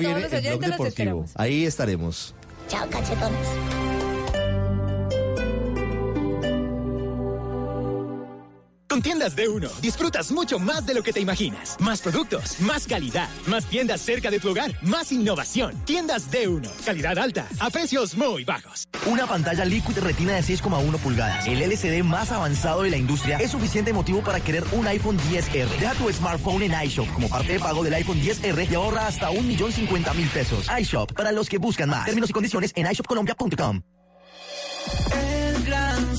el deportivo. Ahí estaremos. Chao, cachetones. Con tiendas de uno, disfrutas mucho más de lo que te imaginas. Más productos, más calidad, más tiendas cerca de tu hogar, más innovación. Tiendas de uno, calidad alta, a precios muy bajos. Una pantalla Liquid Retina de 6,1 pulgadas, el LCD más avanzado de la industria, es suficiente motivo para querer un iPhone 10R. Deja tu smartphone en iShop como parte de pago del iPhone 10R y ahorra hasta 1.050.000 pesos. iShop, para los que buscan más. Términos y condiciones en iShopColombia.com. El gran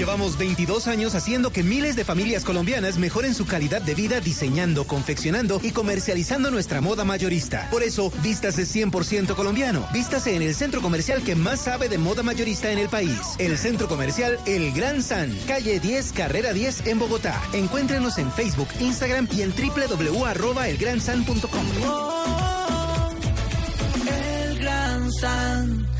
Llevamos 22 años haciendo que miles de familias colombianas mejoren su calidad de vida diseñando, confeccionando y comercializando nuestra moda mayorista. Por eso, vístase 100% colombiano. Vístase en el centro comercial que más sabe de moda mayorista en el país. El centro comercial El Gran San, calle 10, carrera 10 en Bogotá. Encuéntrenos en Facebook, Instagram y en www.elgransan.com. el Gran San.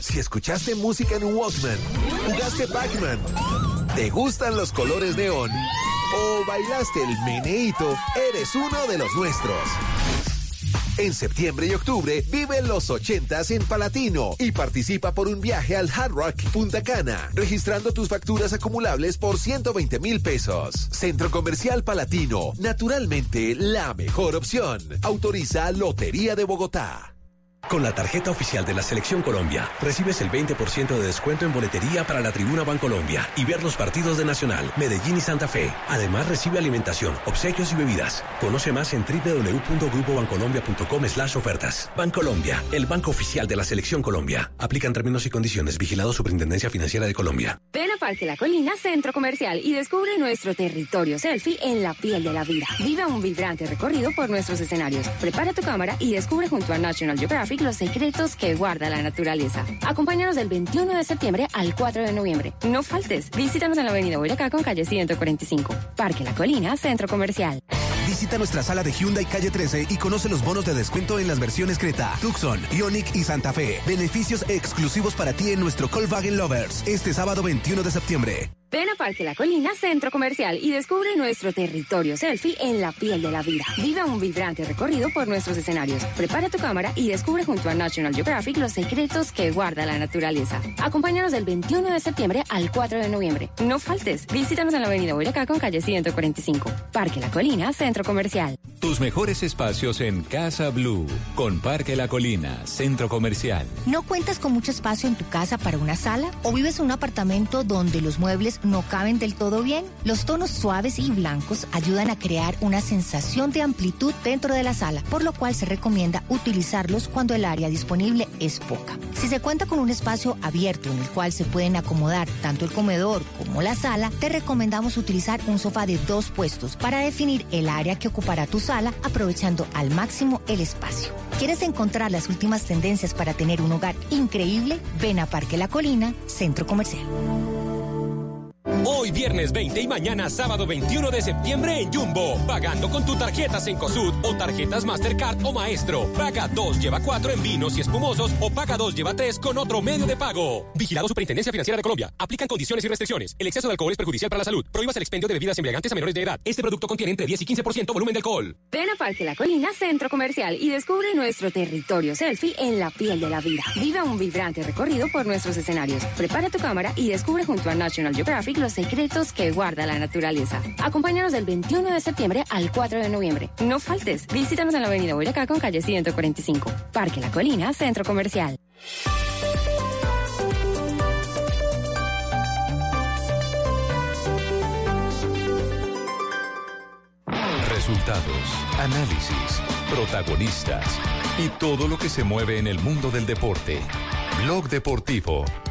Si escuchaste música en Walkman, jugaste Pac-Man, te gustan los colores neón o bailaste el meneíto, eres uno de los nuestros. En septiembre y octubre vive los 80s en Palatino y participa por un viaje al Hard Rock Punta Cana, registrando tus facturas acumulables por 120 mil pesos. Centro Comercial Palatino, naturalmente la mejor opción. Autoriza Lotería de Bogotá. Con la tarjeta oficial de la Selección Colombia, recibes el 20% de descuento en boletería para la Tribuna Bancolombia y ver los partidos de Nacional, Medellín y Santa Fe. Además, recibe alimentación, obsequios y bebidas. Conoce más en www.grupobancolombia.com slash ofertas. Bancolombia, el banco oficial de la Selección Colombia. Aplican términos y condiciones. Vigilado Superintendencia Financiera de Colombia. Ven a Parque La Colina, Centro Comercial y descubre nuestro territorio selfie en la piel de la vida. Viva un vibrante recorrido por nuestros escenarios. Prepara tu cámara y descubre junto a National Geographic los secretos que guarda la naturaleza. Acompáñanos del 21 de septiembre al 4 de noviembre. No faltes. Visítanos en la avenida Boyacá con calle 145. Parque La Colina, Centro Comercial. Visita nuestra sala de Hyundai Calle 13 y conoce los bonos de descuento en las versiones Creta, Tucson, Ionic y Santa Fe. Beneficios exclusivos para ti en nuestro Volkswagen Lovers. Este sábado 21 de septiembre. Ven a Parque La Colina, Centro Comercial y descubre nuestro territorio selfie en la piel de la vida. Viva un vibrante recorrido por nuestros escenarios. Prepara tu cámara y descubre junto a National Geographic los secretos que guarda la naturaleza. Acompáñanos del 21 de septiembre al 4 de noviembre. No faltes. Visítanos en la avenida Boyacá con calle 145. Parque La Colina, Centro Comercial. Tus mejores espacios en Casa Blue, con Parque La Colina, Centro Comercial. ¿No cuentas con mucho espacio en tu casa para una sala? ¿O vives en un apartamento donde los muebles no caben del todo bien, los tonos suaves y blancos ayudan a crear una sensación de amplitud dentro de la sala, por lo cual se recomienda utilizarlos cuando el área disponible es poca. Si se cuenta con un espacio abierto en el cual se pueden acomodar tanto el comedor como la sala, te recomendamos utilizar un sofá de dos puestos para definir el área que ocupará tu sala aprovechando al máximo el espacio. ¿Quieres encontrar las últimas tendencias para tener un hogar increíble? Ven a Parque La Colina, Centro Comercial. Hoy viernes 20 y mañana sábado 21 de septiembre en Jumbo. Pagando con tu tarjeta Sencosud o tarjetas Mastercard o Maestro. Paga 2, lleva 4 en vinos y espumosos o paga 2, lleva 3 con otro medio de pago. Vigilado Superintendencia Financiera de Colombia. Aplican condiciones y restricciones. El exceso de alcohol es perjudicial para la salud. Prohíbas el expendio de bebidas embriagantes a menores de edad. Este producto contiene entre 10 y 15% volumen de alcohol. Ven a Parque La Colina, Centro Comercial y descubre nuestro territorio selfie en la piel de la vida. Viva un vibrante recorrido por nuestros escenarios. Prepara tu cámara y descubre junto a National Geographic los secretos que guarda la naturaleza. Acompáñanos del 21 de septiembre al 4 de noviembre. No faltes. Visítanos en la avenida Boyacá con calle 145. Parque La Colina, Centro Comercial. Resultados, análisis, protagonistas y todo lo que se mueve en el mundo del deporte. Blog Deportivo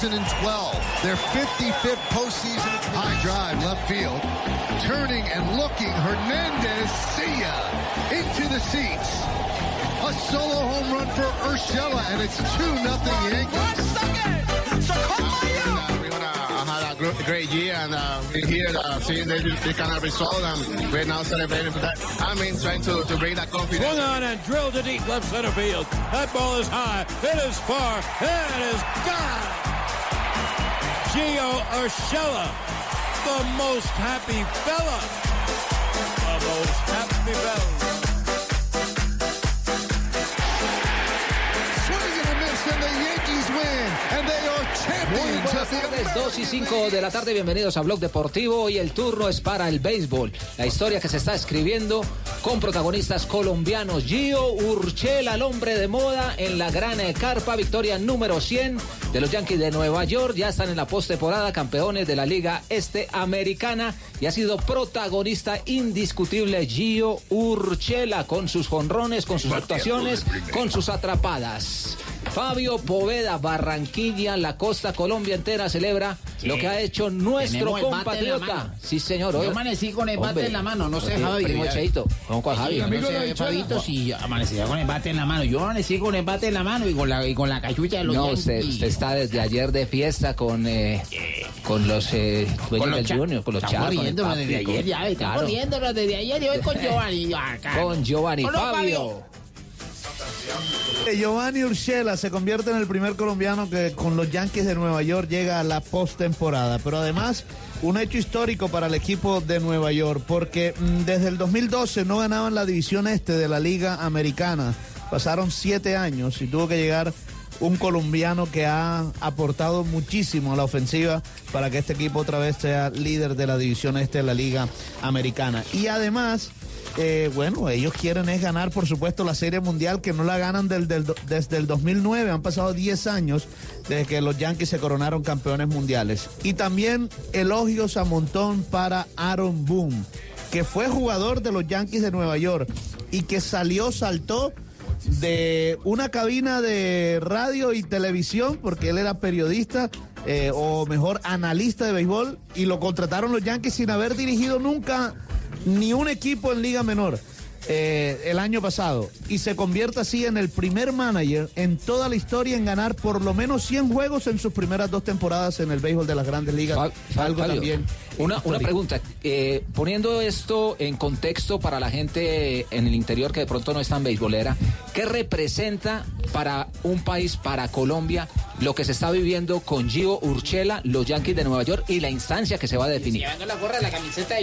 2012. Their 55th postseason. High drive, left field. Turning and looking, Hernandez, see ya, into the seats. A solo home run for Urshela, and it's 2 nothing Yankees a great year, and uh, we're here uh, seeing this, this kind of result, and we're now celebrating for that. I mean, trying to, to bring that confidence. Swung on and drilled to deep left center field. That ball is high. It is far. It is gone. Gio Urshela, the most happy fella. The most happy fella. Buenas tardes, 2 y 5 de la tarde, bienvenidos a Blog Deportivo y el turno es para el béisbol. La historia que se está escribiendo con protagonistas colombianos. Gio Urchela, el hombre de moda en la gran carpa, victoria número 100 de los Yankees de Nueva York. Ya están en la postemporada, campeones de la Liga Este Americana y ha sido protagonista indiscutible Gio Urchela con sus jonrones, con sus actuaciones, con sus atrapadas. Fabio Poveda, Barranquilla, la costa Colombia entera celebra lo que ha hecho nuestro compatriota. Sí, señor. Yo amanecí con el bate en la mano, no sé, Javi. Primo Cheito, ¿cómo con Javi? No sé, Fabito, si amanecía con el bate en la mano. Yo amanecí con el bate en la mano y con la, y con la cachucha de los No, usted, usted, está desde ayer de fiesta con, eh, con los eh, dueños del Junior, con los chavos. Estamos desde ayer, ya, estamos claro. desde ayer y hoy con Giovanni. Acá. Con Giovanni, Fabio. Giovanni Urshela se convierte en el primer colombiano que con los Yankees de Nueva York llega a la postemporada. Pero además, un hecho histórico para el equipo de Nueva York, porque mm, desde el 2012 no ganaban la división este de la Liga Americana. Pasaron siete años y tuvo que llegar un colombiano que ha aportado muchísimo a la ofensiva para que este equipo otra vez sea líder de la división este de la Liga Americana. Y además eh, bueno, ellos quieren es ganar, por supuesto, la Serie Mundial, que no la ganan desde el 2009. Han pasado 10 años desde que los Yankees se coronaron campeones mundiales. Y también elogios a montón para Aaron Boone, que fue jugador de los Yankees de Nueva York y que salió, saltó de una cabina de radio y televisión, porque él era periodista, eh, o mejor, analista de béisbol, y lo contrataron los Yankees sin haber dirigido nunca ni un equipo en Liga Menor. Eh, el año pasado y se convierte así en el primer manager en toda la historia en ganar por lo menos 100 juegos en sus primeras dos temporadas en el béisbol de las grandes ligas. algo también. Una, una pregunta, eh, poniendo esto en contexto para la gente en el interior que de pronto no es tan beisbolera, ¿qué representa para un país, para Colombia, lo que se está viviendo con Gio Urchela, los Yankees de Nueva York y la instancia que se va a definir?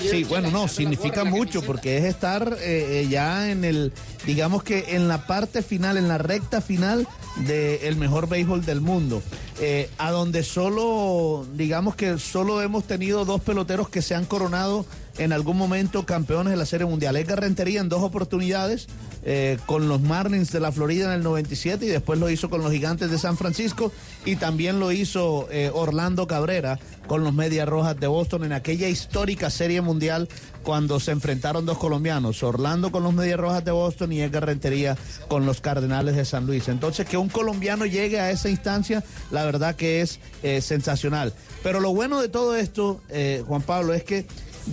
sí, bueno, no, significa mucho porque es estar eh, ya en el, digamos que en la parte final, en la recta final del mejor béisbol del mundo. Eh, a donde solo, digamos que solo hemos tenido dos peloteros que se han coronado en algún momento campeones de la Serie Mundial. Edgar Rentería en dos oportunidades eh, con los Marlins de la Florida en el 97 y después lo hizo con los Gigantes de San Francisco y también lo hizo eh, Orlando Cabrera con los Medias Rojas de Boston en aquella histórica Serie Mundial cuando se enfrentaron dos colombianos, Orlando con los Medias Rojas de Boston y Edgar Rentería con los Cardenales de San Luis. Entonces que un colombiano llegue a esa instancia, la verdad que es eh, sensacional. Pero lo bueno de todo esto, Juan Pablo, es que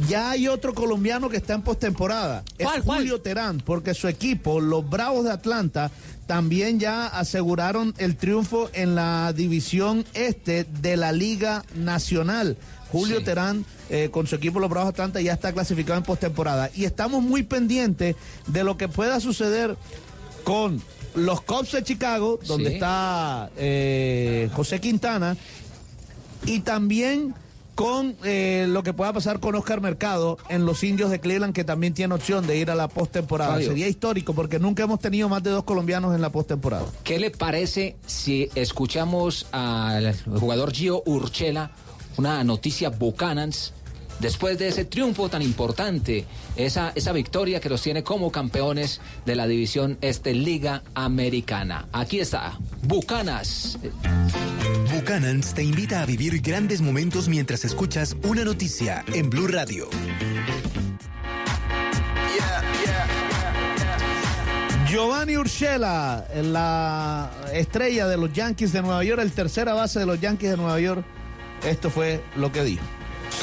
ya hay otro colombiano que está en postemporada. Es Julio Terán, porque su equipo, los Bravos de Atlanta, también ya aseguraron el triunfo en la división este de la Liga Nacional. Julio Terán eh, con su equipo los Bravos de Atlanta ya está clasificado en postemporada. Y estamos muy pendientes de lo que pueda suceder con los Cubs de Chicago, donde está eh, José Quintana, y también con eh, lo que pueda pasar con Oscar Mercado en los indios de Cleveland, que también tiene opción de ir a la postemporada. Sería histórico porque nunca hemos tenido más de dos colombianos en la postemporada. ¿Qué le parece si escuchamos al jugador Gio Urchela una noticia Buchanans? Después de ese triunfo tan importante, esa, esa victoria que los tiene como campeones de la división este Liga Americana. Aquí está, Bucanas. Buchanans te invita a vivir grandes momentos mientras escuchas una noticia en Blue Radio. Giovanni Urshela, la estrella de los Yankees de Nueva York, el tercera base de los Yankees de Nueva York. Esto fue lo que dijo.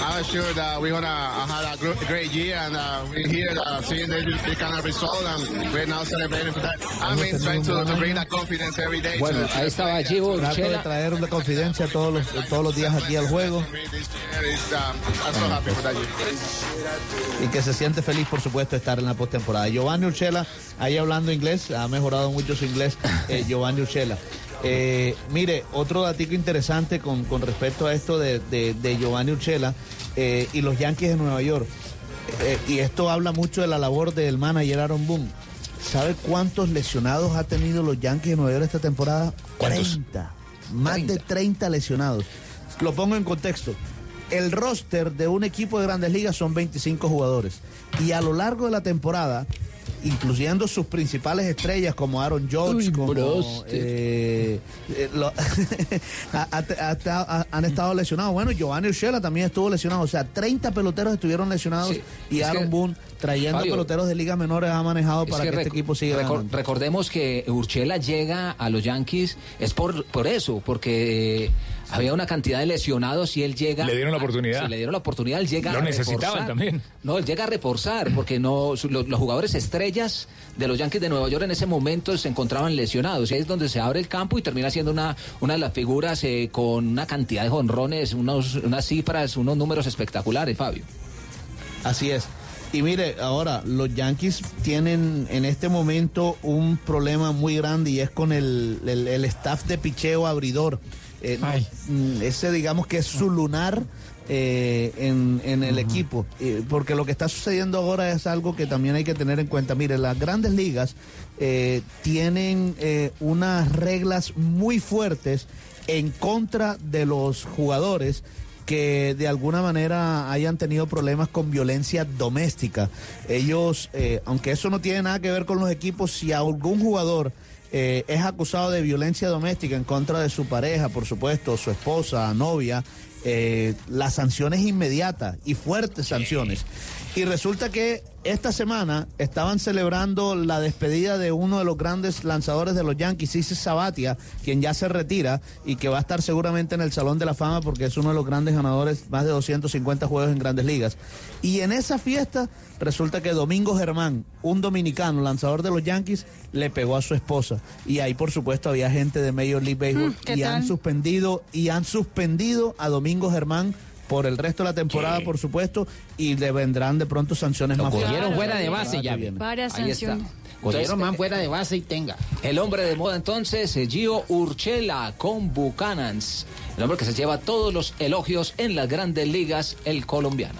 I'm sure that we're gonna uh, have a great year, and uh, we're here uh, seeing this, this kind of result, and we're now celebrating for that. I mean, trying to, to bring that confidence every day. Bueno, ahí estaba Trato de traer una confidencia todos los, todos los días aquí al juego. Y que se siente feliz, por supuesto, estar en la postemporada. Giovanni Urchela, ahí hablando inglés, ha mejorado mucho su inglés, eh, Giovanni Urchela. Eh, mire, otro datico interesante con, con respecto a esto de, de, de Giovanni Urchela eh, y los Yankees de Nueva York. Eh, y esto habla mucho de la labor del manager Aaron Boone. ¿Sabe cuántos lesionados ha tenido los Yankees de Nueva York esta temporada? 30. Más de 30 lesionados. Lo pongo en contexto. El roster de un equipo de grandes ligas son 25 jugadores. Y a lo largo de la temporada, incluyendo sus principales estrellas como Aaron George, como, eh, eh, lo- ha- ha- ha- han estado lesionados. Bueno, Giovanni Urshela también estuvo lesionado. O sea, 30 peloteros estuvieron lesionados Sí, y es Aaron que- Boone trayendo Fabio, peloteros de ligas menores ha manejado para que, que este equipo siga recor-. Recordemos que Urchela llega a los Yankees es por, por eso, porque eh, había una cantidad de lesionados y él llega. Le dieron la a- oportunidad. sí, le dieron la oportunidad, él llega Lo a necesitaban reforzar. también. No, él llega a reforzar, porque no su- los, los jugadores estrellas de los Yankees de Nueva York en ese momento se encontraban lesionados. Y ahí es donde se abre el campo y termina siendo una, una de las figuras eh, con una cantidad de jonrones, unos, unas cifras, unos números espectaculares, Fabio. Así es. Y mire, ahora los Yankees tienen en este momento un problema muy grande y es con el, el- el staff de picheo abridor. Eh, mm, ese digamos que es su lunar eh, en, en el equipo. Eh, porque lo que está sucediendo ahora es algo que también hay que tener en cuenta. Mire, las grandes ligas eh, tienen unas reglas muy fuertes en contra de los jugadores que de alguna manera hayan tenido problemas con violencia doméstica. Ellos, aunque eso no tiene nada que ver con los equipos, si algún jugador eh, es acusado de violencia doméstica en contra de su pareja, por supuesto, su esposa, novia, eh, la sanción es inmediata y fuertes sanciones. Y resulta que esta semana estaban celebrando la despedida de uno de los grandes lanzadores de los Yankees, Isis Sabatia, quien ya se retira y que va a estar seguramente en el Salón de la Fama porque es uno de los grandes ganadores, más de 250 juegos en grandes ligas. Y en esa fiesta resulta que Domingo Germán, un dominicano, lanzador de los Yankees, le pegó a su esposa. Y ahí, por supuesto, había gente de Major League Baseball Mm, ¿qué y han suspendido y han suspendido a Domingo Germán por el resto de la temporada, por supuesto, y le vendrán de pronto sanciones más cogieron fuertes. fuera de base ya. Varias Ahí está. sanciones. Cogieron man fuera de base y tenga. El hombre de moda entonces, Gio Urchela con Buchanans. El hombre que se lleva todos los elogios en las grandes ligas, el colombiano.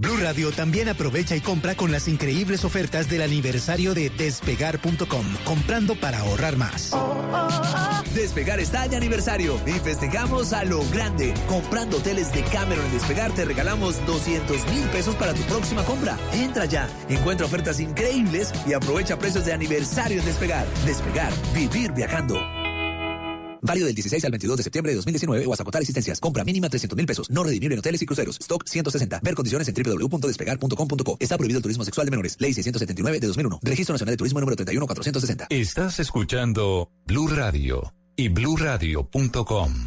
Blue Radio también aprovecha y compra con las increíbles ofertas del aniversario de despegar.com, comprando para ahorrar más. Despegar está de aniversario y festejamos a lo grande. Comprando hoteles de Cameron en Despegar te regalamos 200 mil pesos para tu próxima compra. Entra ya, encuentra ofertas increíbles y aprovecha precios de aniversario en Despegar. Despegar, vivir viajando. Válido del 16 al 22 de septiembre de 2019 o hasta agotar existencias. Compra mínima 300 mil pesos. No redimible en hoteles y cruceros. Stock 160. Ver condiciones en www.despegar.com.co. Está prohibido el turismo sexual de menores. Ley 679 de 2001. Registro Nacional de Turismo número 31460. Estás escuchando Blue Radio y bluradio.com.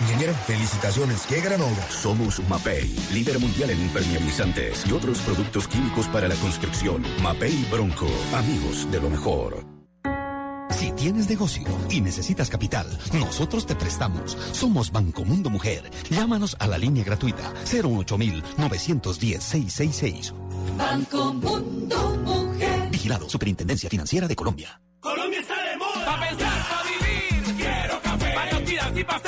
Ingeniero, felicitaciones, qué gran obra. Somos Mapei, líder mundial en impermeabilizantes y otros productos químicos para la construcción. Mapei Bronco, amigos de lo mejor. Si tienes negocio y necesitas capital, nosotros te prestamos. Somos Banco Mundo Mujer. Llámanos a la línea gratuita 08910-666. Banco Mundo Mujer. Vigilado Superintendencia Financiera de Colombia. Colombia está de moda. Pa' pensar, pa' vivir. Quiero café. Para y pa'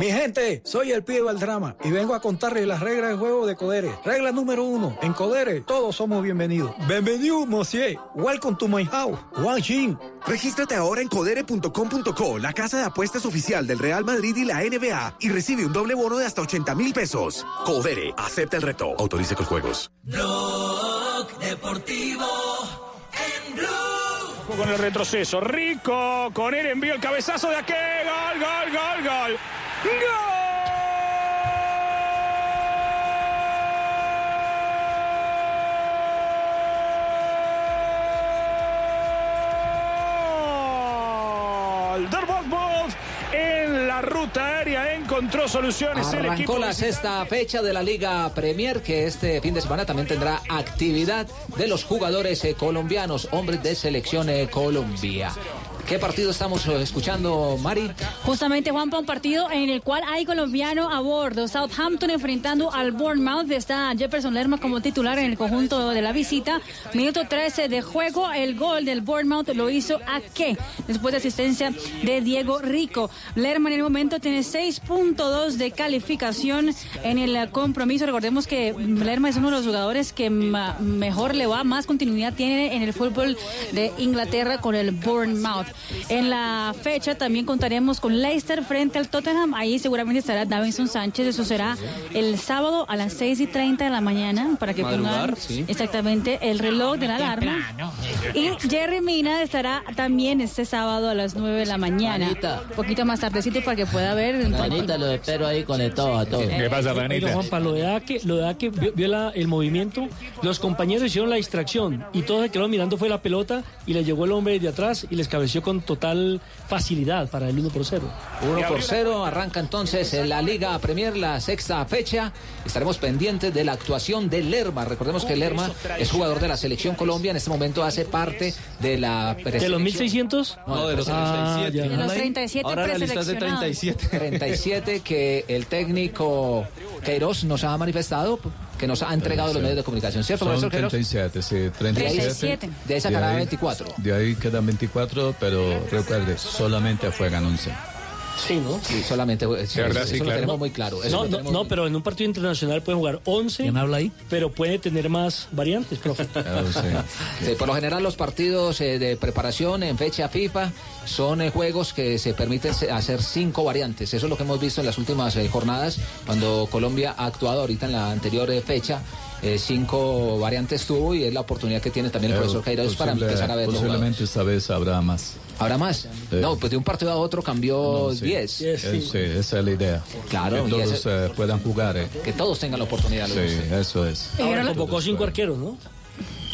Mi gente, soy el pibe drama y vengo a contarles las reglas del juego de Codere. Regla número uno, en Codere todos somos bienvenidos. Bienvenido, monsieur. Welcome to my house. Wang Xin. Regístrate ahora en codere.com.co, la casa de apuestas oficial del Real Madrid y la NBA, y recibe un doble bono de hasta 80 mil pesos. Codere, acepta el reto. Autorice con juegos. Blog Deportivo en Blue. Con el retroceso, Rico, con él envío el cabezazo de aquel, gol, gol, gol, gol. En la ruta aérea encontró soluciones el equipo Arrancó la de- sexta fecha de la Liga Premier, que este fin de semana también tendrá actividad de los jugadores eh, colombianos, hombres de selección eh, Colombia. ¿Qué partido estamos eh, escuchando, Mari? Justamente, Juanpa, un partido en el cual hay colombiano a bordo. Southampton enfrentando al Bournemouth. Está Jefferson Lerma como titular en el conjunto de la visita. Minuto 13 de juego. El gol del Bournemouth lo hizo a qué? Después de asistencia de Diego Rico. Lerma en el momento tiene 6.2 de calificación en el compromiso. Recordemos que Lerma es uno de los jugadores que mejor le va, más continuidad tiene en el fútbol de Inglaterra con el Bournemouth. En la fecha también contaremos con Leicester frente al Tottenham. Ahí seguramente estará Davinson Sánchez. Eso será el sábado a las 6 y 30 de la mañana para que Madrugar, pongan sí. exactamente el reloj de la alarma. Y Jerry Mina estará también este sábado a las 9 de la mañana. Un poquito más tardecito para que pueda ver. Ranita, lo espero ahí con el todo a todo. Oiga, Juanpa, lo de Ake, lo de Ake vio, vio la- el movimiento, los compañeros hicieron la distracción y todos se quedaron mirando fue la pelota y le llegó el hombre de atrás y les cabeció con total facilidad para el 1 por 0. 1 por 0, arranca entonces en la Liga Premier, la sexta fecha. Estaremos pendientes de la actuación de Lerma. Recordemos que Lerma es jugador de la Selección Colombia, en este momento hace parte de la ¿De los 1600? No, de los Ah, 37. ya. De los 37 Ahora la lista es de preseleccionados. 37. 37 que el técnico Queiroz nos ha manifestado, que nos ha entregado los medios de comunicación, ¿cierto, Son profesor Queiroz? 37, sí, 37. 37. De esa ahí- 24. De ahí quedan 24, pero recuerde, solamente juegan 11. Sí, ¿no? Sí, solamente. sí, verdad, eso sí, lo claro. tenemos muy claro. eso No, lo no, no, muy- pero en un partido internacional pueden jugar 11. ¿Quién habla ahí? Pero puede tener más variantes, profe. Sí, por lo general los partidos eh, de preparación en fecha FIFA son eh, juegos que se permiten hacer cinco variantes. Eso es lo que hemos visto en las últimas eh, jornadas cuando Colombia ha actuado ahorita en la anterior eh, fecha. Eh, cinco variantes tuvo y es la oportunidad que tiene también el profesor Queiroz para empezar a ver. Posiblemente esta vez habrá más. ¿Habrá más? No, pues de un partido a otro cambió No, sí. 10. Eh, sí, esa es la idea. Claro, que todos ese- eh, puedan jugar. eh. Que todos tengan la oportunidad. Sí, eso es. Ahora convocó cinco arqueros, ¿no?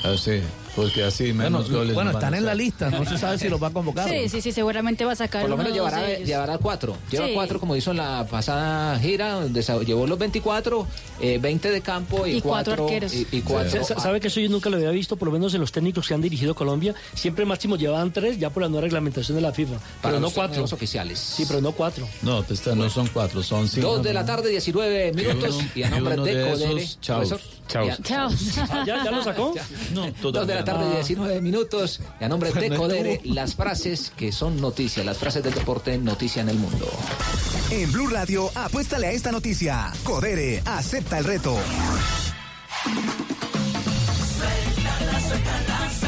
Ah, sí, porque así menos Bueno, goles. bueno, no están en la lista, no se sabe si los va a convocar. Sí, sí, sí, seguramente va a sacar Por lo menos llevará, llevará cuatro. Lleva Sí. cuatro como hizo en la pasada gira, donde llevó los 24, eh, 20 de campo y, Y cuatro arqueros. Y, y cuatro. Sa- ¿Sabe que eso yo nunca lo había visto? Por lo menos en los técnicos que han dirigido Colombia, siempre máximo llevaban tres, ya por la nueva reglamentación de la FIFA. Para Pero no los cuatro. torneos oficiales. Sí, pero no cuatro. No, pues, no son cuatro, son cinco. Dos de la tarde, 19 minutos. uno- y a nombre y uno de, de Codere. esos, ya- Chao. ¿Ya, ya lo sacó? No, Dos de la tarde, 19 minutos. Y a nombre de Codere, las frases que son noticias, las frases del deporte, noticia en el mundo. En Blue Radio, apuéstale a esta noticia. Codere, acepta el reto. Suéltala, suéltala, suéltala.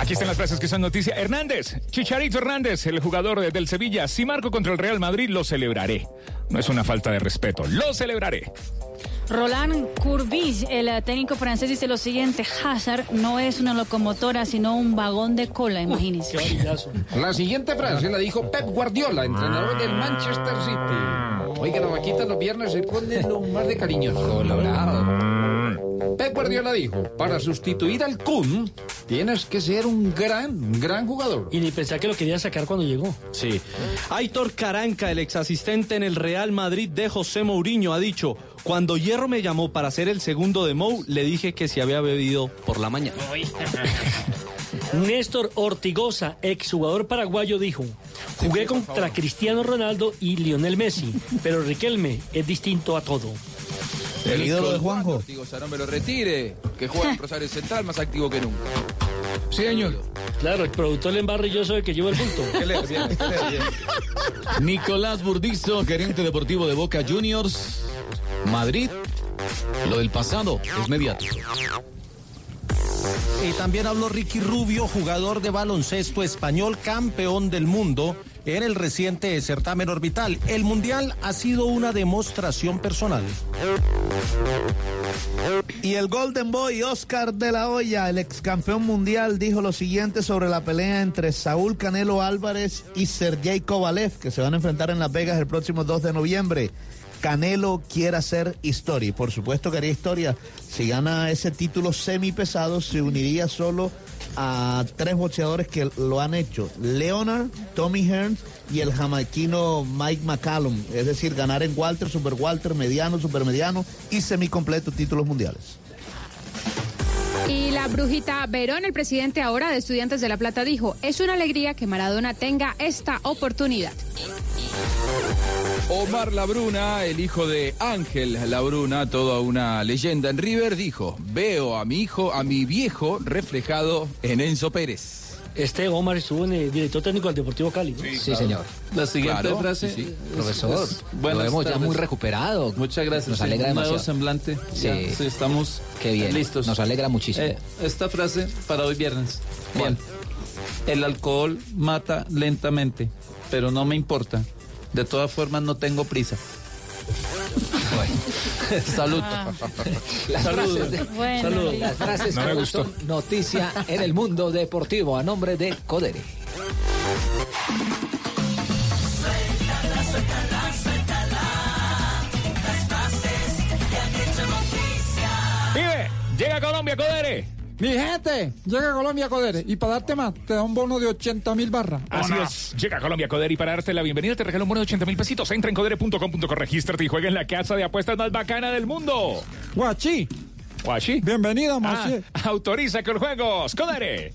Aquí están las frases que son noticia. Hernández, Chicharito Hernández, el jugador de- del Sevilla. Si marco contra el Real Madrid, lo celebraré. No es una falta de respeto, lo celebraré. Roland Courbis, el eh, técnico francés, dice lo siguiente: Hazard no es una locomotora, sino un vagón de cola, imagínense. La siguiente frase la dijo Pep Guardiola, entrenador del Manchester City. Oiga, la vaquita los viernes se pone lo más de cariñoso. Colorado. Pep Guardiola dijo, para sustituir al Kun, tienes que ser un gran, gran jugador. Y ni pensaba que lo quería sacar cuando llegó. Sí. Aitor Caranca, el exasistente en el Real Madrid de José Mourinho, ha dicho, cuando Hierro me llamó para ser el segundo de Mou, le dije que se había bebido por la mañana. Néstor Ortigosa, exjugador paraguayo, dijo: Jugué contra Cristiano Ronaldo y Lionel Messi, pero Riquelme es distinto a todo. El ídolo de Juanjo. Ortigosa, no me lo retire, que juega en Rosario Central más activo que nunca. Sí, señor. Claro, el productor le embarra y yo soy el que llevo el punto. Nicolás Burdizo, gerente deportivo de Boca Juniors. Madrid. Lo del pasado es mediático. Y también habló Ricky Rubio, jugador de baloncesto español, campeón del mundo en el reciente certamen orbital. El mundial ha sido una demostración personal. Y el Golden Boy Oscar de la Hoya, el ex campeón mundial, dijo lo siguiente sobre la pelea entre Saúl Canelo Álvarez y Sergey Kovalev, que se van a enfrentar en Las Vegas el próximo 2 de noviembre. Canelo quiere hacer historia por supuesto que haría historia. Si gana ese título semipesado, se uniría solo a tres boxeadores que lo han hecho: Leonard, Tommy Hearns y el jamaiquino Mike McCallum. Es decir, ganar en Walter, Super Walter, mediano, supermediano y semicompleto títulos mundiales. Y la brujita Verón, el presidente ahora de Estudiantes de La Plata, dijo, es una alegría que Maradona tenga esta oportunidad. Omar Labruna, el hijo de Ángel Labruna, toda una leyenda en River, dijo, veo a mi hijo, a mi viejo reflejado en Enzo Pérez. Este Omar estuvo en el director técnico del Deportivo Cali. ¿no? Sí, señor. La siguiente Claro, frase, sí, sí. Profesor, buenas lo vemos ya muy recuperado. Muchas gracias. Nos sí, alegra un nuevo demasiado. semblante. Sí. Ya, sí, estamos Qué bien. listos. Nos alegra muchísimo. Eh, esta frase para hoy viernes. Bien. El alcohol mata lentamente, pero no me importa. De todas formas, no tengo prisa. Salud. Ah. Las Saludos. frases, de- Bueno, Saludos. Las frases No que gustó. noticia en el mundo deportivo a nombre de Codere. Suéltala, suéltala, suéltala. Las frases que han hecho noticia. Vive, llega a Colombia, Codere. Mi gente, llega a Colombia Codere y para darte más te da un bono de 80 mil barras. Así es, llega a Colombia Codere y para darte la bienvenida te regalo un bono de 80 mil pesitos. Entra en codere.com.co, regístrate y juega en la casa de apuestas más bacana del mundo. Guachi. Guachi. Bienvenido, Ah, Macié. autoriza con juegos, Codere.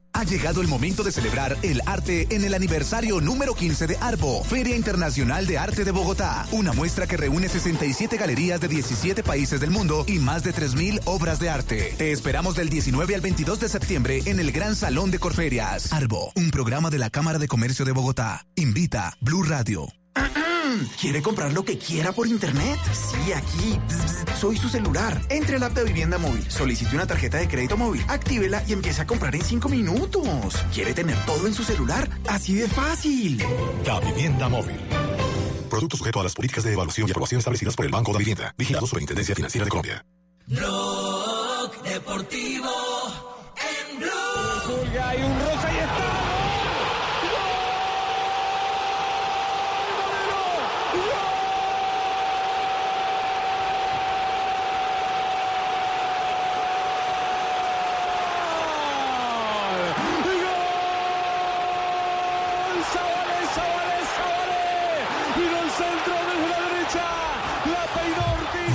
Ha llegado el momento de celebrar el arte en el aniversario número 15 de ARBO, Feria Internacional de Arte de Bogotá. Una muestra que reúne 67 galerías de 17 países del mundo y más de 3.000 obras de arte. Te esperamos del 19 al 22 de septiembre en el Gran Salón de Corferias. ARBO, un programa de la Cámara de Comercio de Bogotá. Invita Blue Radio. ¿Quiere comprar lo que quiera por internet? Sí, aquí. Bzz, bzz, Soy su celular. Entre al app de Vivienda Móvil, solicite una tarjeta de crédito móvil, actívela y empiece a comprar en 5 minutos. ¿Quiere tener todo en su celular? Así de fácil. La vivienda móvil. Producto sujeto a las políticas de evaluación y aprobación establecidas por el Banco de Vivienda. Vigilado Superintendencia Financiera de Colombia. Blog Deportivo en Blue. Hay un rosa y está.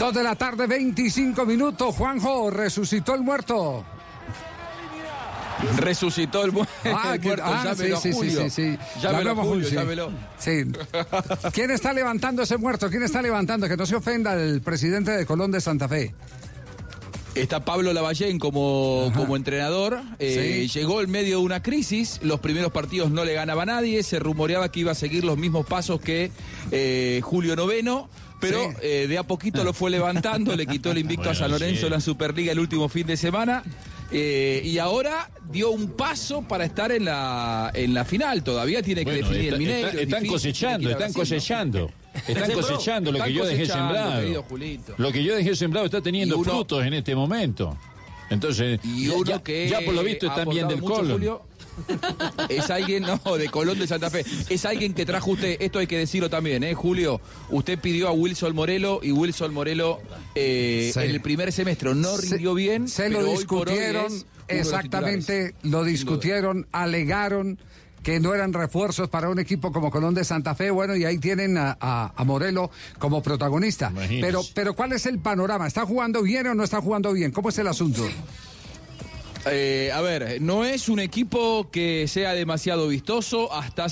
Dos de la tarde, 25 minutos. Juanjo, resucitó el muerto. Resucitó el, mu- Ah, el muerto, ah, sí, sí, Julio. sí, sí, sí. Llámelo Julio, llámelo. Sí. ¿Quién está levantando ese muerto? ¿Quién está levantando? Que no se ofenda el presidente de Colón de Santa Fe. Está Pablo Lavallén como, como entrenador. Eh, Sí. Llegó en medio de una crisis. Los primeros partidos no le ganaba a nadie. Se rumoreaba que iba a seguir los mismos pasos que eh, Julio Noveno. Pero Sí. eh, de a poquito lo fue levantando, le quitó el invicto a San Lorenzo sí. en la Superliga el último fin de semana. eh, y ahora dio un paso para estar en la, en la final. Todavía tiene que Bueno, definir está- el Mineiro. está- es están difícil, cosechando, están cosechando. Están cosechando lo que yo dejé sembrado. Lo que yo dejé sembrado está teniendo uno- frutos en este momento. Entonces, Y ya- uno ya, que ya por lo visto están bien del. Julio, es alguien, no, de Colón de Santa Fe. Es alguien que trajo usted, esto hay que decirlo también, ¿eh, Julio? Usted pidió a Wilson Morelo y Wilson Morelo eh, Sí. en el primer semestre no rindió bien. Se lo discutieron, exactamente, lo discutieron, alegaron que no eran refuerzos para un equipo como Colón de Santa Fe, bueno, y ahí tienen a, a- a Morelo como protagonista. Pero, pero ¿cuál es el panorama? ¿Está jugando bien o no está jugando bien? ¿Cómo es el asunto? Eh, a ver, no es un equipo que sea demasiado vistoso hasta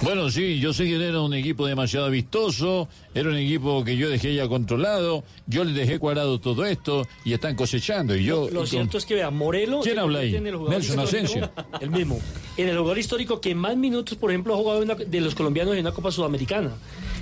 Bueno, sí, yo sé que era un equipo demasiado vistoso, era un equipo que yo dejé ya controlado, yo le dejé cuadrado todo esto y están cosechando. Y yo, Lo cierto es que vea, Morelo. ¿Quién habla ahí? tiene el jugador Nelson Asensio. El mismo. En el jugador histórico que más minutos, por ejemplo, ha jugado de los colombianos en una Copa Sudamericana.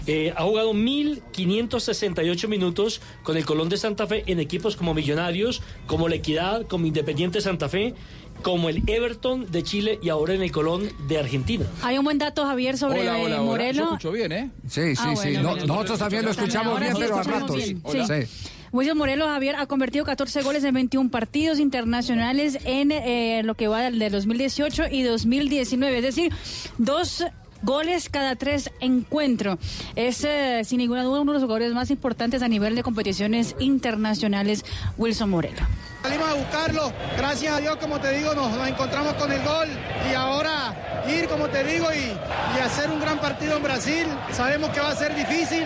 Eh, ha jugado 1.568 minutos con el Colón de Santa Fe en equipos como Millonarios, como La Equidad, como Independiente Santa Fe, como el Everton de Chile y ahora en el Colón de Argentina. Hay un buen dato, Javier, sobre Hola, hola, eh, hola. Yo Morelo. escucho bien, ¿eh? Sí, sí, Ah, sí. bueno, No- bueno. nosotros también lo escuchamos bien, sí pero a ratos. bien. Sí. Sí. Wilson Morelos Javier ha convertido 14 goles en 21 partidos internacionales en eh, lo que va del de 2018 y 2019, es decir, dos goles cada tres encuentros. Es eh, sin ninguna duda uno de los jugadores más importantes a nivel de competiciones internacionales, Wilson Morelo. Salimos a buscarlo, gracias a Dios, como te digo, nos, nos encontramos con el gol y ahora ir, como te digo, y, y hacer un gran partido en Brasil. Sabemos que va a ser difícil,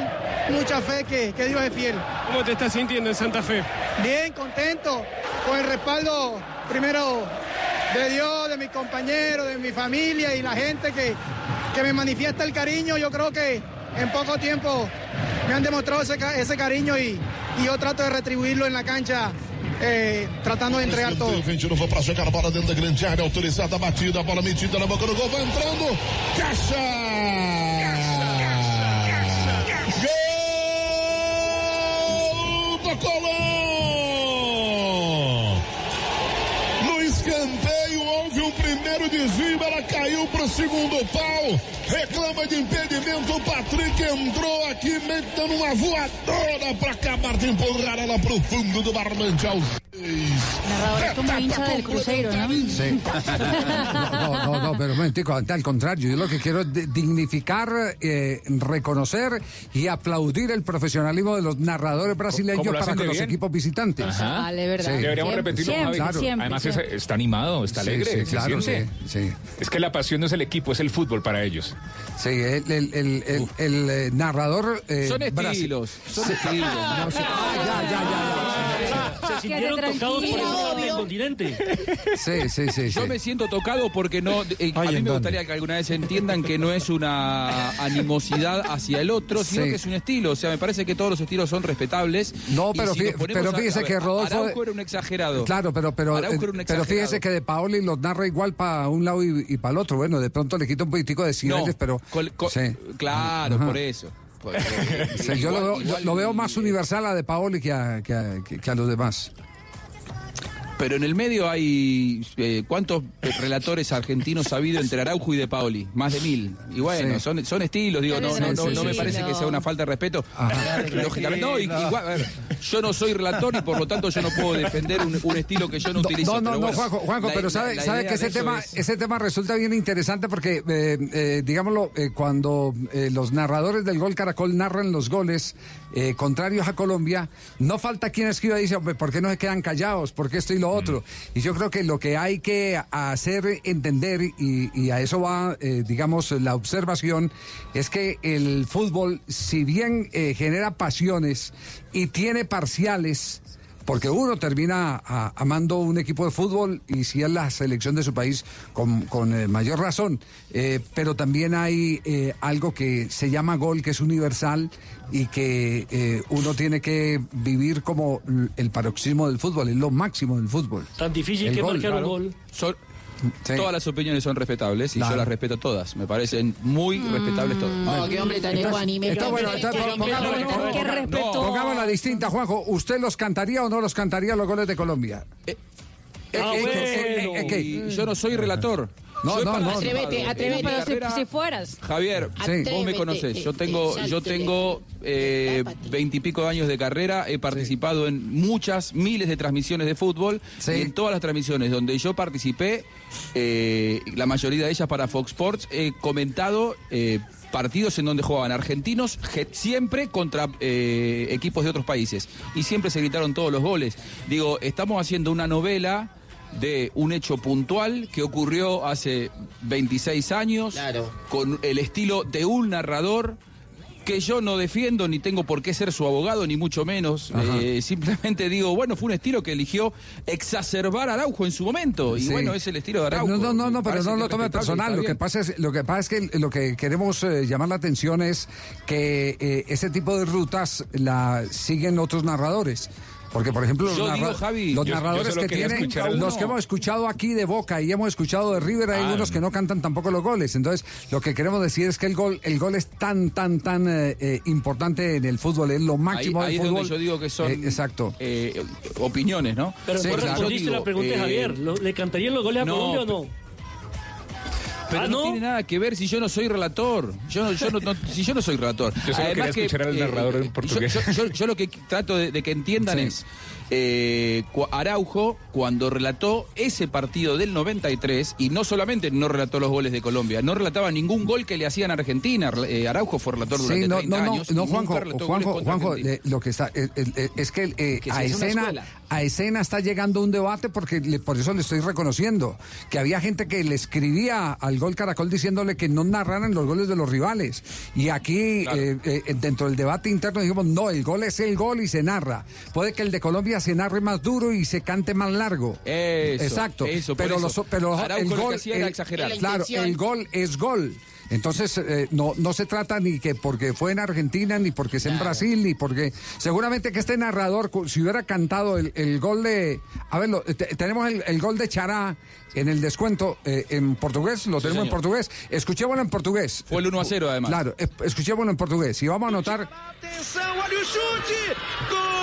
mucha fe que, que Dios es fiel. ¿Cómo te estás sintiendo en Santa Fe? Bien, contento, con el respaldo primero de Dios, de mis compañeros, de mi familia y la gente que, que me manifiesta el cariño. Yo creo que en poco tiempo me han demostrado ese, esse cariño y, y yo trato de retribuirlo en la cancha, eh, tratando de entregar todo. Vem de novo pra chegar a bola dentro da grande área, autorizada a batida, a bola metida na boca do gol, vai entrando. Caixa! Gol do Colón! Primeiro desvio, ela caiu pro segundo pau. Reclama de impedimento, o Patrick entrou aqui dando uma voadora para acabar de empurrar ela pro fundo do barbante aos Narrador es como hincha del Cruzeiro, ¿no? Sí. No, no, no, pero un momentico, al contrario, yo lo que quiero es de- dignificar, eh, reconocer y aplaudir el profesionalismo de los narradores brasileños ¿Cómo lo para con los bien? equipos visitantes. Ajá. Vale, verdad. Sí. Deberíamos Siempre, repetirlo, siempre, Javi. siempre, Además es- está animado, está alegre. sí, claro, sí, sí. Es que la pasión no es el equipo, es el fútbol para ellos. Sí, el, el- el- el- el, eh, narrador. eh, Son estilos, son Sí. estilos. No, sí. Ah, ya, ya, ya, Se sintieron tocados por parte del continente. Sí, sí, sí. Yo sí. me siento tocado porque no. eh, a mí ¿en me dónde? gustaría que alguna vez entiendan que no es una animosidad hacia el otro, sino que es un estilo. O sea, me parece que todos los estilos son respetables. No, pero si fí- pero fíjese a ver, que Rodolfo- Araujo era un exagerado. Claro, pero pero eh, pero fíjese que de Paoli los narra igual para un lado y, para el otro. Bueno, de pronto le quita un poquitico de No, pero col- col- sí. Claro, Ajá. por eso. Porque- Sí, yo lo igual- veo, igual- lo veo más universal a de Paoli que a, que a- que a los demás. Pero en el medio hay. eh, ¿Cuántos relatores argentinos ha habido entre Araujo y De Paoli? Más de mil. Y bueno, Sí. son, son estilos, digo, no, no, me parece que sea una falta de respeto. Lógicamente, no, igual, a ver, Yo no soy relator y por lo tanto yo no puedo defender un, un estilo que yo no, utilizo. No, no, pero no, Juanjo, Juanjo, la- pero sabe, la sabe que ese tema, es- ese tema resulta bien interesante porque, eh, eh, digámoslo, eh, cuando eh, los narradores del gol Caracol narran los goles eh, contrarios a Colombia, no falta quien escriba y dice, "Hombre, ¿por qué no se quedan callados? ¿Por qué esto y lo otro? Y yo creo que lo que hay que hacer entender, y, y a eso va, eh, digamos, la observación, es que el fútbol, si bien eh, genera pasiones y tiene parciales, porque uno termina a- amando un equipo de fútbol y si es la selección de su país con, con, eh, mayor razón. Eh, pero también hay eh, algo que se llama gol, que es universal y que eh, uno tiene que vivir como el paroxismo del fútbol, es lo máximo del fútbol. Tan difícil El que gol, marcar un claro. gol. Todas las opiniones son respetables y Claro. yo las respeto todas. Me parecen muy respetables todas. Oh, qué hombre tan ecuánime. está bueno, está- pongámosla- distinta, Juanjo. ¿Usted los cantaría o no los cantaría los goles de Colombia? Ah, eh, bueno. eh, eh, eh, yo no soy relator. No, no, no. Atrévete, atrévete. Pero si, carrera- si fueras. Javier, Sí. vos me conocés. Yo tengo, yo tengo eh, veintipico de años de carrera. He participado en muchas, miles de transmisiones de fútbol. Sí. Y en todas las transmisiones donde yo participé, eh, la mayoría de ellas para Fox Sports, he comentado eh, partidos en donde jugaban argentinos siempre contra eh, equipos de otros países. Y siempre se gritaron todos los goles. Digo, estamos haciendo una novela de un hecho puntual que ocurrió hace 26 años Claro. con el estilo de un narrador que yo no defiendo ni tengo por qué ser su abogado ni mucho menos. Eh, simplemente digo bueno fue un estilo que eligió exacerbar a Araujo en su momento y Sí. bueno es el estilo de Araujo No, no, no, no, pero no lo tome personal. Lo que pasa es, lo que pasa es que lo que queremos eh, llamar la atención es que eh, ese tipo de rutas la siguen otros narradores. Porque, por ejemplo, los, Yo digo, narra- Javi, los yo- yo narradores que tienen, los que hemos escuchado aquí de Boca y hemos escuchado de River, hay Ah, unos que no cantan tampoco los goles. Entonces, lo que queremos decir es que el gol, el gol es tan, tan, tan eh, eh, importante en el fútbol, es lo máximo ahí del es fútbol. donde yo digo que son Eh, exacto. eh, opiniones no Pero Sí, claro. respondiste la pregunta de eh, Javier. ¿Lo- ¿Le cantarían los goles a no, Colombia o no? Pero Ah, no, ¿no? tiene nada que ver si yo no soy relator. Yo, yo no, no- si yo no soy relator. Yo solo quería escuchar al narrador en yo- portugués. Yo, yo- yo lo que trato de, de que entiendan Sí. es. Eh, Araujo, cuando relató ese partido del 93, y no solamente no relató los goles de Colombia, no relataba ningún gol que le hacían a Argentina. Eh, Araujo fue relator durante Sí, no, 30 no, no, años. no, Juanjo, Juanjo, Juanjo, le- lo que está eh, es que eh, Que a escena, a escena está llegando un debate porque le- por eso le estoy reconociendo que había gente que le escribía al gol Caracol diciéndole que no narraran los goles de los rivales y aquí dentro del debate interno dijimos no, el gol es el gol y se narra. Puede que el de Colombia se narre más duro y se cante más largo. Eso, Exacto. eso, pero eso. los- pero el lo que gol hacía era el- Claro, el gol es gol. Entonces, eh, no, no se trata ni que porque fue en Argentina, ni porque es en Brasil, ni porque... Seguramente que este narrador, si hubiera cantado el, el gol de... A ver, lo- te- tenemos el, el gol de Chará en el descuento eh, en portugués, lo tenemos en portugués. Escuchémoslo en portugués. Fue el 1 a 0 además. Claro, es- escuchémoslo en portugués. Y vamos a anotar... Chute! Gol!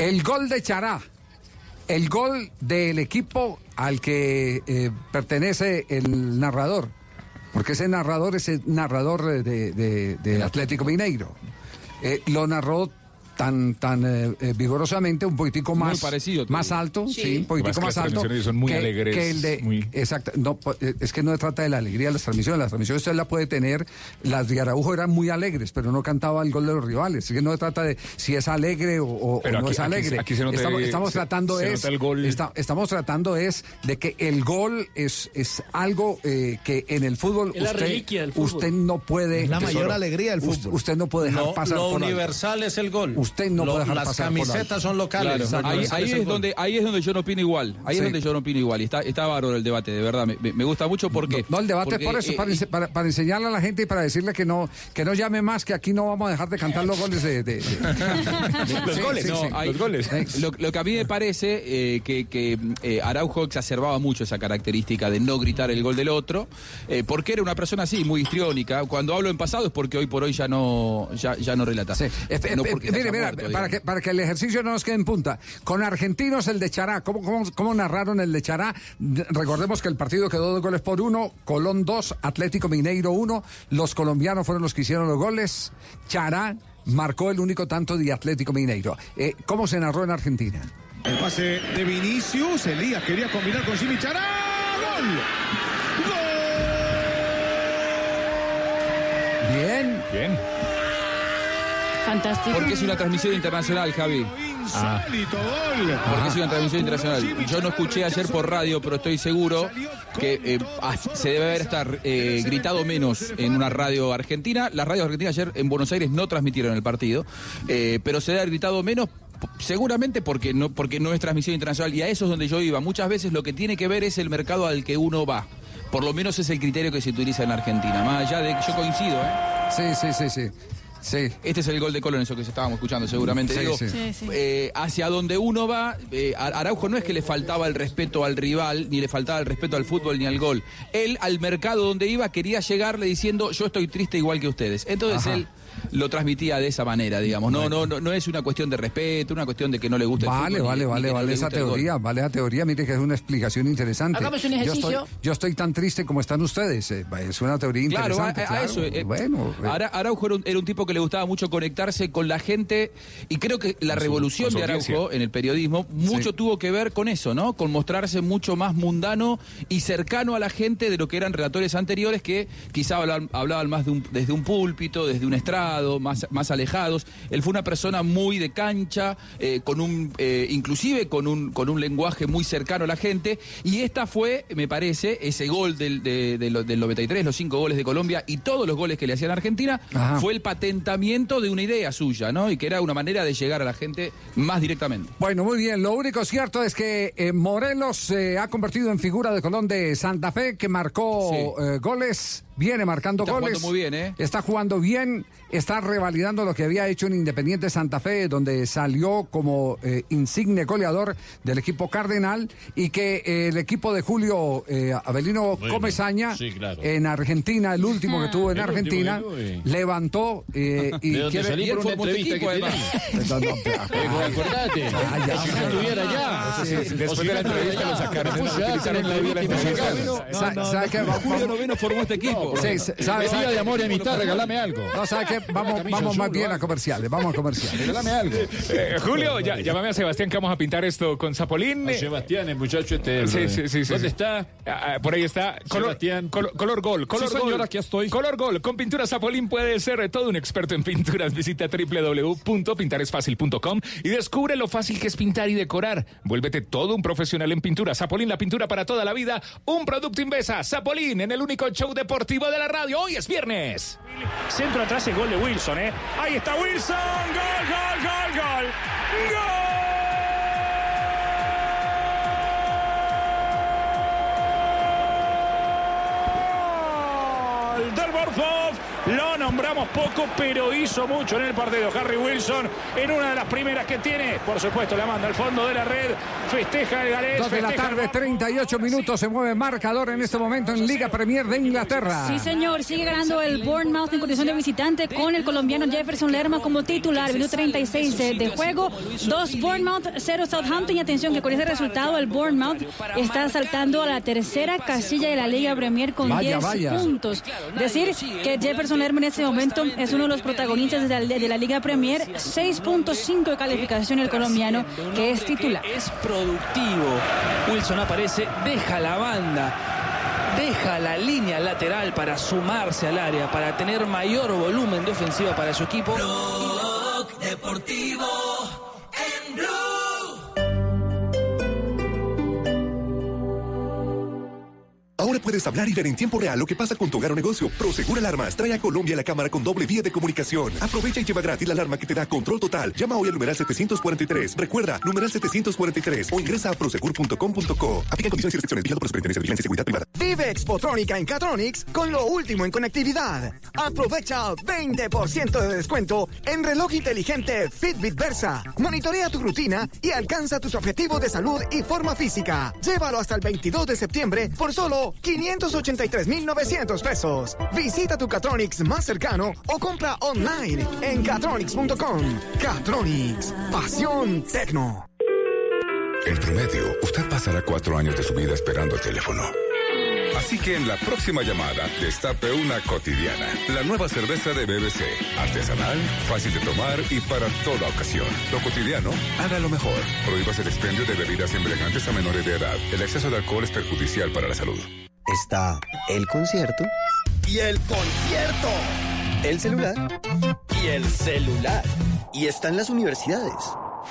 El gol de Chará. El gol del equipo al que eh, pertenece el narrador. Porque ese narrador es el narrador de, de- de Atlético Mineiro. Eh, lo narró tan tan eh, eh, vigorosamente, un poquitico Muy más, parecido, más digo. alto, sí, Sí. un poquitico Más que alto. transmisiones son muy alegres, que el de, muy- Exacto, no, eh, es que no se trata de la alegría de las transmisiones, las transmisiones usted la puede tener, las de Araujo eran muy alegres, pero no cantaba el gol de los rivales, así que no se trata de si es alegre o, no aquí- es alegre. aquí se nota- estamos, estamos se- tratando se es nota el gol. esta- estamos tratando es de que el gol es, es algo eh, que en el fútbol Es la usted, reliquia del fútbol. usted no puede Es la tesoro, mayor alegría del fútbol. Usted no puede dejar Lo, pasar lo por alto. universal es el gol. Usted usted no Lo- puede dejar las pasar. camisetas son locales. Claro, ahí, ahí es donde, ahí es donde yo no opino igual. Ahí Sí. es donde yo no opino igual. Y está, está bárbaro el debate, de verdad. Me, gusta mucho porque. No, el debate porque, es por eso, eh, para, ense- para- para enseñarle a la gente y para decirle que no, que no llame más, que aquí no vamos a dejar de cantar los goles de. de- de- Los Sí, goles, sí, no, Lo, lo que a mí me parece eh, que, que, eh, Araujo exacerbaba mucho esa característica de no gritar el gol del otro, eh, porque era una persona así, muy histriónica. Cuando hablo en pasado es porque hoy por hoy ya no, ya, ya no relata. No porque mire, muerto, para, que, para que el ejercicio no nos quede en punta. Con argentinos el de Chará, ¿cómo, cómo, cómo narraron el de Chará? Recordemos que el partido quedó dos goles por uno, Colón dos, Atlético Mineiro uno, los colombianos fueron los que hicieron los goles, Chará marcó el único tanto de Atlético Mineiro. Eh, ¿Cómo se narró en Argentina? El pase de Vinicius, Elías quería combinar con Jimmy Chará. ¡Gol! Bien. Bien. Fantástico. Porque es una transmisión internacional, Javi. Gol. Porque es una transmisión internacional. Yo no escuché ayer por radio, pero estoy seguro que eh, ah, se debe haber hasta eh, gritado menos en una radio argentina. Las radios argentinas ayer en Buenos Aires no transmitieron el partido, eh, pero se debe haber gritado menos. Seguramente porque no, porque no es transmisión internacional y a eso es donde yo iba. Muchas veces lo que tiene que ver es el mercado al que uno va. Por lo menos es el criterio que se utiliza en Argentina. Más allá de que yo coincido, ¿eh? Sí, sí, sí, sí. Sí. Este es el gol de Colón, eso que estábamos escuchando seguramente. Sí, Digo, sí. Sí, sí. eh, hacia donde uno va, eh, Araujo no es que le faltaba el respeto al rival, ni le faltaba el respeto al fútbol ni al gol. Él al mercado donde iba quería llegarle diciendo yo estoy triste igual que ustedes. Entonces Ajá. él lo transmitía de esa manera, digamos. No, no, no, no es una cuestión de respeto, una cuestión de que no le guste el Vale, fútbol. vale, ni- ni vale, vale le esa el teoría, vale la teoría, mire que es una explicación interesante. Hagamos un Yo ejercicio. estoy, yo estoy tan triste como están ustedes, eh, es una teoría Claro, a, interesante. a claro. eso. eh, bueno, eh, Ara- Araujo era un, era un tipo que le gustaba mucho conectarse con la gente y creo que la su- revolución de Araujo en el periodismo mucho Sí. tuvo que ver con eso, ¿no? Con mostrarse mucho más mundano y cercano a la gente de lo que eran relatores anteriores que quizá hablaban, hablaban más de un- desde un púlpito, desde un estrado, más, más alejados. Él fue una persona muy de cancha, eh, con un, eh, inclusive con un, con un lenguaje muy cercano a la gente y esta fue, me parece, ese gol del, de- de del 93, los cinco goles de Colombia y todos los goles que le hacían a Argentina, Ajá. fue el patentamiento de una idea suya, ¿no? Y que era una manera de llegar a la gente más directamente. Bueno, muy bien. Lo único cierto es que eh, Morelos se ha convertido en figura de Colón de Santa Fe, que marcó Sí. goles, viene marcando Está goles. jugando muy bien, ¿eh? Está jugando bien, está revalidando lo que había hecho en Independiente Santa Fe, donde salió como eh, insigne goleador del equipo Cardenal y que eh, el equipo de Julio eh, Avelino Bueno, Comesaña sí, claro. en Argentina, el último que tuvo en El último Argentina, que eh. levantó eh, y quiere- salí por una entrevista que equipo, tenía. No, no, pero- Acordate, Ah, después de la entrevista lo sacaron, ¿sabe qué? Julio Noveno formó este equipo. Sí, sí, sabe- sabe- de amor y amistad, regálame algo. No, ¿sabe qué? Vamos, vamos más bien a comerciales, vamos a comerciales. Regálame algo. Eh, Julio, ya, llámame a Sebastián que vamos a pintar esto con Zapolín. A Sebastián, el muchacho este. Sí, sí, sí, sí, ¿Dónde sí. está? Ah, ah, por ahí está. Color, Sebastián. Color, color gol. Color Sí, señor, gol. aquí estoy. Color gol. Con pintura Zapolín puede ser todo un experto en pinturas. Visita www.pintaresfacil.com y descubre lo fácil que es pintar y decorar. Vuélvete todo un profesional en pintura. Zapolín, la pintura para toda la vida. Un producto Invesa. Zapolín en el único show deportivo de la radio. Hoy es viernes. Centro atrás el gol de Wilson, ¿eh? Ahí está Wilson. Gol, gol, gol, gol. Gol del Borfov. Lo nombramos poco, pero hizo mucho en el partido. Harry Wilson en una de las primeras que tiene. Por supuesto, la manda al fondo de la red. Festeja el galés. Dos de la tarde, gol. 38 minutos, se mueve marcador en este momento en Liga Premier de Inglaterra. Sí, señor. Sigue ganando el Bournemouth en condición de visitante con el colombiano Jefferson Lerma como titular. Minuto 36 de, de juego. Dos Bournemouth, cero Southampton. Y atención que con ese resultado el Bournemouth está saltando a la tercera casilla de la Liga Premier con Vaya, 10 vaya. puntos. Decir que Jefferson Lerma en este momento es uno de los protagonistas de la, de la Liga Premier. 6.5 de calificación el colombiano que es titular. Es productivo. Wilson aparece, deja la banda, deja la línea lateral para sumarse al área, para tener mayor volumen de ofensiva para su equipo. Deportivo en Blue. Ahora puedes hablar y ver en tiempo real lo que pasa con tu hogar o negocio. Prosegur Alarmas trae a Colombia la cámara con doble vía de comunicación. Aprovecha y lleva gratis la alarma que te da control total. Llama hoy al numeral 743. Recuerda, numeral 743 o ingresa a prosegur.com.co. Aplica condiciones y restricciones. Vigilado por Superintendencia de Vigilancia y Seguridad Privada. Vive Expotrónica en Catronics con lo último en conectividad. Aprovecha 20% de descuento en reloj inteligente Fitbit Versa. Monitorea tu rutina y alcanza tus objetivos de salud y forma física. Llévalo hasta el 22 de septiembre por solo 583,900 pesos. Visita tu Catronics más cercano o compra online en catronics.com. Catronics, pasión tecno. En promedio, usted pasará cuatro años de su vida esperando el teléfono. Así que en la próxima llamada, destape una cotidiana. La nueva cerveza de BBC. Artesanal, fácil de tomar y para toda ocasión. Lo cotidiano, haga lo mejor. Prohíbas el expendio de bebidas embriagantes a menores de edad. El exceso de alcohol es perjudicial para la salud. Está el concierto y el concierto. el celular y el celular. y están las universidades.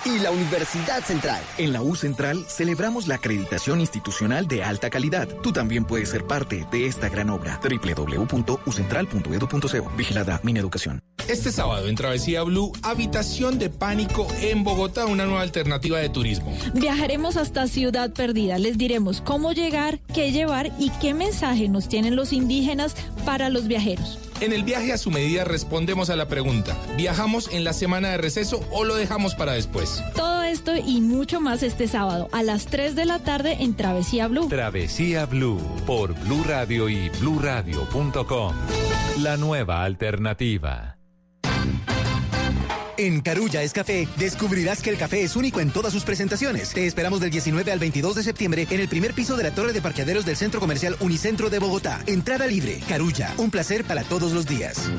Y la Universidad Central. En la U Central celebramos la acreditación institucional de alta calidad. Tú también puedes ser parte de esta gran obra. www.ucentral.edu.co. Vigilada Mineducación. Este sábado en Travesía Blue, habitación de pánico en Bogotá, una nueva alternativa de turismo. Viajaremos hasta Ciudad Perdida. Les diremos cómo llegar, qué llevar y qué mensaje nos tienen los indígenas para los viajeros. En el viaje a su medida respondemos a la pregunta, ¿viajamos en la semana de receso o lo dejamos para después? Todo esto y mucho más este sábado a las 3 de la tarde en Travesía Blue. Travesía Blue por Blue Radio y bluradio.com. La nueva alternativa. En Carulla es Café, descubrirás que el café es único en todas sus presentaciones. Te esperamos del 19 al 22 de septiembre en el primer piso de la torre de parqueaderos del Centro Comercial Unicentro de Bogotá. Entrada libre. Carulla, un placer para todos los días.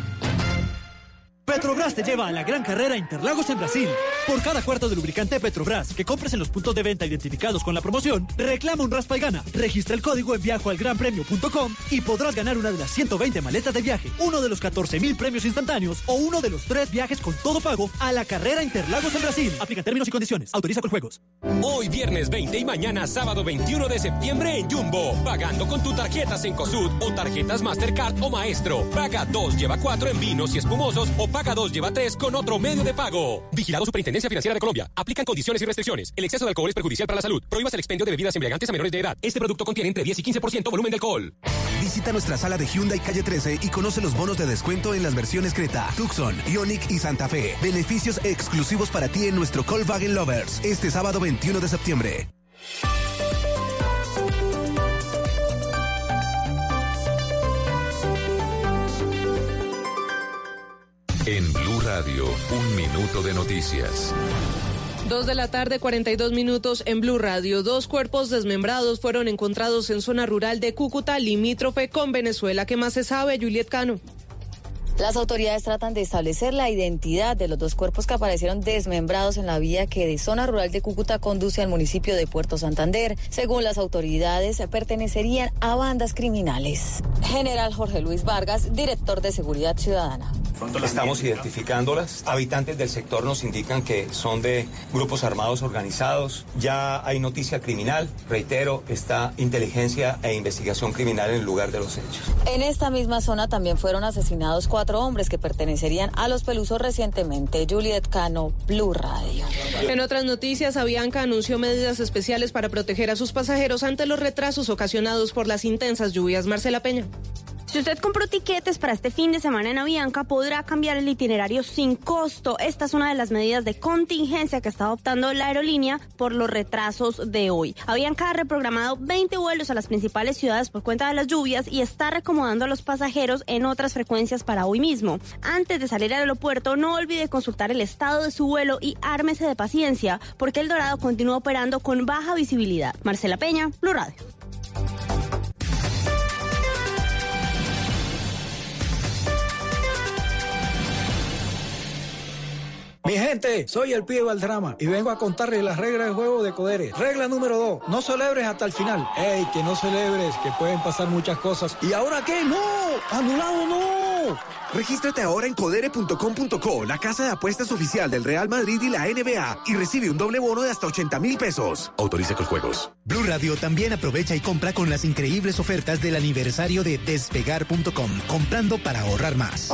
Petrobras te lleva a la gran carrera Interlagos en Brasil. Por cada cuarto de lubricante Petrobras que compres en los puntos de venta identificados con la promoción, reclama un raspa y gana. Registra el código en viajoalgranpremio.com y podrás ganar una de las 120 maletas de viaje, uno de los 14 mil premios instantáneos o uno de los tres viajes con todo pago a la carrera Interlagos en Brasil. Aplica términos y condiciones. Autoriza con juegos. Hoy viernes 20 y mañana sábado 21 de septiembre en Jumbo. Pagando con tu tarjeta Cencosud o tarjetas Mastercard o Maestro. Paga 2, lleva 4 en vinos y espumosos o paga 2, lleva 3 con otro medio de pago. Vigilado Superintendencia Financiera de Colombia. Aplican condiciones y restricciones. El exceso de alcohol es perjudicial para la salud. Prohíbas el expendio de bebidas embriagantes a menores de edad. Este producto contiene entre 10 y 15% volumen de alcohol. Visita nuestra sala de Hyundai Calle 13 y conoce los bonos de descuento en las versiones Creta, Tucson, Ioniq y Santa Fe. Beneficios exclusivos para ti en nuestro Volkswagen Lovers. Este sábado 21 de septiembre. En Blue Radio, un minuto de noticias. Dos de la tarde, 42 minutos en Blue Radio. Dos cuerpos desmembrados fueron encontrados en zona rural de Cúcuta, limítrofe con Venezuela. ¿Qué más se sabe, Juliet Cano? Las autoridades tratan de establecer la identidad de los dos cuerpos que aparecieron desmembrados en la vía que de zona rural de Cúcuta conduce al municipio de Puerto Santander. Según las autoridades, pertenecerían a bandas criminales. General Jorge Luis Vargas, director de Seguridad Ciudadana. Estamos identificándolas. Habitantes del sector nos indican que son de grupos armados organizados. Ya hay noticia criminal. Reitero, está inteligencia e investigación criminal en el lugar de los hechos. En esta misma zona también fueron asesinados cuatro hombres que pertenecerían a los Pelusos recientemente. Juliet Cano, Blue Radio. En otras noticias, Avianca anunció medidas especiales para proteger a sus pasajeros ante los retrasos ocasionados por las intensas lluvias. Marcela Peña. Si usted compró tiquetes para este fin de semana en Avianca, podrá cambiar el itinerario sin costo. Esta es una de las medidas de contingencia que está adoptando la aerolínea por los retrasos de hoy. Avianca ha reprogramado 20 vuelos a las principales ciudades por cuenta de las lluvias y está recomodando a los pasajeros en otras frecuencias para hoy mismo. Antes de salir al aeropuerto, no olvide consultar el estado de su vuelo y ármese de paciencia, porque el Dorado continúa operando con baja visibilidad. Marcela Peña, Blue Radio. Mi gente, soy el pibe Valdrama y vengo a contarles las reglas del juego de Codere. Regla número dos, no celebres hasta el final. ¡Ey, que no celebres, que pueden pasar muchas cosas! ¿Y ahora qué? ¡No! ¡Anulado no! Regístrate ahora en codere.com.co, la casa de apuestas oficial del Real Madrid y la NBA, y recibe un doble bono de hasta 80 mil pesos. Autoriza con juegos. Blue Radio también aprovecha y compra con las increíbles ofertas del aniversario de despegar.com, comprando para ahorrar más.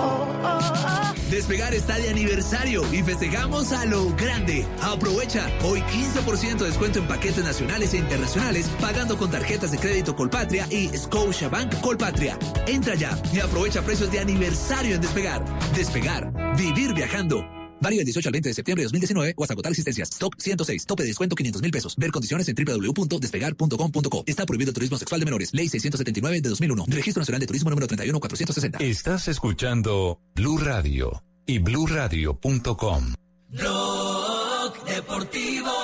Despegar está de aniversario y festejamos a lo grande. Aprovecha hoy 15% de descuento en paquetes nacionales e internacionales pagando con tarjetas de crédito Colpatria y Scotiabank Colpatria. Entra ya y aprovecha precios de aniversario en Despegar. Despegar. Vivir viajando. Válido del 18 al 20 de septiembre de 2019 o hasta agotar existencias. Stock 106. Tope de descuento 500 mil pesos. Ver condiciones en www.despegar.com.co. Está prohibido el turismo sexual de menores. Ley 679 de 2001. Registro Nacional de Turismo número 31460. Estás escuchando Blue Radio y bluradio.com. Blog Deportivo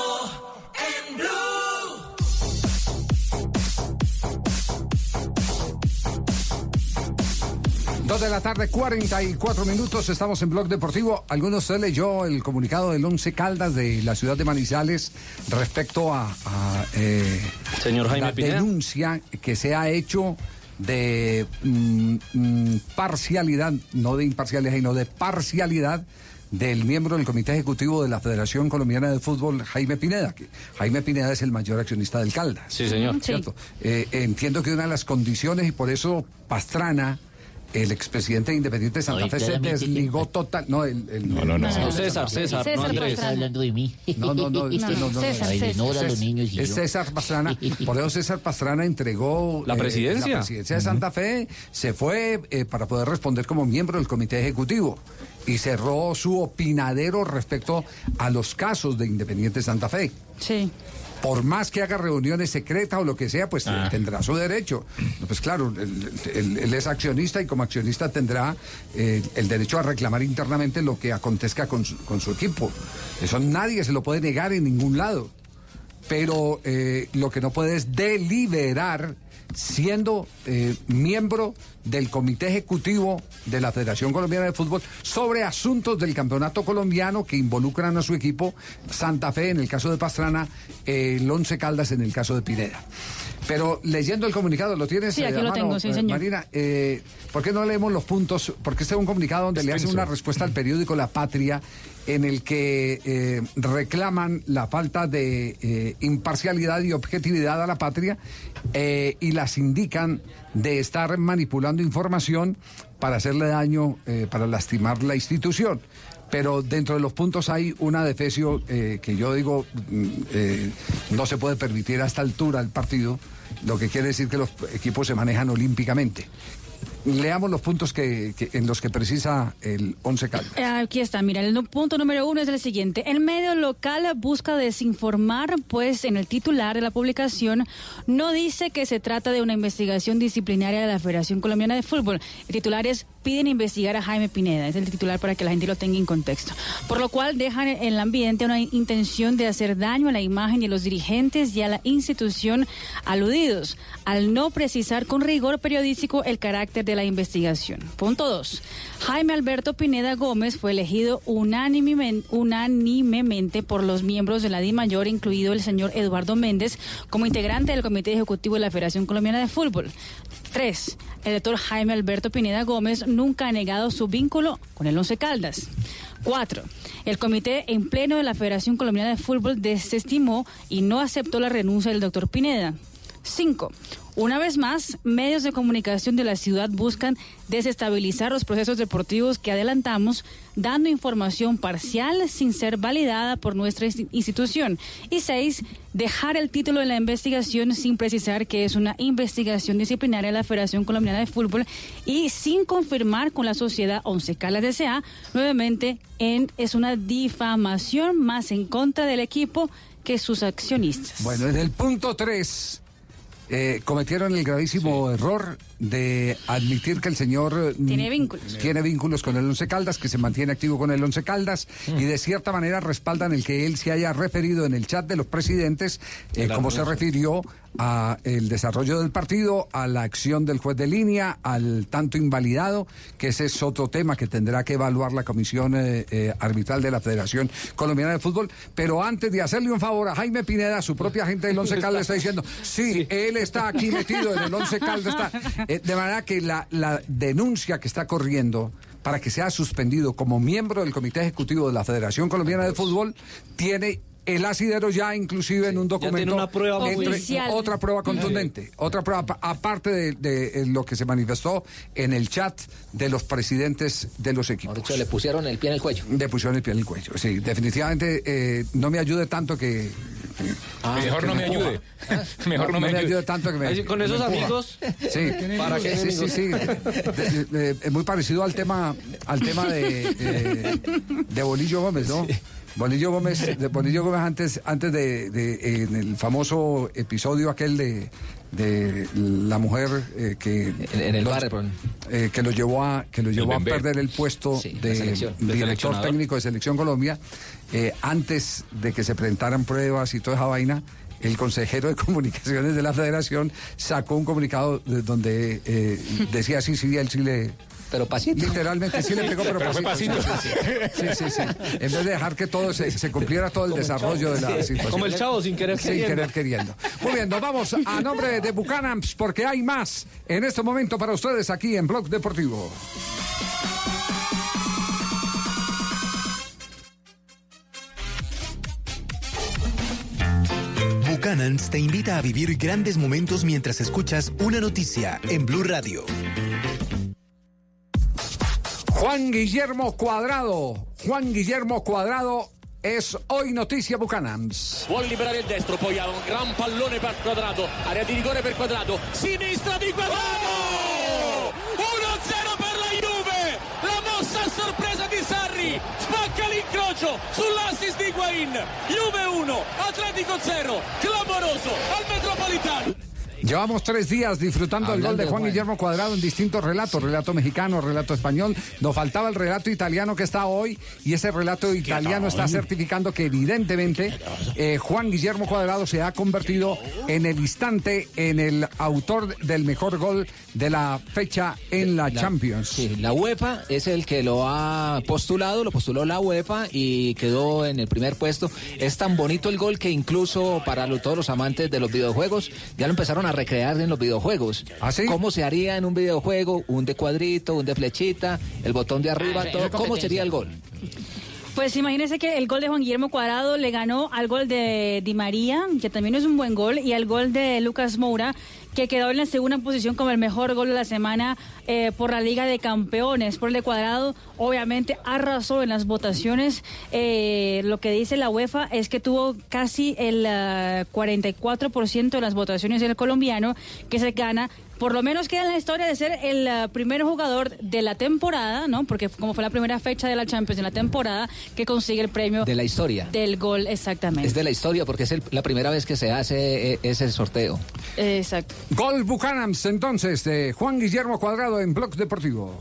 Dos de la tarde, 44 minutos, estamos en Blog Deportivo. ¿Alguno de ustedes leyó el comunicado del Once Caldas de la ciudad de Manizales respecto a, a, eh, Señor Jaime la Pineda. denuncia que se ha hecho de mm, mm, parcialidad, no de imparcialidad, sino de parcialidad del miembro del Comité Ejecutivo de la Federación Colombiana de Fútbol, Jaime Pineda. Que Jaime Pineda es el mayor accionista del Caldas. Sí, señor. ¿Cierto? Eh, entiendo que una de las condiciones, y por eso Pastrana, el expresidente de Independiente de Santa Fe, se desligó total. No, el, el- No, no, no. No, César, César, no Andrés. Está hablando de mí. No, no, no, usted no, no, no. César, César. ignora a los niños y es. César Pastrana. Por eso César Pastrana entregó La eh, presidencia. la presidencia de Santa Fe, se fue eh, para poder responder como miembro del comité ejecutivo y cerró su opinadero respecto a los casos de Independiente Santa Fe. Sí. Por más que haga reuniones secretas o lo que sea, pues Ah. tendrá su derecho. Pues claro, él, él- él es accionista y como accionista tendrá eh, el derecho a reclamar internamente lo que acontezca con su, con su equipo. Eso nadie se lo puede negar en ningún lado. Pero eh, lo que no puede es deliberar siendo eh, miembro del Comité Ejecutivo de la Federación Colombiana de Fútbol sobre asuntos del campeonato colombiano que involucran a su equipo, Santa Fe en el caso de Pastrana, eh, el Once Caldas en el caso de Pineda. Pero leyendo el comunicado, ¿lo tienes? Sí, aquí a lo mano, tengo, sí, eh, señor. Marina, eh, ¿por qué no leemos los puntos? Porque este es un comunicado donde le hacen una respuesta al periódico La Patria en el que eh, reclaman la falta de eh, imparcialidad y objetividad a la patria eh, y las indican de estar manipulando información para hacerle daño, para lastimar la institución. Pero dentro de los puntos hay una defecio eh, que yo digo mm, no se puede permitir a esta altura del partido, lo que quiere decir que los equipos se manejan olímpicamente. Leamos los puntos que, en los que precisa el Once Caldas. Eh, Aquí está, mira, el punto número uno es el siguiente. El medio local busca desinformar, pues en el titular de la publicación no dice que se trata de una investigación disciplinaria de la Federación Colombiana de Fútbol. El titular es piden investigar a Jaime Pineda, es el titular para que la gente lo tenga en contexto. Por lo cual dejan en el ambiente una intención de hacer daño a la imagen de los dirigentes y a la institución aludidos, al no precisar con rigor periodístico el carácter de la investigación. Punto 2. Jaime Alberto Pineda Gómez fue elegido unánimemen- unánimemente por los miembros de la DIMAYOR, incluido el señor Eduardo Méndez, como integrante del Comité Ejecutivo de la Federación Colombiana de Fútbol. 3. El doctor Jaime Alberto Pineda Gómez nunca ha negado su vínculo con el Once Caldas. 4. El comité en pleno de la Federación Colombiana de Fútbol desestimó y no aceptó la renuncia del doctor Pineda. 5. Una vez más, medios de comunicación de la ciudad buscan desestabilizar los procesos deportivos que adelantamos, dando información parcial sin ser validada por nuestra insti- institución. Y 6. Dejar el título de la investigación sin precisar que es una investigación disciplinaria de la Federación Colombiana de Fútbol y sin confirmar con la sociedad Once Caldas S.A. Nuevamente, en, es una difamación más en contra del equipo que sus accionistas. Bueno, en el punto 3 cometieron el gravísimo error de admitir que el señor mm, Tiene vínculos. tiene vínculos con el Once Caldas, que se mantiene activo con el Once Caldas y de cierta manera respaldan el que él se haya referido en el chat de los presidentes, eh, como se refirió a el desarrollo del partido, a la acción del juez de línea, al tanto invalidado, que ese es otro tema que tendrá que evaluar la comisión eh, eh, arbitral de la Federación Colombiana de Fútbol. Pero antes de hacerle un favor a Jaime Pineda, su propia gente del Once Caldas está diciendo, sí, él está aquí metido en el Once Caldas. Está. Eh, de manera que la, la denuncia que está corriendo para que sea suspendido como miembro del Comité Ejecutivo de la Federación Colombiana de Fútbol, tiene el asidero ya inclusive en un documento tiene una prueba entre- otra prueba contundente otra prueba pa- aparte de, de, eh, lo que se manifestó en el chat de los presidentes de los equipos le pusieron el pie en el cuello. le pusieron el pie en el cuello sí definitivamente eh, no me ayude tanto que Mejor que no me ayude. Mejor no me ayude. tanto que me con esos me amigos. Sí, ¿Para qué sí, sí, sí. De- de- de- muy parecido al tema, al tema de, de, de Bolillo Gómez, ¿no? Bolillo Gómez, de Bolillo Gómez antes, antes de, de- en el famoso episodio aquel de, de la mujer eh, que En el los- bar, eh, que lo llevó a que lo llevó a perder el puesto Sí, de, director técnico de selección Colombia eh, antes de que se presentaran pruebas y toda esa vaina el consejero de comunicaciones de la federación sacó un comunicado de- donde eh, decía sí sí él sí le Pero pasito. literalmente sí le pegó pero, Pero fue pasito, sí, sí, sí. en vez de dejar que todo se, se cumpliera todo el desarrollo de la situación Como el chavo sin querer sin queriendo. querer queriendo. Muy bien, nos vamos a nombre de Bucanams porque hay más en este momento para ustedes aquí en Blog Deportivo. Buchanan's te invita a vivir grandes momentos mientras escuchas una noticia en Blue Radio. Juan Guillermo Cuadrado. Juan Guillermo Cuadrado es hoy noticia Bucanams. Vuole liberare il destro, poi ha un gran pallone per quadrato, area di rigore per quadrato, sinistra di quadrato! 1-0 per la Juve! La mossa a sorpresa di Sarri! Spacca l'incrocio sull'assist di Higuain! Juve 1, Atletico 0, clamoroso al Metropolitano! Llevamos tres días disfrutando del gol de Juan Guillermo Cuadrado en distintos relatos, relato mexicano, relato español. Nos faltaba el relato italiano que está hoy y ese relato italiano está certificando que evidentemente eh, Juan Guillermo Cuadrado se ha convertido en el instante en el autor del mejor gol de la fecha en la, Champions. Sí, la UEFA es el que lo ha postulado, lo postuló la UEFA y quedó en el primer puesto. Es tan bonito el gol que incluso para lo- todos los amantes de los videojuegos ya lo empezaron a recrear en los videojuegos. ¿Cómo se haría en un videojuego? Un de cuadrito, un de flechita, el botón de arriba, Ah, todo. ¿Cómo sería el gol? Pues imagínense que el gol de Juan Guillermo Cuadrado le ganó al gol de Di María, que también es un buen gol, y al gol de Lucas Moura, que quedó en la segunda posición como el mejor gol de la semana eh, por la Liga de Campeones. Por el de Cuadrado, obviamente arrasó en las votaciones. Eh, lo que dice la UEFA es que tuvo casi el ah, 44% de las votaciones del colombiano, que se gana por lo menos queda en la historia de ser el ah, primer jugador de la temporada, ¿no? Porque como fue la primera fecha de la Champions en la temporada, que consigue el premio De la historia. del gol exactamente. Es de la historia porque es el- la primera vez que se hace eh, ese sorteo. Exacto. Gol Bucanams entonces de Juan Guillermo Cuadrado en Blog Deportivo.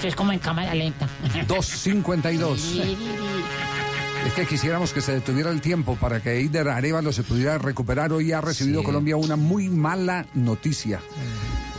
Eso es como en cámara lenta. 252. Es que quisiéramos que se detuviera el tiempo para que Eider Arevalo se pudiera recuperar. Hoy ha recibido Sí. Colombia una muy mala noticia.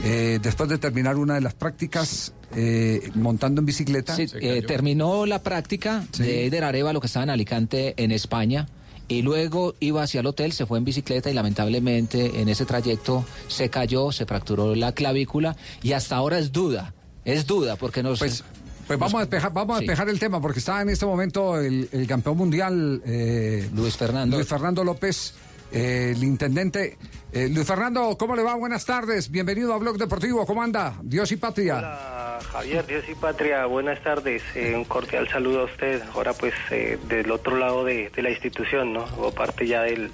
Eh, después de terminar una de las prácticas eh, montando en bicicleta. Sí, eh, terminó la práctica de Eider Arevalo que estaba en Alicante, en España. Y luego iba hacia el hotel, se fue en bicicleta y lamentablemente en ese trayecto se cayó, se fracturó la clavícula y hasta ahora es duda, es duda porque no Pues, pues vamos a despejar, vamos a Sí. despejar el tema porque está en este momento el, el campeón mundial eh, Luis Fernando. Luis Fernando López, eh, el intendente. Eh, Luis Fernando, ¿cómo le va? Buenas tardes, bienvenido a Blog Deportivo, ¿cómo anda? Dios y patria. Hola, Javier, Dios y Patria, buenas tardes. Eh, un cordial saludo a usted. Ahora pues eh, del otro lado de, de la institución, ¿no? O parte ya del,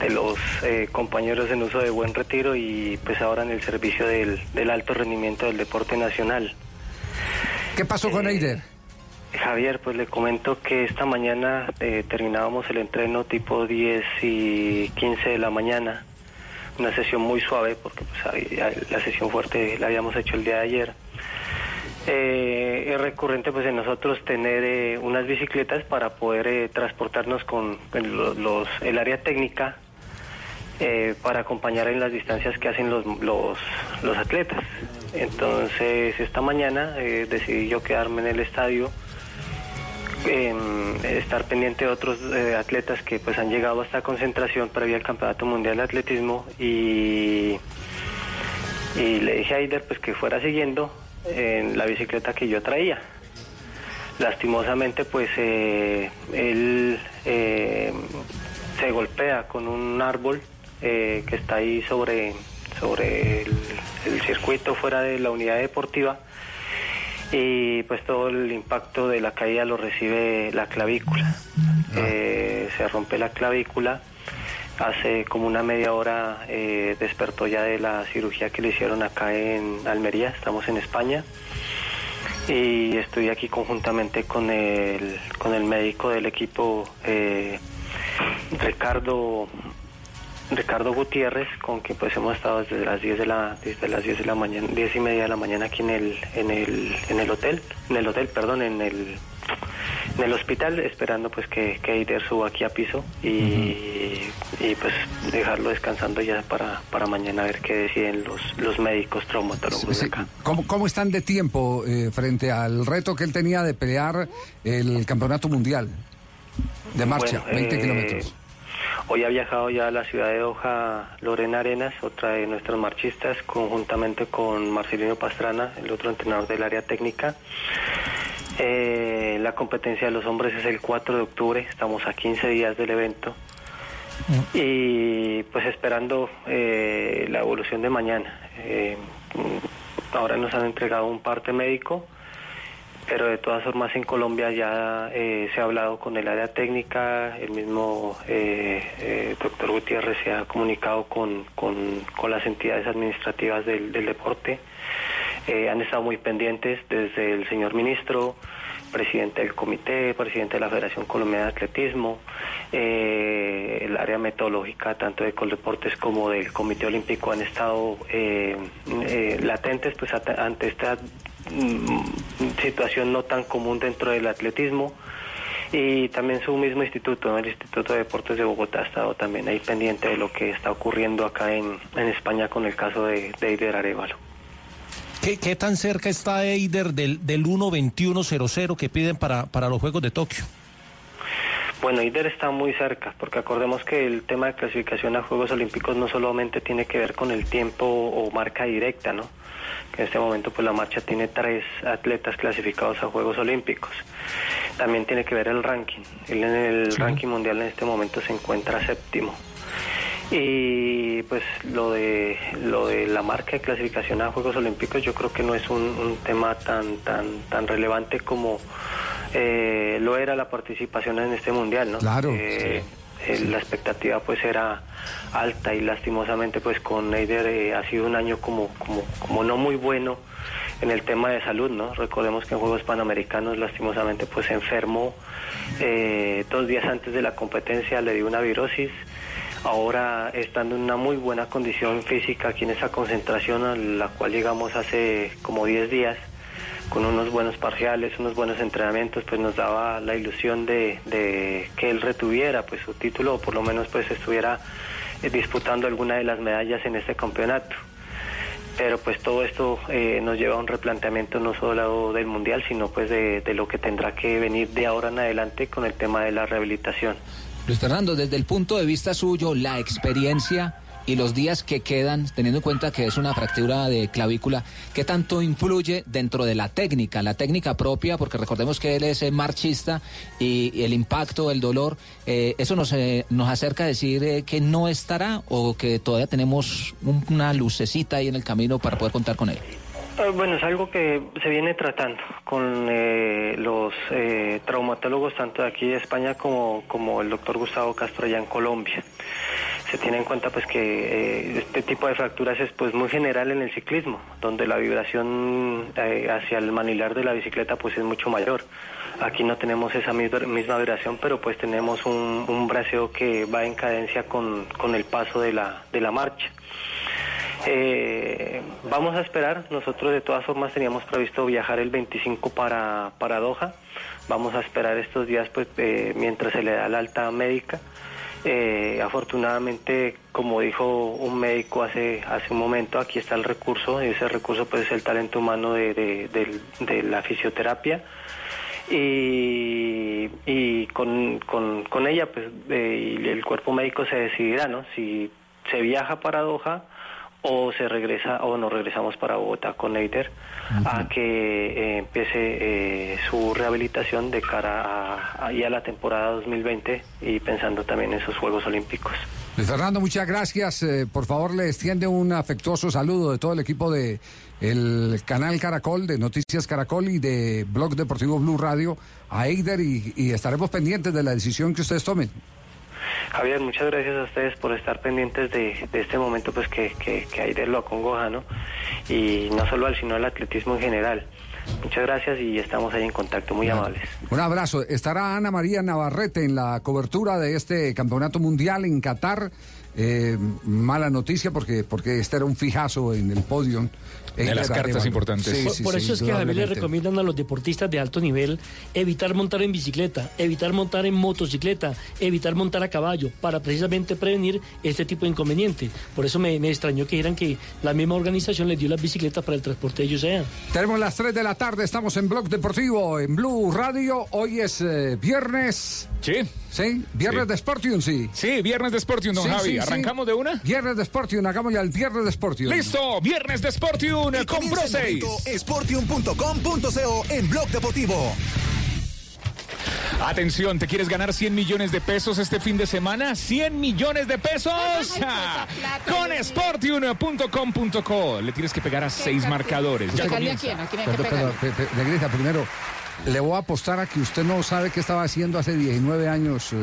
de los eh, compañeros en uso de buen retiro y pues ahora en el servicio del, del alto rendimiento del deporte nacional. ¿Qué pasó con Eider? Javier, pues le comento que esta mañana eh, terminábamos el entreno tipo 10 y 15 de la mañana. Una sesión muy suave porque pues, la sesión fuerte la habíamos hecho el día de ayer. Eh, es recurrente pues en nosotros tener eh, unas bicicletas para poder eh, transportarnos con los, el área técnica eh, para acompañar en las distancias que hacen los, los, los atletas. Entonces esta mañana eh, decidí yo quedarme en el estadio, em, estar pendiente de otros eh, atletas que pues han llegado a esta concentración previa al Campeonato Mundial de Atletismo y, le dije a Aider pues que fuera siguiendo en la bicicleta que yo traía. Lastimosamente pues él se golpea con un árbol eh, que está ahí sobre, sobre el, el circuito fuera de la unidad deportiva y pues todo el impacto de la caída lo recibe la clavícula. Eh, se rompe la clavícula. Hace como una media hora eh, despertó ya de la cirugía que le hicieron acá en Almería, estamos en España. Y estoy aquí conjuntamente con el, con el médico del equipo, eh, Ricardo Ricardo Gutiérrez, con quien pues hemos estado desde las 10 de la desde las 10 de la mañana, 10 y media de la mañana aquí en el en el en el hotel, en el hotel, perdón, en el en el hospital esperando pues que, que Eider suba aquí a piso y, y, pues dejarlo descansando ya para, para mañana a ver qué deciden los, los médicos traumatólogos Sí, de acá. ¿Cómo, cómo están de tiempo eh, frente al reto que él tenía de pelear el campeonato mundial de marcha, Bueno, 20 eh, kilómetros? Hoy ha viajado ya a la ciudad de Doha Lorena Arenas, otra de nuestras marchistas, conjuntamente con Marcelino Pastrana, el otro entrenador del área técnica. Eh, la competencia de los hombres es el 4 de octubre, estamos a 15 días del evento. Y pues esperando eh, la evolución de mañana. Eh, mm, ahora nos han entregado un parte médico pero de todas formas en Colombia ya eh, se ha hablado con el área técnica, el mismo eh, eh, doctor Gutiérrez se ha comunicado con, con- con las entidades administrativas del, deporte, han estado muy pendientes desde el señor ministro, presidente del comité, presidente de la Federación Colombiana de Atletismo, el área metodológica tanto de Coldeportes como del Comité Olímpico han estado latentes pues ante esta situación no tan común dentro del atletismo y también su mismo instituto, ¿no? el Instituto de Deportes de Bogotá ha estado también ahí pendiente de lo que está ocurriendo acá en, en España con el caso de, de Eider Arevalo. ¿Qué, qué tan cerca está Eider del, del 1.21.00 que piden para, para los Juegos de Tokio? Bueno, IDER está muy cerca, porque acordemos que el tema de clasificación a Juegos Olímpicos no solamente tiene que ver con el tiempo o marca directa, ¿no? Que en este momento pues la marcha tiene tres atletas clasificados a Juegos Olímpicos. También tiene que ver el ranking. Él en el ranking mundial en este momento se encuentra séptimo. Y pues lo de lo de la marca de clasificación a Juegos Olímpicos yo creo que no es un, un tema tan tan tan relevante como eh, lo era la participación en este mundial, ¿no? Claro, Eh, eh, la expectativa pues era alta y lastimosamente pues con Eider eh, ha sido un año como como como no muy bueno en el tema de salud, ¿no? Recordemos que en Juegos Panamericanos lastimosamente pues se enfermó eh, dos días antes de la competencia, le dio una virosis. Ahora estando en una muy buena condición física aquí en esa concentración a la cual llegamos hace como 10 días, con unos buenos parciales, unos buenos entrenamientos, pues nos daba la ilusión de, que él retuviera pues su título o por lo menos pues estuviera eh, disputando alguna de las medallas en este campeonato pero pues todo esto eh, nos lleva a un replanteamiento no solo del mundial, sino pues de lo que tendrá que venir de ahora en adelante con el tema de la rehabilitación. Luis Fernando, desde el punto de vista suyo, la experiencia y los días que quedan, teniendo en cuenta que es una fractura de clavícula, ¿qué tanto influye dentro de la técnica, la técnica propia? Porque recordemos que él es eh, marchista y, el impacto, el dolor, eh, ¿eso nos, eh, nos acerca a decir eh, que no estará o que todavía tenemos un- una lucecita ahí en el camino para poder contar con él? Bueno, es algo que se viene tratando con eh, los eh, traumatólogos tanto de aquí de España como, como el doctor Gustavo Castro allá en Colombia. Se tiene en cuenta pues que eh, este tipo de fracturas es pues muy general en el ciclismo, donde la vibración eh, hacia el manilar de la bicicleta pues es mucho mayor. Aquí no tenemos esa misma, vibración, pero pues tenemos un, un braceo que va en cadencia con, con el paso de la, de la marcha. Eh, vamos a esperar, nosotros de todas formas teníamos previsto viajar el 25 para, para Doha, vamos a esperar estos días pues mientras se le da la alta médica. Eh, afortunadamente, como dijo un médico hace, hace un momento, aquí está el recurso, ese recurso pues es el talento humano de, de- la fisioterapia y, y con, con, con ella pues eh, y el cuerpo médico se decidirá, ¿no? Si se viaja para Doha o se regresa o nos regresamos para Bogotá con Eider a que eh, empiece eh, su rehabilitación de cara a, la temporada 2020 y pensando también en esos Juegos Olímpicos. Luis Fernando, muchas gracias. Eh, por favor, le extiende un afectuoso saludo de todo el equipo de el canal Caracol, de Noticias Caracol y de Blog Deportivo Blue Radio a Eider y, y estaremos pendientes de la decisión que ustedes tomen. Javier, muchas gracias a ustedes por estar pendientes de, de este momento pues que, que, que Aider lo acongoja, ¿no? Y no solo al, sino al atletismo en general. Muchas gracias y estamos ahí en contacto, muy amables. Un abrazo. Estará Ana María Navarrete en la cobertura de este campeonato mundial en Qatar. Eh, mala noticia porque porque este era un fijazo en el podio. De las cartas importantes. Sí, por, sí, por sí, eso es que Javier le indudablemente. recomiendan a los deportistas de alto nivel evitar montar en bicicleta, evitar montar en motocicleta, evitar montar a caballo, para precisamente prevenir este tipo de inconveniente. Por eso me, me extrañó que dijeran que la misma organización les dio las bicicletas para el transporte de ellos sean. Tenemos las 3 de la tarde, estamos en Blog Deportivo, en Blue Radio. Hoy es eh, viernes. Sí. Sí, viernes Sí. de Sportium, sí. Sí, viernes de Sportium, don Sí, Javi. sí, sí. ¿Arrancamos de una? Viernes de Sportium, hagamos ya el viernes de Sportium. ¡Listo! Viernes de Sportium Y con comienza Pro el 6. momento Sportium.com.co en Blog Deportivo. Atención, ¿te quieres ganar 100 millones de pesos este fin de semana? ¡100 millones de pesos! Con sportium.com.co. Le tienes que pegar a seis marcadores. Ya ¿Pegarle a comienza. quién? ¿A quién hay que pegar? pe- Negrita, primero, le voy a apostar a que usted no sabe qué estaba haciendo hace 19 años. eh,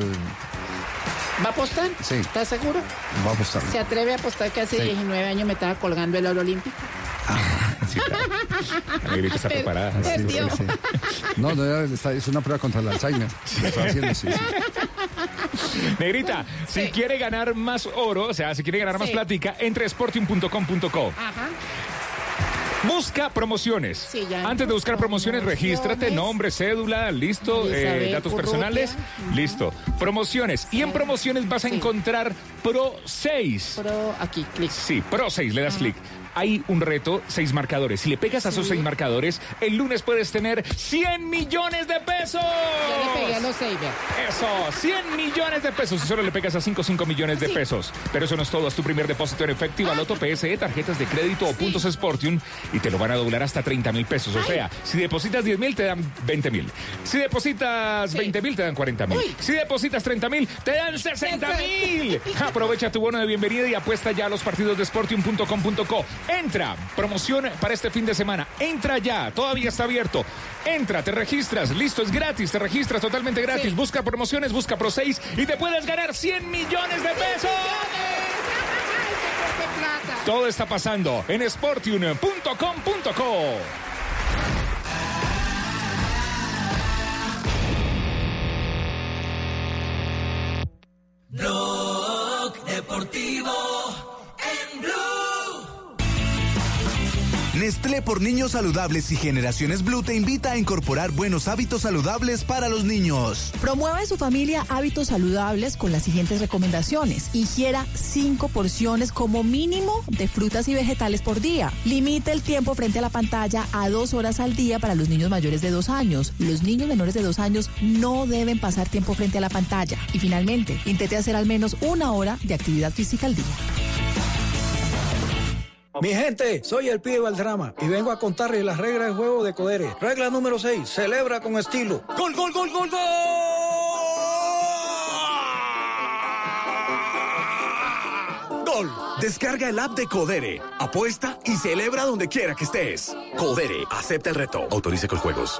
¿Va a apostar? Sí. ¿Estás seguro? va a apostar. ¿Se atreve a apostar que hace Sí. 19 años me estaba colgando el oro olímpico? La negrita está Per- preparada. No, está- es una prueba contra el Alzheimer. Está haciendo, sí, sí. Negrita, si quiere ganar más oro, o sea, si quiere ganar más Sí. plática, entre a sportium.com.co. Ajá. Busca promociones. Sí, ya. Antes de buscar promociones, regístrate, nombre, cédula, listo, eh, datos Urrutia. personales, listo. Promociones. Y en promociones vas a encontrar Pro 6. Pro, aquí, clic. Sí, Pro 6, le das clic. Hay un reto, seis marcadores. Si le pegas a esos seis marcadores, el lunes puedes tener 100 millones de pesos. Ya le pegué a los seis. Eso, 100 millones de pesos. Y solo le pegas a 5, 5 millones de pesos. Pero eso no es todo. Haz tu primer depósito en efectivo, Loto PSE, tarjetas de crédito o puntos Sportium y te lo van a doblar hasta 30 mil pesos. O sea, si depositas 10 mil, te dan 20 mil. Si depositas 20 mil, te dan 40 mil. Si depositas 30 mil, te dan 60 mil. Aprovecha tu bono de bienvenida y apuesta ya a los partidos de Sportium.com.co. Entra, promoción para este fin de semana. Entra ya, todavía está abierto. Entra, te registras, listo, es gratis, te registras totalmente gratis. Busca promociones, busca Pro 6 y te puedes ganar 100 millones de pesos. Todo está pasando en sportium.com.co. Blog Deportivo Nestlé por niños saludables y generaciones Blue te invita a incorporar buenos hábitos saludables para los niños. Promueve en su familia hábitos saludables con las siguientes recomendaciones. Ingiera cinco porciones como mínimo de frutas y vegetales por día. Limite el tiempo frente a la pantalla a dos horas al día para los niños mayores de dos años. Los niños menores de dos años no deben pasar tiempo frente a la pantalla. Y finalmente, intente hacer al menos una hora de actividad física al día. Mi gente, soy el pibe Valdrama y vengo a contarles las reglas del juego de Codere. Regla número 6, celebra con estilo. ¡Gol, gol, gol, gol, gol! Gol. Descarga el app de Codere, apuesta y celebra donde quiera que estés. Codere, acepta el reto. Autorice con juegos.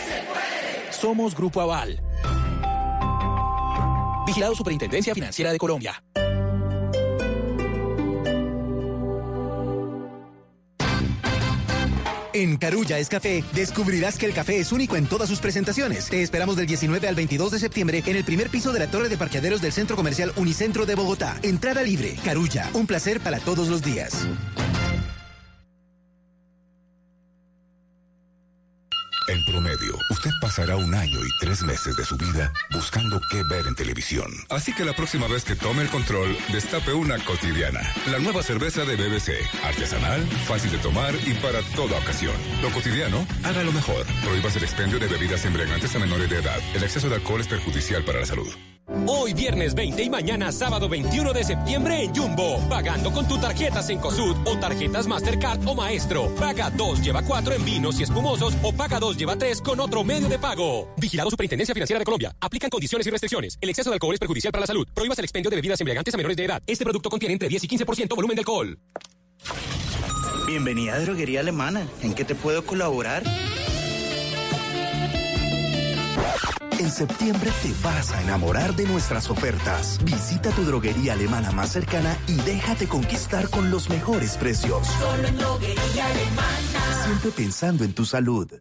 Somos Grupo Aval. Vigilado Superintendencia Financiera de Colombia. En Carulla es Café, descubrirás que el café es único en todas sus presentaciones. Te esperamos del 19 al 22 de septiembre en el primer piso de la torre de parqueaderos del Centro Comercial Unicentro de Bogotá. Entrada libre. Carulla, un placer para todos los días. Promedio, usted pasará un año y tres meses de su vida buscando qué ver en televisión. Así que la próxima vez que tome el control, destape una cotidiana. La nueva cerveza de BBC. Artesanal, fácil de tomar y para toda ocasión. Lo cotidiano, haga lo mejor. Prohíbas el expendio de bebidas embriagantes a menores de edad. El exceso de alcohol es perjudicial para la salud. Hoy viernes 20 y mañana sábado 21 de septiembre en Jumbo. Pagando con tu tarjeta Cencosud o tarjetas Mastercard o Maestro. Paga 2, lleva 4 en vinos y espumosos o paga 2, lleva 3 con otro medio de pago. Vigilado Superintendencia Financiera de Colombia. Aplican condiciones y restricciones. El exceso de alcohol es perjudicial para la salud. Prohíbas el expendio de bebidas embriagantes a menores de edad. Este producto contiene entre 10 y 15% volumen de alcohol. Bienvenida a Droguería Alemana. ¿En qué te puedo colaborar? En septiembre te vas a enamorar de nuestras ofertas. Visita tu droguería alemana más cercana y déjate conquistar con los mejores precios. Solo en droguería alemana. Siempre pensando en tu salud.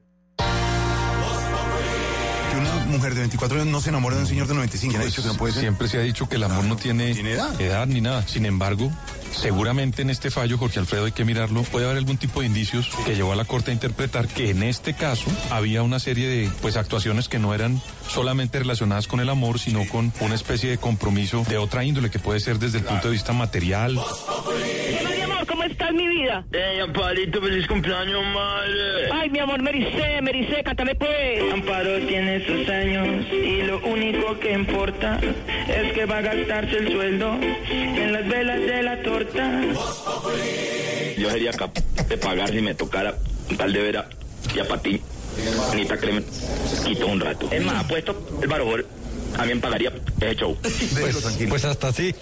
Mujer de 24 años no se enamore de un señor de 95. ¿Quién ha dicho que no puede ser? Siempre se ha dicho que el amor no tiene, edad? ni nada. Sin embargo, seguramente en este fallo, Jorge Alfredo, hay que mirarlo, puede haber algún tipo de indicios que llevó a la Corte a interpretar que en este caso había una serie de pues actuaciones que no eran solamente relacionadas con el amor, sino con una especie de compromiso de otra índole que puede ser desde el punto de vista material. ¿Cómo estás, mi vida? Ey, Amparito, feliz cumpleaños, madre. Ay, mi amor, Mericé, Mericé, cántame pues. Amparo tiene sus años y lo único que importa es que va a gastarse el sueldo en las velas de la torta. Yo sería capaz de pagar si me tocara un tal de vera y a patín. Anita Clemen, quito un rato. Es más, apuesto el barojol. También pagaría ese show. Pues hasta así.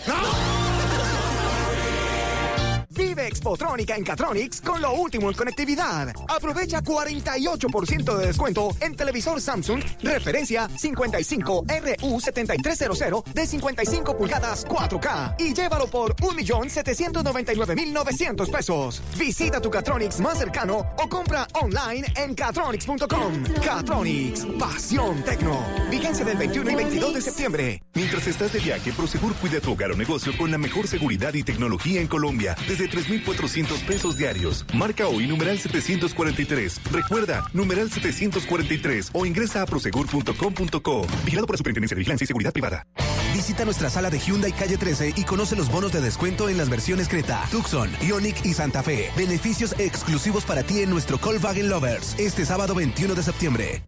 Vive Expotrónica en Catronics con lo último en conectividad. Aprovecha 48% de descuento en televisor Samsung referencia 55RU7300 de 55 pulgadas 4K y llévalo por 1.799.900 pesos. Visita tu Catronics más cercano o compra online en catronics.com. Catronics, pasión tecno. Vigencia del 21 y 22 de septiembre. Mientras estás de viaje, Prosegur cuida tu hogar o negocio con la mejor seguridad y tecnología en Colombia. Desde 3,400 pesos diarios. Marca hoy numeral 743. Recuerda, numeral 743 o ingresa a prosegur.com.co. Vigilado por la Superintendencia de Vigilancia y Seguridad Privada. Visita nuestra sala de Hyundai Calle 13 y conoce los bonos de descuento en las versiones Creta, Tucson, Ioniq y Santa Fe. Beneficios exclusivos para ti en nuestro Volkswagen Lovers. Este sábado 21 de septiembre.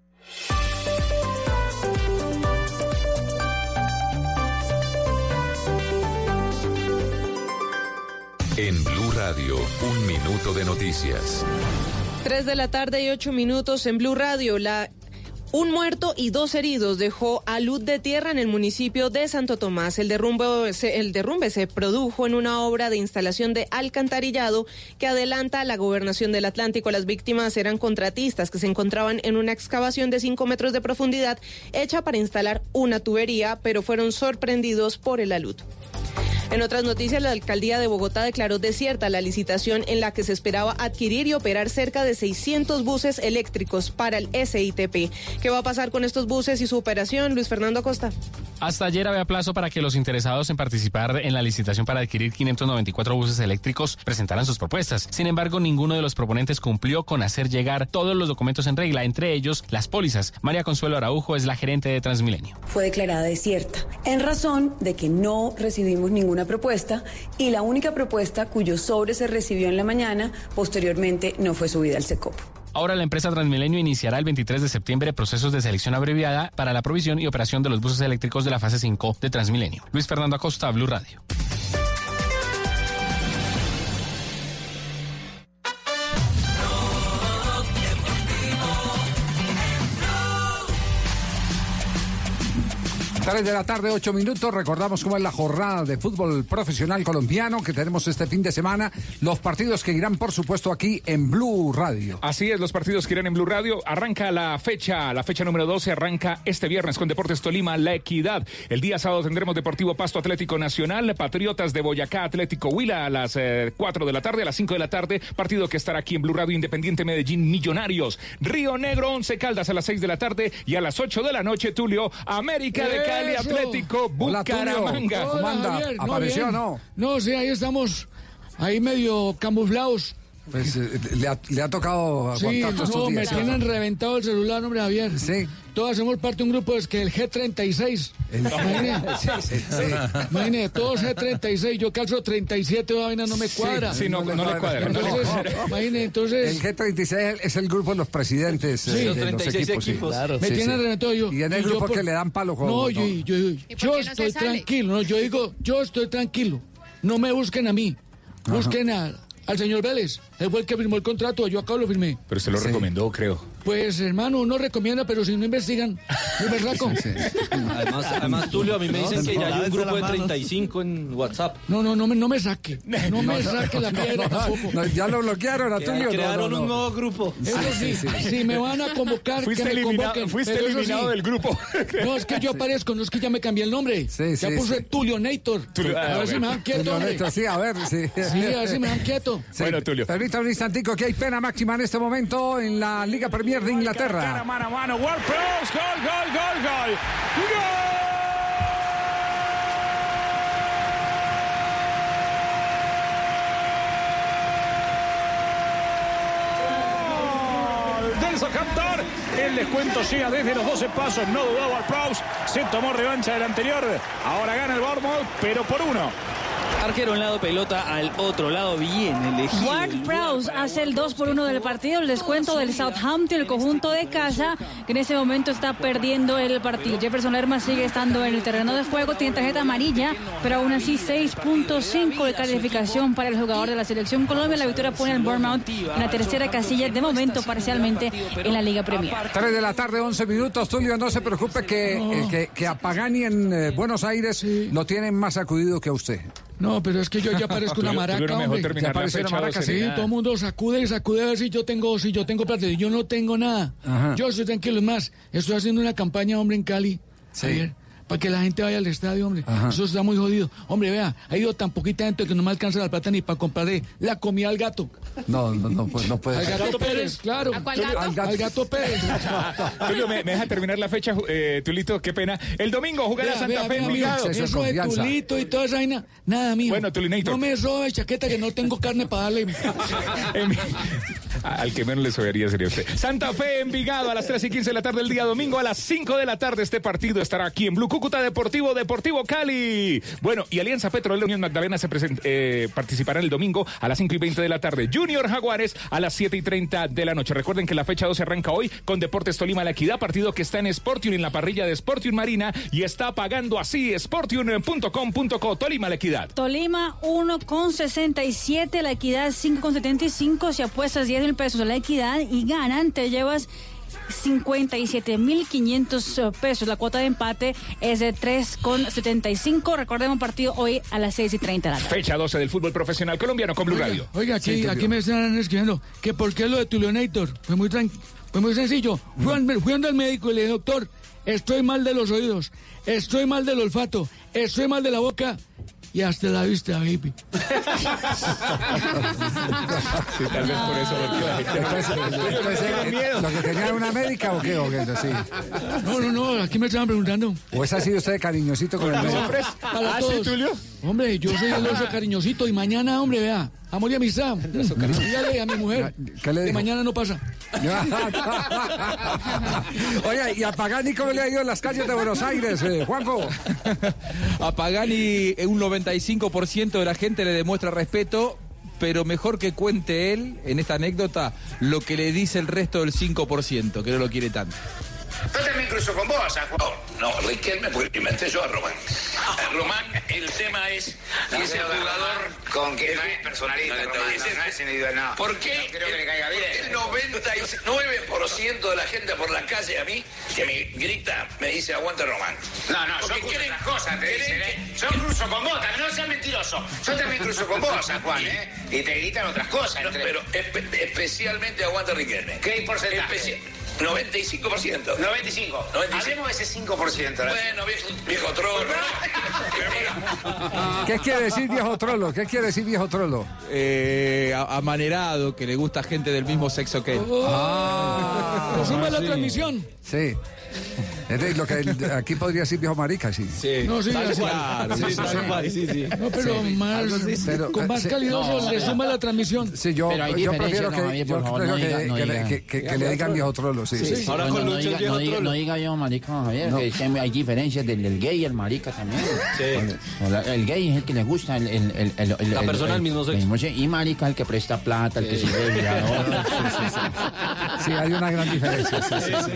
En Blue Radio, un minuto de noticias. 3 de la tarde y 8 minutos en Blue Radio. La un muerto y dos heridos dejó a luz de tierra en el municipio de Santo Tomás. El derrumbe, se, el derrumbe se produjo en una obra de instalación de alcantarillado que adelanta la gobernación del Atlántico. Las víctimas eran contratistas que se encontraban en una excavación de 5 metros de profundidad hecha para instalar una tubería, pero fueron sorprendidos por el alud. En otras noticias, la alcaldía de Bogotá declaró desierta la licitación en la que se esperaba adquirir y operar cerca de 600 buses eléctricos para el SITP. ¿Qué va a pasar con estos buses y su operación? Luis Fernando Acosta. Hasta ayer había plazo para que los interesados en participar en la licitación para adquirir 594 buses eléctricos presentaran sus propuestas. Sin embargo, ninguno de los proponentes cumplió con hacer llegar todos los documentos en regla, entre ellos las pólizas. María Consuelo Araujo es la gerente de Transmilenio. Fue declarada desierta en razón de que no recibimos ninguna propuesta y la única propuesta cuyo sobre se recibió en la mañana posteriormente no fue subida al SECOP. Ahora la empresa Transmilenio iniciará el 23 de septiembre procesos de selección abreviada para la provisión y operación de los buses eléctricos de la fase 5 de Transmilenio. Luis Fernando Acosta, Blue Radio. Tres de la tarde, ocho minutos. Recordamos cómo es la jornada de fútbol profesional colombiano que tenemos este fin de semana. Los partidos que irán, por supuesto, aquí en Blue Radio. Así es, los partidos que irán en Blue Radio. Arranca la fecha, la fecha número 12 arranca este viernes con Deportes Tolima, La Equidad. El día sábado tendremos Deportivo Pasto Atlético Nacional, Patriotas de Boyacá, Atlético Huila a las eh, 4 de la tarde, a las 5 de la tarde. Partido que estará aquí en Blue Radio Independiente Medellín Millonarios. Río Negro, Once Caldas a las 6 de la tarde y a las 8 de la noche, Tulio, América de Cali, Eso. Atlético Hola. Bucaramanga. ¿Cómo anda? Javier, ¿Apareció o no? No, sí, ahí estamos, ahí medio camuflados. Pues eh, le, ha, le ha tocado Sí, aguantar todos estos no, me días. tienen reventado el celular, hombre, Javier. Sí. Todos hacemos parte de un grupo, es que el G36. El- Imagine, Sí, sí, sí. imagine, todos G36, yo calzo 37, esa vaina no me cuadra. Sí, no, no le cuadra. Entonces, imagine, entonces... El G36 es el grupo de los presidentes eh, de Los los 36 equipos. sí. equipos. Claro. Sí, Me tienen sí. reventado yo. Y en el Y grupo por- que le dan palo con... No, yo, yo, yo, yo no estoy tranquilo, no, yo digo, yo estoy tranquilo. No me busquen a mí, busquen a- al señor Vélez. Él fue el que firmó el contrato, yo acá lo firmé. Pero se lo recomendó, creo. Pues hermano, uno recomienda, pero si no investigan, no me saco. Además, además, Tulio, a mí me dicen que ya hay un grupo de 35 en WhatsApp. No, no, no me, no me saque. No me saque la piedra tampoco. Ya lo bloquearon a Tulio. crearon no, no. un nuevo grupo. Eso sí, si me van a convocar, Fuiste que me eliminado- convoquen. fuiste pero eso eliminado sí. del grupo. No, es que yo aparezco, no es que ya me cambié el nombre. Sí, ya sí, puse sí. Tulio Nator. Tulio- a ah, ver si me dan quieto, sí, a ver, sí. Sí, a ver si me dan quieto. Sí. Bueno, Tulio. Permítame un instantico que hay pena máxima en este momento en la Liga Premier de Cara, Inglaterra. mano a mano, World Pros, gol, gol, gol, gol. ¡Gol! Del Southampton. El descuento llega desde los 12 pasos. No dudó Ward Prowse. Se tomó revancha del anterior. Ahora gana el Bournemouth, pero por uno. Arquero a un lado, pelota al otro lado, bien elegido. Ward Prowse hace el 2 por 1 del partido, el descuento del Southampton, el conjunto de casa, que en ese momento está perdiendo el partido. Jefferson Lerma sigue estando en el terreno de juego, tiene tarjeta amarilla, pero aún así 6.5 de calificación para el jugador de la selección Colombia. La victoria pone al Bournemouth en la tercera casilla, de momento parcialmente en la Liga Premier. 3 de la tarde, 11 minutos. Tulio, no se preocupe que, eh, que, que a Pagani en eh, Buenos Aires lo tienen más sacudido que a usted. No, pero es que yo ya parezco una maraca, hombre. Ya la parece una maraca, 12 Sí, todo el mundo sacude y sacude a ver si yo tengo, si yo tengo plata. Yo no tengo nada. Ajá. Yo estoy tranquilo. Es más, estoy haciendo una campaña, hombre, en Cali. Sí. Para que la gente vaya al estadio, hombre. Ajá. Eso está muy jodido. Hombre, vea, ha ido tan poquita gente que no me alcanza la plata ni para comprarle la comida al gato. No, no, no, pues, no puede Al ser. gato Pérez, claro. ¿A cuál gato? Al gato, al gato Pérez. Tulio, me, me deja terminar la fecha, eh, Tulito, qué pena. El domingo jugará Santa vea, Fe en de Eso de confianza. tulito y toda esa vaina, nada mío. Bueno, Tulinator. No me robe chaqueta que no tengo carne para darle. En- Al que menos le sobraría sería usted. Santa Fe Envigado a las 3 y 15 de la tarde el día domingo. A las 5 de la tarde este partido estará aquí en Blue Cúcuta Deportivo, Deportivo Cali. Bueno, y Alianza Petrolera Unión Magdalena se present- eh, el domingo a las 5 y 20 de la tarde. Junior Jaguares a las 7 y 30 de la noche. Recuerden que la fecha 12 arranca hoy con Deportes Tolima La Equidad, partido que está en Sportium en la parrilla de Sportium Marina y está pagando así sportium.com.co Tolima La Equidad. Tolima 1,67, la equidad 5,75. Si apuestas 10 mil pesos a la equidad y ganan, te llevas 57.500 pesos. La cuota de empate es de 3,75. Recordemos partido hoy a las 6 y 30 de la tarde. Fecha 12 del fútbol profesional colombiano con Blue Radio. Oiga, aquí, Sí, aquí me están escribiendo que por qué lo de Tulionator. Fue muy, fue muy sencillo. Fui al, fui al médico y le dije, doctor, estoy mal de los oídos, estoy mal del olfato, estoy mal de la boca y hasta la vista, baby. Sí, tal vez por eso. porque la gente- Entonces, entonces, ¿Lo que tenía era una médica o qué? O, qué? Sí. No, no, no, aquí me estaban preguntando. ¿O es así usted cariñosito con el médico? Para ¿Ah, sí, todos. Tulio? Hombre, yo soy el oso cariñosito y mañana, hombre, vea, amor y amistad. Dígale a mi mujer ¿Qué le que mañana no pasa. Oye, ¿y a Pagani cómo le ha ido en las calles de Buenos Aires, eh, Juanjo? A Pagani eh, un 95% de la gente le demuestra respeto, pero mejor que cuente él en esta anécdota lo que le dice el resto del 5%, que no lo quiere tanto. Yo también cruzo con vos, San Juan. No, Riquelme, porque inventé yo a Román. A Román, el tema es que es el jugador... Con que no es personalista, No, Román, es- no, no es individual, no. ¿Por qué? No creo que le caiga bien. El 99% de la gente por la calle a mí que me grita, me dice aguante Román. No, no, Porque yo cruzo quieren- otras cosas, te dicen, que- ¿eh? Yo cruzo con vos, también, no seas mentiroso. Yo también cruzo con vos, San Juan, ¿eh? Y te gritan otras cosas. No, entre- pero espe- especialmente aguante Riquelme. ¿Qué porcentaje? Especi- 95%. 95. 95. Hablemos de ese 5%. ¿no? Bueno, viejo, viejo troll. ¿Qué quiere decir viejo trolo? ¿Qué quiere decir viejo trolo? Eh, a- amanerado, que le gusta gente del mismo sexo que él. Ah, Resume la sí. transmisión. Sí. Es de lo que el- aquí podría decir viejo marica, sí. Sí. No, sí, Tal cual, sí, tal cual, sí, sí. No, pero Sí. más, sí. Pero, con más sí. calidoso No, le suma la transmisión. Sí, yo, Pero hay yo prefiero que, Javier, yo por favor, prefiero no que, diga- no que le- diga. que- que- que le digan viejo trolo, sí. sí. Ahora no, no diga, no, diga, no diga yo, marica, Javier, No. que hay diferencias del, del gay y el marica también. O la- El, gay es el que le gusta, el, el, el, el- el- La persona el- del mismo sexo. sí, Y marica el que presta plata, el que sirve de violador. Sí, hay una gran diferencia. Sí, sí, sí,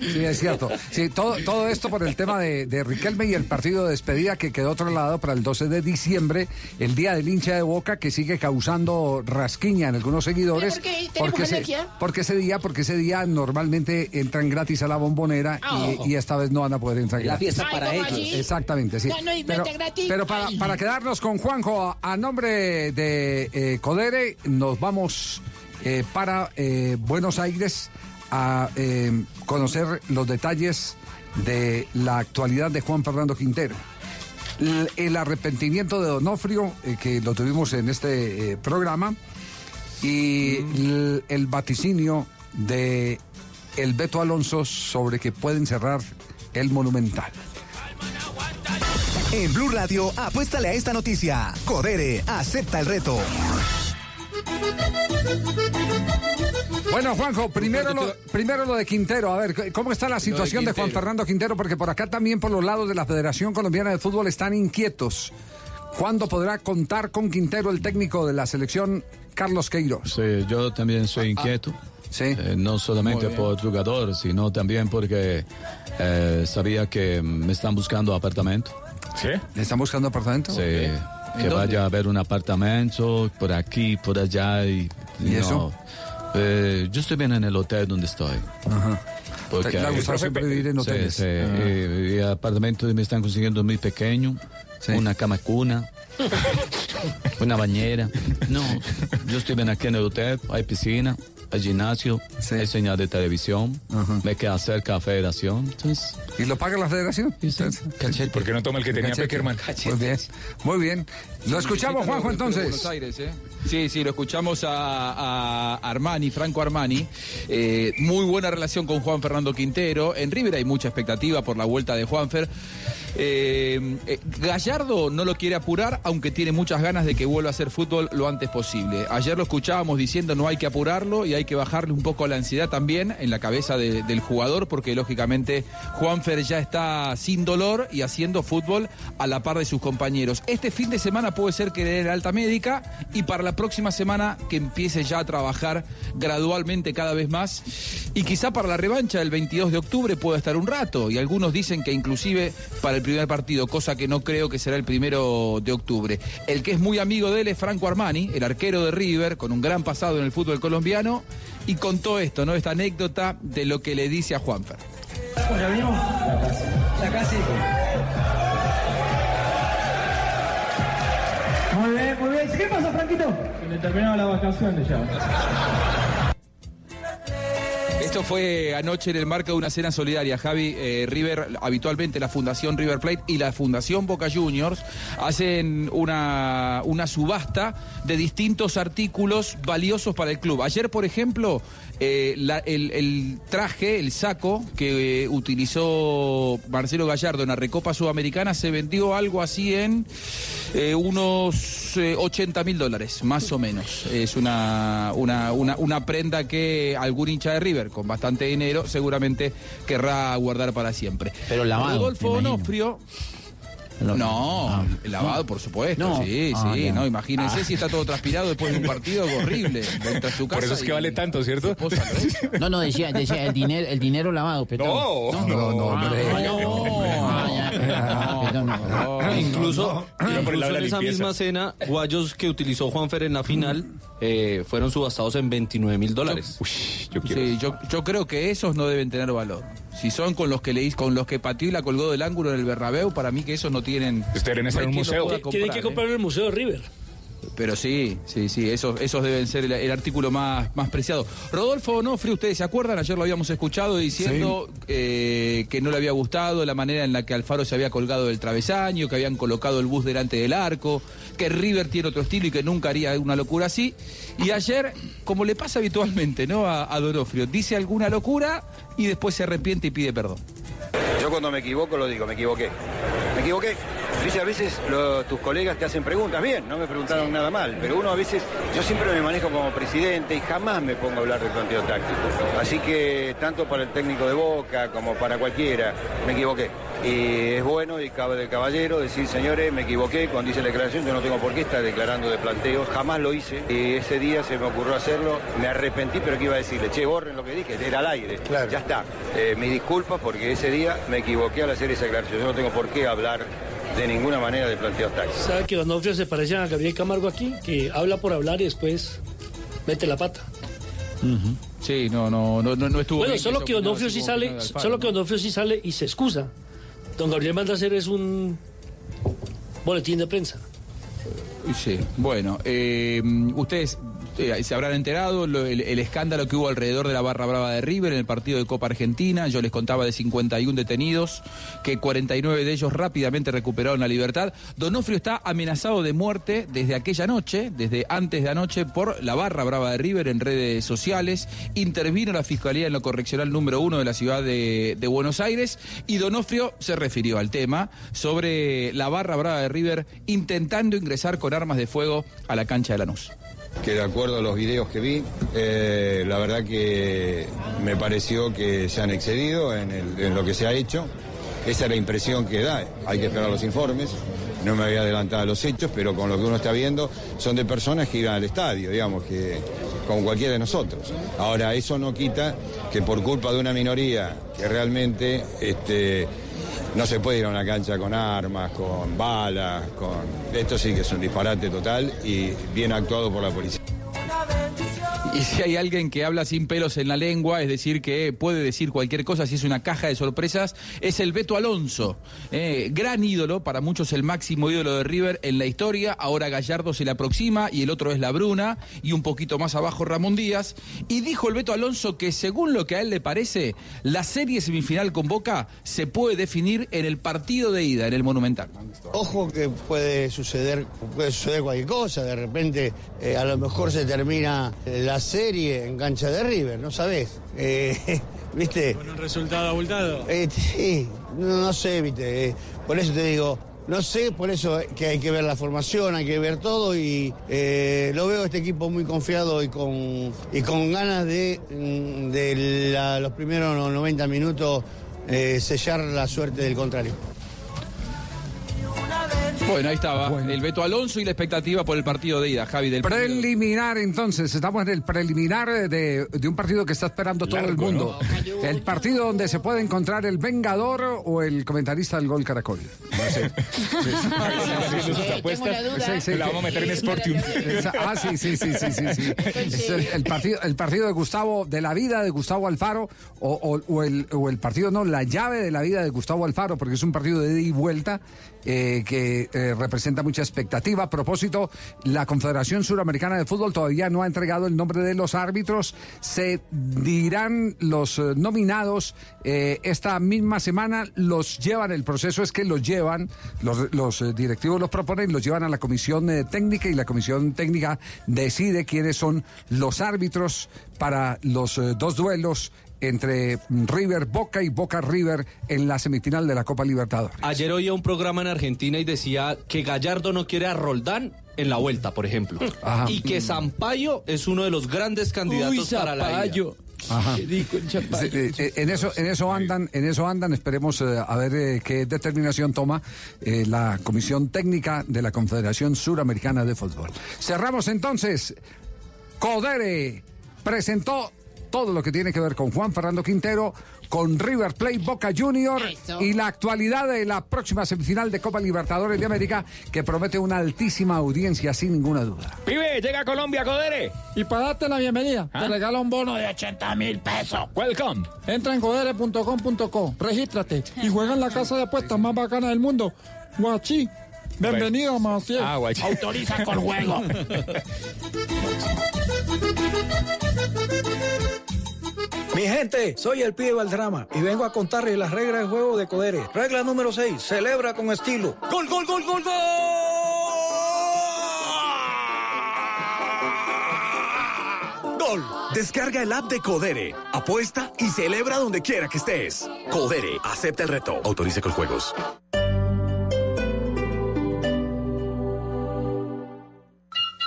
sí. Sí, es cierto. Sí, todo, todo esto por el tema de, de Riquelme y el partido de despedida que quedó trasladado para el 12 de diciembre, el día del hincha de Boca que sigue causando rasquiña en algunos seguidores. ¿Por qué? ¿Tenemos Porque, ese, porque ese día, porque ese día normalmente entran gratis a la bombonera y- Oh. y, esta vez no van a poder entrar La gratis. fiesta Ay, para ¿cómo ellos. Exactamente, sí. No, no, pero mete gratis. pero para, quedarnos con Juanjo, a, a nombre de eh, Codere, nos vamos eh, para eh, Buenos Aires a eh, conocer los detalles de la actualidad de Juan Fernando Quintero. El arrepentimiento de Donofrio, eh, que lo tuvimos en este eh, programa, y l- el vaticinio de el Beto Alonso sobre que pueden cerrar el Monumental. En Blue Radio, apuéstale a esta noticia. Codere, acepta el reto. Bueno, Juanjo, primero lo, primero lo de Quintero. A ver, ¿cómo está la situación de, Juan. Fernando Quintero? Porque por acá también, por los lados de la Federación Colombiana de Fútbol, están inquietos. ¿Cuándo podrá contar con Quintero el técnico de la selección Carlos Queiroz? Sí, yo también soy inquieto. Eh, no solamente por el jugador, sino también porque eh, sabía que me están buscando apartamento. ¿Sí? ¿Le están buscando apartamento? Sí, ¿En que dónde? vaya a ver un apartamento por aquí, por allá. ¿Y, ¿Y no. eso? Eh, yo estoy bien en el hotel donde estoy. Porque ¿Le ha gustado siempre vivir en Sí, hoteles? sí, Ah. y, y el apartamento me están consiguiendo muy pequeño, una cama cuna, una bañera. No, yo estoy bien aquí en el hotel, hay piscina, hay gimnasio, hay señal de televisión, me queda cerca la federación. Entonces, ¿Y lo paga la federación? ¿Por qué no toma el que tenía. Peckerman? Muy bien, muy bien. Lo escuchamos, Juanjo, entonces. Buenos Aires, ¿eh? Sí, sí, lo escuchamos a, a Armani, Franco Armani. Eh, muy buena relación con Juan Fernando Quintero. En River hay mucha expectativa por la vuelta de Juanfer. Eh, eh, Gallardo no lo quiere apurar, aunque tiene muchas ganas de que vuelva a hacer fútbol lo antes posible. Ayer lo escuchábamos diciendo no hay que apurarlo y hay que bajarle un poco la ansiedad también en la cabeza de- del jugador, porque lógicamente Juanfer ya está sin dolor y haciendo fútbol a la par de sus compañeros. Este fin de semana puede ser que le den alta médica y para la próxima semana que empiece ya a trabajar gradualmente cada vez más y quizá para la revancha del 22 de octubre pueda estar un rato y algunos dicen que inclusive para el primer partido, cosa que no creo que será el primero de octubre. El que es muy amigo de él es Franco Armani, el arquero de River, con un gran pasado en el fútbol colombiano y contó esto, ¿no? Esta anécdota de lo que le dice a Juanfer. ¿Ya venimos? La casa. Muy bien, muy bien. ¿Qué pasa, Franquito? Se le terminaron las vacaciones ya. Esto fue anoche en el marco de una cena solidaria. Javi eh, River, habitualmente la Fundación River Plate y la Fundación Boca Juniors hacen una, una subasta de distintos artículos valiosos para el club. Ayer, por ejemplo, eh, la- el, el traje, el saco que eh, utilizó Marcelo Gallardo en la Recopa Sudamericana se vendió algo así en eh, unos eh, 80 mil dólares, más o menos. Es una, una, una, una prenda que algún hincha de River con bastante dinero seguramente querrá guardar para siempre. Pero lavado, Rodolfo. Onofrio. No, lavado, por supuesto, No. sí, Ah, sí, ya. no, imagínense Ah. si está todo transpirado después de un partido horrible, entra a su casa Por eso es que vale tanto, ¿cierto? No, no, decía, decía el dinero, el dinero lavado. No. No, no, hombre. Ah, no. Incluso, en esa misma cena, guayos que utilizó Juanfer en la final eh, fueron subastados en 29 mil dólares. Yo. Sí, yo, yo creo que esos no deben tener valor. Si son con los que le hizo- con los que pateó y la colgó del ángulo en el Bernabéu, para mí que esos no tienen. No en lo museo. Tienen que ¿eh? comprar en el Museo de River. Pero sí, sí, sí, esos, esos deben ser el, el artículo más, más preciado. Rodolfo Onofre, ustedes se acuerdan, ayer lo habíamos escuchado diciendo eh, que no le había gustado la manera en la que Alfaro se había colgado del travesaño, que habían colocado el bus delante del arco, que River tiene otro estilo y que nunca haría una locura así. Y ayer, como le pasa habitualmente ¿no? a, a Donofrio, dice alguna locura y después se arrepiente y pide perdón. Yo cuando me equivoco lo digo, me equivoqué. Me equivoqué. Viste, a veces lo- tus colegas te hacen preguntas, bien, no me preguntaron nada mal, pero uno a veces, yo siempre me manejo como presidente y jamás me pongo a hablar del planteo táctico. Así que tanto para el técnico de Boca como para cualquiera, me equivoqué. Y es bueno y cabe de caballero decir, señores, me equivoqué, cuando hice la declaración yo no tengo por qué estar declarando de planteo, jamás lo hice. Y ese día se me ocurrió hacerlo, me arrepentí, pero ¿qué iba a decirle? Che, borren lo que dije, era al aire. Ya está. Eh, mis disculpas porque ese día me equivoqué al hacer esa declaración. Yo no tengo por qué hablar de ninguna manera de planteos tácticos. ¿Sabe que Donofrio se parece a Gabriel Camargo aquí? Que habla por hablar y después mete la pata. Sí, no, no, no, no, no estuvo Bueno, bien solo que Donofrio sí sale, solo ¿no? que Donofrio sí sale y se excusa. Don Gabriel manda a hacer es un boletín de prensa. Sí, bueno, eh, ustedes eh, se habrán enterado el escándalo que hubo alrededor de la barra brava de River en el partido de Copa Argentina. Yo les contaba de 51 detenidos, que 49 de ellos rápidamente recuperaron la libertad. Donofrio está amenazado de muerte desde aquella noche, desde antes de anoche, por la barra brava de River en redes sociales. Intervino la Fiscalía en lo correccional número uno de la ciudad de, de Buenos Aires y Donofrio se refirió al tema sobre la barra brava de River intentando ingresar con armas de fuego a la cancha de Lanús. Que de acuerdo a los videos que vi, eh, la verdad que me pareció que se han excedido en, lo que se ha hecho. Esa es la impresión que da. Hay que esperar los informes. No me había adelantado a los hechos, pero con lo que uno está viendo son de personas que iban al estadio, digamos, que como cualquiera de nosotros. Ahora, eso no quita que por culpa de una minoría que realmente este, no se puede ir a una cancha con armas, con balas, con... Esto sí que es un disparate total y bien actuado por la policía. Y si hay alguien que habla sin pelos en la lengua, es decir, que puede decir cualquier cosa, si es una caja de sorpresas, es el Beto Alonso. Eh, gran ídolo, para muchos el máximo ídolo de River en la historia. Ahora Gallardo se le aproxima y el otro es la Bruna y un poquito más abajo Ramón Díaz. Y dijo el Beto Alonso que según lo que a él le parece, la serie semifinal con Boca se puede definir en el partido de ida, en el Monumental. Ojo que puede suceder, puede suceder cualquier cosa, de repente eh, a lo mejor se termina eh, la serie en cancha de River, no sabés. Eh, ¿Viste? Con un resultado abultado. Eh, sí, no, no sé, viste. eh, por eso te digo, no sé, por eso que hay que ver la formación, hay que ver todo y eh, lo veo este equipo muy confiado y con, y con ganas de, mm, de la- los primeros 90 minutos eh, sellar la suerte del contrario. Bueno, ahí estaba el Beto Alonso y la expectativa por el partido de ida, Javi del Preliminar, entonces, estamos en el preliminar de, de un partido que está esperando todo el mundo. El partido donde se puede encontrar el vengador o el comentarista del gol Caracol. Va a ser. Haciendo sus apuestas. Sí, sí, La vamos a meter en Sportium. Ah, sí, sí, sí, sí, sí. sí. Es el, el partido, el partido de Gustavo, de la vida de Gustavo Alfaro, o, o- o el, o el partido, no, la llave de la vida de Gustavo Alfaro, porque es un partido de ida y vuelta eh, que eh, representa mucha expectativa. A propósito, la Confederación Suramericana de Fútbol todavía no ha entregado el nombre de los árbitros. Se dirán los eh, nominados eh, esta misma semana, los llevan, el proceso es que los llevan, los, los, directivos los proponen, los llevan a la comisión técnica y la comisión técnica decide quiénes son los árbitros para los dos duelos entre River Boca y Boca River en la semifinal de la Copa Libertadores. Ayer oía un programa en Argentina y decía que Gallardo no quiere a Roldán en la vuelta, por ejemplo. Ajá. Y que Sampaio es uno de los grandes candidatos Uy, para la ida. Ajá. Eh, eh, en eso, en eso andan, en eso andan. Esperemos eh, a ver eh, qué determinación toma eh, la Comisión Técnica de la Confederación Suramericana de Fútbol. Cerramos entonces. Codere presentó todo lo que tiene que ver con Juan Fernando Quintero, con River Plate Boca Junior y la actualidad de la próxima semifinal de Copa Libertadores de América que promete una altísima audiencia sin ninguna duda. Pibe, llega a Colombia, Codere. Y para darte la bienvenida, te regala un bono de 80 mil pesos. Welcome. Entra en codere.com.co, regístrate y juega en la casa de apuestas más bacana del mundo. Guachi. Bienvenido, Maciel. Ah, guachi. Autoriza con juego. Mi gente, soy el pibe Valdrama y vengo a contarles las reglas del juego de Codere. Regla número 6, celebra con estilo. ¡Gol, gol, gol, gol, gol! Gol. Descarga el app de Codere, apuesta y celebra donde quiera que estés. Codere, acepta el reto. Autorice con juegos.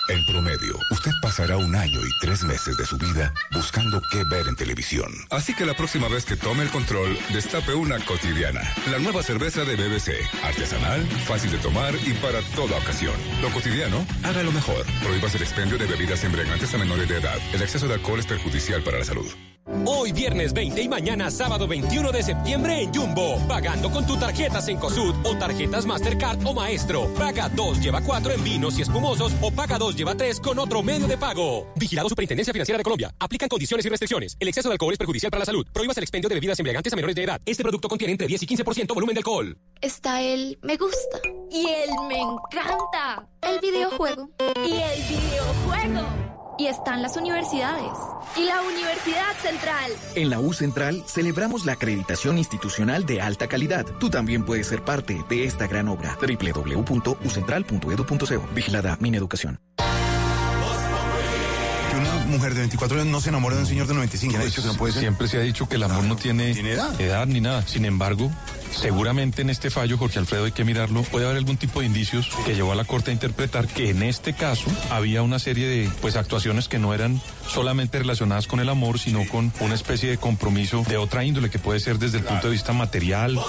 En promedio, usted pasará un año y tres meses de su vida buscando qué ver en televisión. Así que la próxima vez que tome el control, destape una cotidiana. La nueva cerveza de BBC. Artesanal, fácil de tomar y para toda ocasión. Lo cotidiano, haga lo mejor. Prohíbas el expendio de bebidas embriagantes a menores de edad. El exceso de alcohol es perjudicial para la salud. Hoy viernes 20 y mañana sábado 21 de septiembre en Jumbo. Pagando con tu tarjeta Cencosud o tarjetas Mastercard o Maestro. Paga 2, lleva 4 en vinos y espumosos o paga 2, lleva 3 con otro medio de pago. Vigilado Superintendencia Financiera de Colombia. Aplican condiciones y restricciones. El exceso de alcohol es perjudicial para la salud. Prohíbas el expendio de bebidas embriagantes a menores de edad. Este producto contiene entre 10 y 15% volumen de alcohol. Está el me gusta y el me encanta. El videojuego y el videojuego. Y están las universidades. Y la Universidad Central. En la U Central celebramos la acreditación institucional de alta calidad. Tú también puedes ser parte de esta gran obra. www.ucentral.edu.co. Vigilada Mineducación. Que una mujer de 24 años no se enamore de un señor de 95. Pues, de hecho, que no puede ser. Siempre se ha dicho que el amor no tiene, edad? ni nada. Sin embargo, seguramente en este fallo, Jorge Alfredo, hay que mirarlo. Puede haber algún tipo de indicios que llevó a la Corte a interpretar que en este caso había una serie de pues actuaciones que no eran solamente relacionadas con el amor, sino con una especie de compromiso de otra índole que puede ser desde el punto de vista material.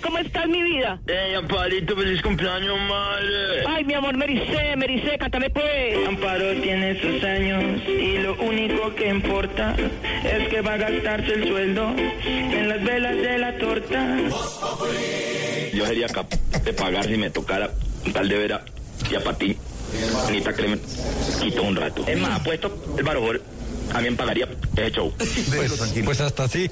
¿cómo estás, mi vida? Ey, Amparito, feliz cumpleaños, madre. Ay, mi amor, Mericé, Mericé, cántame pues. Amparo tiene sus años y lo único que importa es que va a gastarse el sueldo en las velas de la Yo sería capaz de pagar si me tocara tal de vera y a ti, Anita Cremen, quito un rato. Es más, apuesto el barojor, también pagaría ese show. Pues hasta así.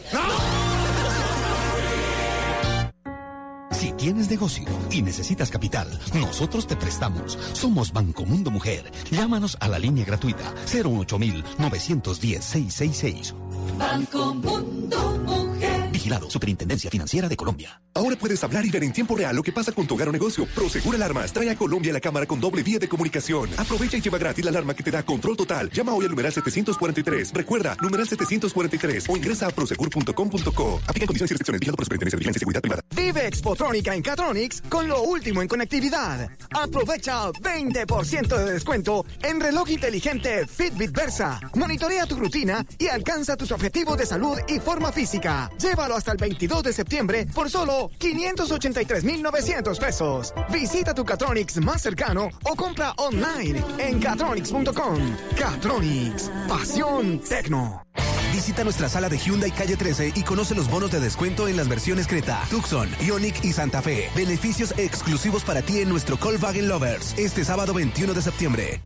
Si tienes negocio y necesitas capital, nosotros te prestamos. Somos Banco Mundo Mujer. Llámanos a la línea gratuita 08910 910 666. Banco Mundo Mujer. Vigilado Superintendencia Financiera de Colombia. Ahora puedes hablar y ver en tiempo real lo que pasa con tu hogar o negocio. Prosegur Alarmas trae a Colombia la cámara con doble vía de comunicación. Aprovecha y lleva gratis la alarma que te da control total. Llama hoy al numeral 743. Recuerda, numeral 743 o ingresa a prosegur.com.co. Aplica condiciones y restricciones. Vigilado por Superintendencia de Vigilancia y Seguridad Privada. Vive Expotrónica en Catronics con lo último en conectividad. Aprovecha 20% de descuento en reloj inteligente Fitbit Versa. Monitorea tu rutina y alcanza tus objetivos de salud y forma física. Hasta el 22 de septiembre por solo 583,900 pesos. Visita tu Catronics más cercano o compra online en catronics.com. Catronics, pasión tecno. Visita nuestra sala de Hyundai Calle 13 y conoce los bonos de descuento en las versiones Creta, Tucson, Ioniq y Santa Fe. Beneficios exclusivos para ti en nuestro Volkswagen Lovers este sábado 21 de septiembre.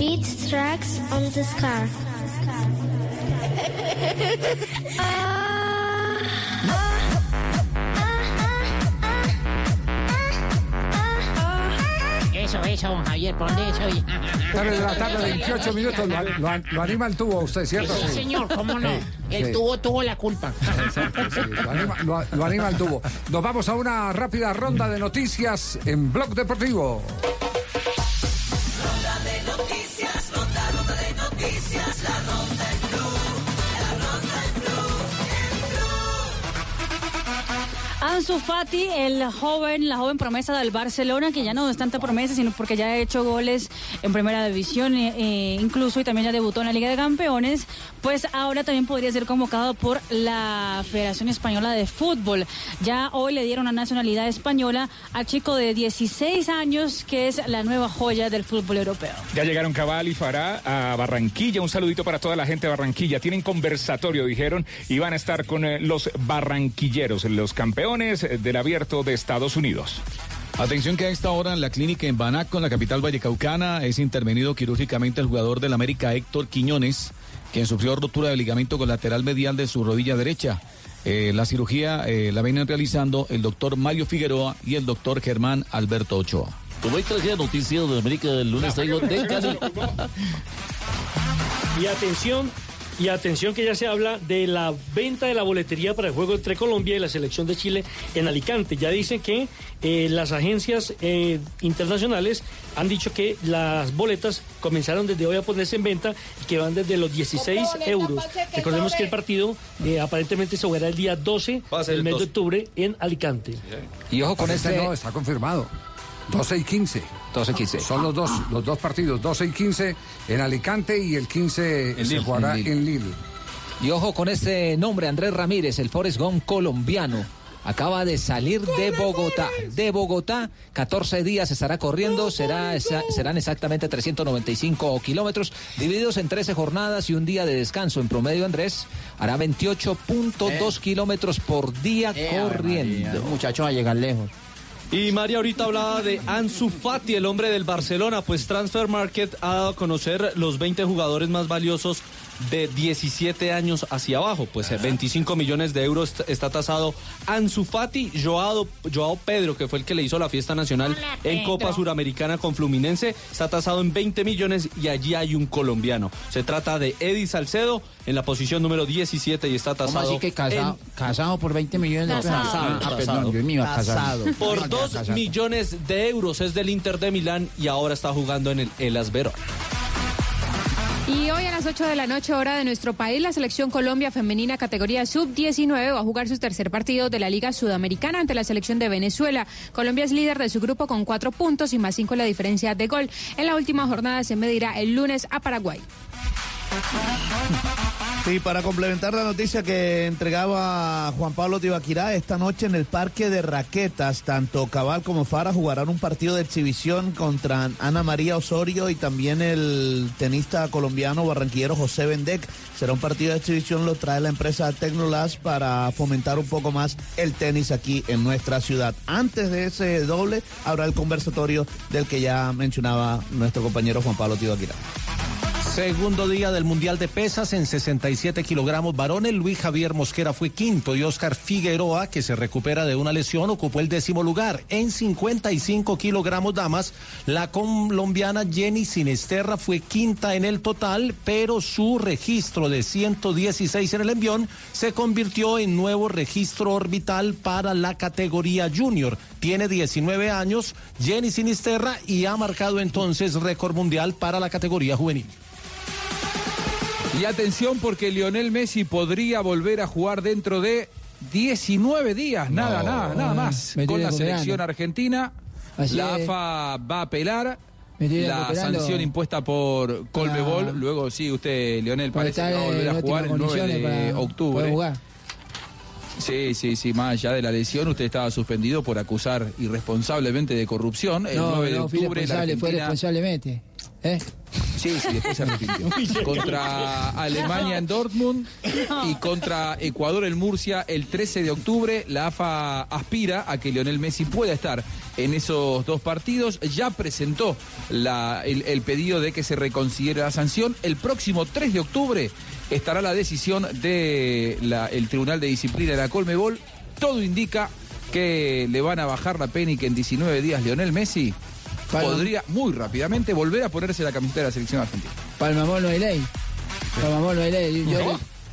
Beat tracks on the car. Eso, eso, Javier, por dónde eso. y- Tarde de la tarde, 28 minutos. Lo, lo an- lo anima el tubo usted, ¿cierto? Sí, señor, cómo no. Sí, El sí. tubo tuvo la culpa. Lo anima, lo- lo anima el tubo. Nos vamos a una rápida ronda de noticias en Blog Deportivo. Ansu Fati, el joven, la joven promesa del Barcelona, que ya no es tanta promesa, sino porque ya ha hecho goles en primera división, eh, eh, incluso y también ya debutó en la Liga de Campeones, pues ahora también podría ser convocado por la Federación Española de Fútbol. Ya hoy le dieron la nacionalidad española al chico de 16 años, que es la nueva joya del fútbol europeo. Ya llegaron Cabal y Fará a Barranquilla. Un saludito para toda la gente de Barranquilla. Tienen conversatorio, dijeron, y van a estar con eh, los barranquilleros, los campeones del abierto de Estados Unidos. Atención que a esta hora en la clínica en Banaco, en la capital vallecaucana, es intervenido quirúrgicamente el jugador del América Héctor Quiñones, quien sufrió rotura de ligamento colateral medial de su rodilla derecha. Eh, la cirugía eh, la vienen realizando el doctor Mario Figueroa y el doctor Germán Alberto Ochoa. Como hay traje noticias de América del lunes, traigo de Cali. Y atención, y atención que ya se habla de la venta de la boletería para el juego entre Colombia y la selección de Chile en Alicante. Ya dicen que eh, las agencias eh, internacionales han dicho que las boletas comenzaron desde hoy a ponerse en venta y que van desde los 16 euros. Recordemos que el partido eh, aparentemente se jugará el día 12 del mes de octubre en Alicante. Y ojo con este, no, está confirmado. 12 y 15. 12 y 15. Son los dos, los dos partidos, 12 y 15 en Alicante y el 15 se jugará en Lille. Y ojo con este nombre, Andrés Ramírez, el Forest Gump colombiano. Acaba de salir de Bogotá. De Bogotá, 14 días estará corriendo, será, serán exactamente 395 kilómetros, divididos en 13 jornadas y un día de descanso. En promedio, Andrés hará 28.2 kilómetros por día corriendo. Muchacho, va a llegar lejos. Y María ahorita hablaba de Ansu Fati, el hombre del Barcelona, pues Transfer Market ha dado a conocer los 20 jugadores más valiosos de 17 años hacia abajo. Pues 25 millones de euros está tasado Ansu Fati, Joao, Joao Pedro, que fue el que le hizo la fiesta nacional en Copa Suramericana con Fluminense, está tasado en 20 millones y allí hay un colombiano. Se trata de Eddie Salcedo en la posición número 17 y está tasado. ¿Cómo así que casado, casado por 20 millones de euros? Casado. Ah, perdón, yo me iba casado. Por 2 millones de euros es del Inter de Milán y ahora está jugando en el Elas Verona. Y hoy a las 8 de la noche, hora de nuestro país, la selección Colombia femenina categoría sub-19 va a jugar su tercer partido de la Liga Sudamericana ante la selección de Venezuela. Colombia es líder de su grupo con cuatro puntos y más cinco la diferencia de gol. En la última jornada se medirá el lunes a Paraguay. Sí, para complementar la noticia que entregaba Juan Pablo Tibaquirá, esta noche en el Parque de Raquetas, tanto Cabal como Fara jugarán un partido de exhibición contra Ana María Osorio y también el tenista colombiano barranquillero José Bendec. Será un partido de exhibición, lo trae la empresa Tecnolas para fomentar un poco más el tenis aquí en nuestra ciudad. Antes de ese doble, habrá el conversatorio del que ya mencionaba nuestro compañero Juan Pablo Tibaquirá. Segundo día del Mundial de Pesas en 67 kilogramos varones. Luis Javier Mosquera fue quinto y Oscar Figueroa, que se recupera de una lesión, ocupó el décimo lugar. En 55 kilogramos damas, la colombiana Jenny Sinesterra fue quinta en el total, pero su registro de 116 en el envión se convirtió en nuevo registro orbital para la categoría junior. Tiene 19 años, Jenny Sinisterra, y ha marcado entonces récord mundial para la categoría juvenil. Y atención porque Lionel Messi podría volver a jugar dentro de 19 días, nada, nada, nada más. Con la selección argentina, la AFA va a apelar la sanción impuesta por Colmebol. Luego sí, usted, Lionel, parece que va a volver a jugar el 9 de octubre. Sí, sí, sí, más allá de la lesión, usted estaba suspendido por acusar irresponsablemente de corrupción. El 9 de octubre, la Argentina... fue responsablemente. ¿Eh? Sí, sí, después se arrepintió. contra Alemania en Dortmund y contra Ecuador en Murcia el 13 de octubre. La AFA aspira a que Lionel Messi pueda estar en esos dos partidos. Ya presentó la, el, pedido de que se reconsidere la sanción. El próximo 3 de octubre estará la decisión del el Tribunal de Disciplina de la Colmebol. Todo indica que le van a bajar la pena y que en 19 días Lionel Messi podría muy rápidamente volver a ponerse la camiseta de la selección argentina. Para el mamón no hay ley. Para el mamón no hay ley.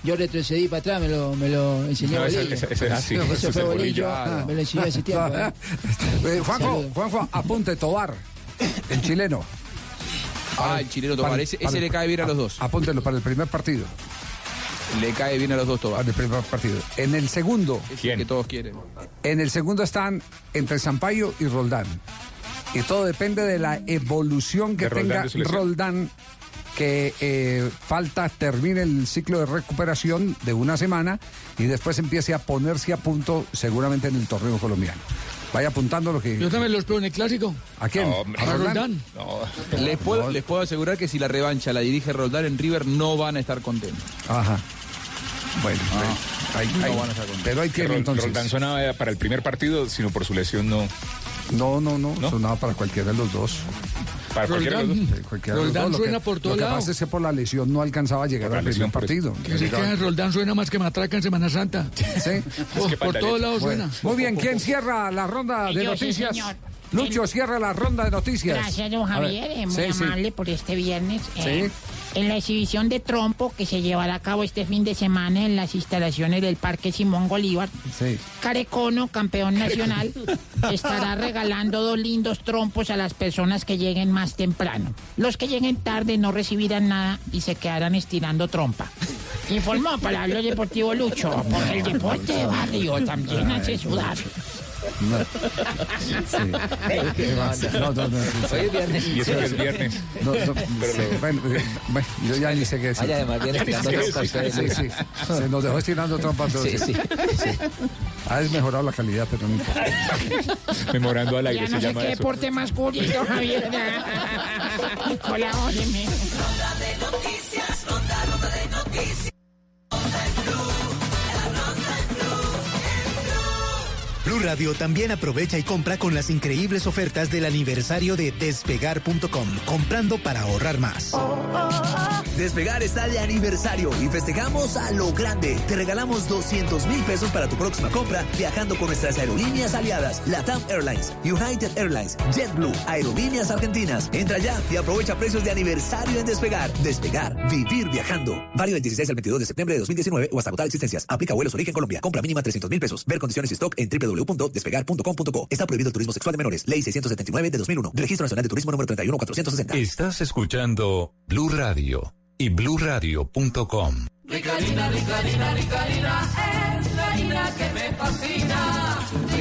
Yo, retrocedí para atrás, me lo, me lo enseñó no, Eso, fue Bolillo. Ah, me lo enseñó ese tiempo. ¿eh? Eh, Juanjo, Juanjo, apunte Tobar, el chileno. Ah, el chileno Tobar, ese, le cae bien a los dos. Apúntenlo para el primer partido. Le cae bien a los dos. En el primer partido. En el segundo. ¿Quién? Que todos quieren. En el segundo están entre Sampaio y Roldán. Y todo depende de la evolución que De tenga. Roldán. Que eh, falta, termine el ciclo de recuperación de una semana y después empiece a ponerse a punto seguramente en el torneo colombiano. Vaya apuntando lo que. Yo también los veo en el clásico. ¿A quién? A Roldán. Les puedo, les puedo asegurar que si la revancha la dirige Roldán en River no van a estar contentos. Ajá. Bueno, ahí- no ahí- van a estar contentos. pero Rol- entonces. Roldán sonaba para el primer partido, sino por su lesión no. No, no, no, sonaba para cualquiera de los dos. Para cualquiera de los dos. Cualquiera de los Roldán dos. Lo suena que- por todo Lo que lado. pasa es que por la lesión no alcanzaba a llegar Por la al primer lesión, por eso. partido. Que se queda Roldán suena más que matraca en Semana Santa. Sí. Oh, por todos lados Bueno, suena. Muy bien, ¿quién cierra la ronda de Yo, sí, noticias? señor. Lucho cierra la ronda de noticias. Gracias, don A ver. Javier, eh, muy Sí, sí. amable por este viernes. eh, Sí. En la exhibición de trompo que se llevará a cabo este fin de semana en las instalaciones del Parque Simón Bolívar, Sí. Carecono, campeón nacional, estará regalando dos lindos trompos a las personas que lleguen más temprano. Los que lleguen tarde no recibirán nada y se quedarán estirando trompa. Informó para Hablo Deportivo Lucho, porque el deporte de barrio también hace sudar. No. Sí. No, no, no. sí, sí. Hoy es viernes. Y eso que es viernes. No, no, sí, bueno, eh, bueno, yo ya ni sé qué decir. Vaya, además viene estirando trompa ustedes. Sí, sí. Se nos dejó estirando trompa todo. Sí, sí. Ha desmejorado la calidad, pero no importa. Memorando al aire Ya se no sé llama qué eso. deporte más curioso, Javier. Colabóreme. Ronda de noticias, ronda, ronda de noticias. Blue Radio también aprovecha y compra con las increíbles ofertas del aniversario de despegar.com, comprando para ahorrar más. Despegar está de aniversario y festejamos a lo grande. Te regalamos 200 mil pesos para tu próxima compra viajando con nuestras aerolíneas aliadas, Latam Airlines, United Airlines, JetBlue, Aerolíneas Argentinas. Entra ya y aprovecha precios de aniversario en Despegar. Despegar, vivir viajando. Válido del 16 al 22 de septiembre de 2019 o hasta agotar existencias. Aplica vuelos origen Colombia. Compra mínima 300 mil pesos. Ver condiciones y stock en www.despegar.com.co. Está prohibido el turismo sexual de menores. Ley 679 de 2001. Registro Nacional de Turismo número 31460. Estás escuchando Blue Radio y bluradio.com. Ricarina, Ricarina, Ricarina, es la harina que me fascina.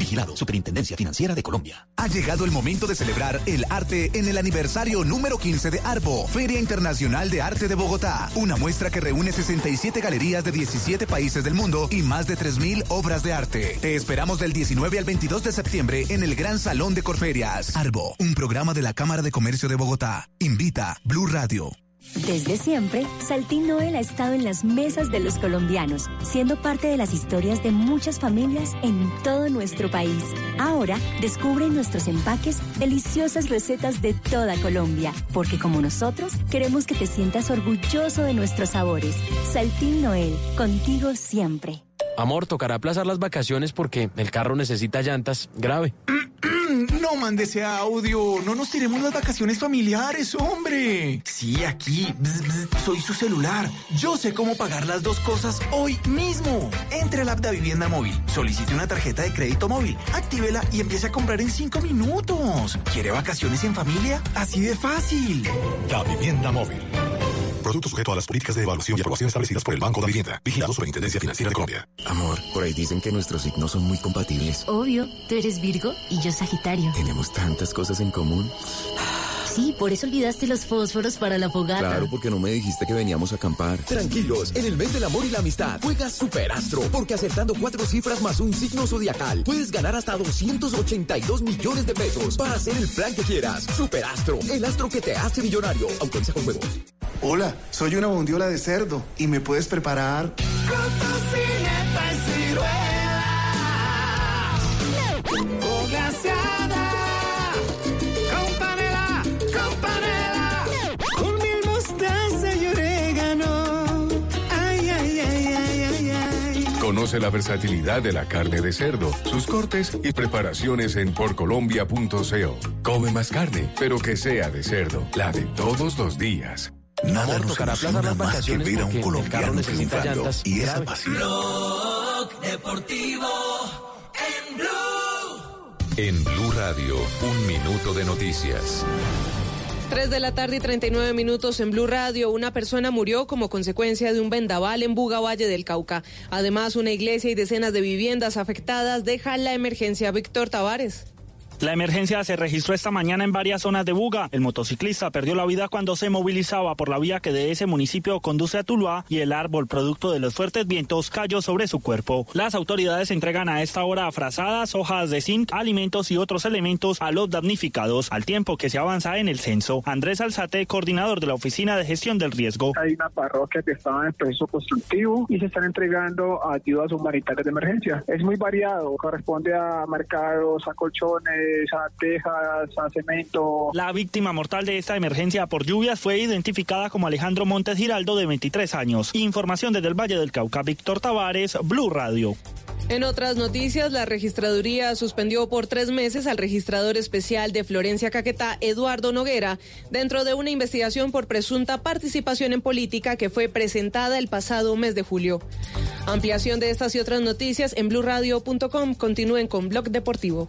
Vigilado Superintendencia Financiera de Colombia. Ha llegado el momento de celebrar el arte en el aniversario número 15 de ARBO, Feria Internacional de Arte de Bogotá. Una muestra que reúne 67 galerías de 17 países del mundo y más de 3.000 obras de arte. Te esperamos del 19 al 22 de septiembre en el Gran Salón de Corferias. ARBO, un programa de la Cámara de Comercio de Bogotá. Invita Blue Radio. Desde siempre, Saltín Noel ha estado en las mesas de los colombianos, siendo parte de las historias de muchas familias en todo nuestro país. Ahora, descubre en nuestros empaques deliciosas recetas de toda Colombia, porque como nosotros, queremos que te sientas orgulloso de nuestros sabores. Saltín Noel, contigo siempre. Amor, tocará aplazar las vacaciones porque el carro necesita llantas. Grave. No mande ese audio. No nos tiremos las vacaciones familiares, hombre. Sí, aquí. soy su celular. Yo sé cómo pagar las dos cosas hoy mismo. Entre al app de Vivienda Móvil. Solicite una tarjeta de crédito móvil. Actívela y empiece a comprar en cinco minutos. ¿Quiere vacaciones en familia? Así de fácil. La vivienda móvil. Producto sujeto a las políticas de evaluación y aprobación establecidas por el Banco de Vivienda. Vigilado Superintendencia Financiera de Colombia. Amor, por ahí dicen que nuestros signos son muy compatibles. Obvio, tú eres Virgo y yo Sagitario. Tenemos tantas cosas en común. Sí, por eso olvidaste los fósforos para la fogata. Claro, porque no me dijiste que veníamos a acampar. Tranquilos, en el mes del amor y la amistad, juega Superastro, porque acertando cuatro cifras más un signo zodiacal, puedes ganar hasta 282 millones de pesos para hacer el plan que quieras. Superastro, el astro que te hace millonario. Autoriza con juegos. Hola, soy una bondiola de cerdo y me puedes preparar. O glaseada, Conoce la versatilidad de la carne de cerdo, sus cortes y preparaciones en porcolombia.co. Come más carne, pero que sea de cerdo, la de todos los días. Nada Amor, nos emociona las más que ver a un colombiano triunfando llantas y esa pasión. Blog Deportivo en Blue. En Blue Radio, un minuto de noticias. 3 de la tarde y 39 minutos en Blue Radio. Una persona murió como consecuencia de un vendaval en Buga Valle del Cauca. Además, una iglesia y decenas de viviendas afectadas dejan la emergencia. Víctor Tavares. La emergencia se registró esta mañana en varias zonas de Buga. El motociclista perdió la vida cuando se movilizaba por la vía que de ese municipio conduce a Tuluá y el árbol, producto de los fuertes vientos, cayó sobre su cuerpo. Las autoridades entregan a esta hora frazadas, hojas de zinc, alimentos y otros elementos a los damnificados, al tiempo que se avanza en el censo. Andrés Alzate, coordinador de la Oficina de Gestión del Riesgo. Hay una parroquia que está en proceso constructivo y se están entregando ayudas humanitarias de emergencia. Es muy variado, corresponde a mercados, a colchones, a tejas, a cemento. La víctima mortal de esta emergencia por lluvias fue identificada como Alejandro Montes Giraldo, de 23 años. Información desde el Valle del Cauca, Víctor Tavares, Blue Radio. En otras noticias, la registraduría suspendió por tres meses al registrador especial de Florencia Caquetá, Eduardo Noguera, dentro de una investigación por presunta participación en política que fue presentada el pasado mes de julio. Ampliación de estas y otras noticias en blurradio.com. Continúen con Blog Deportivo.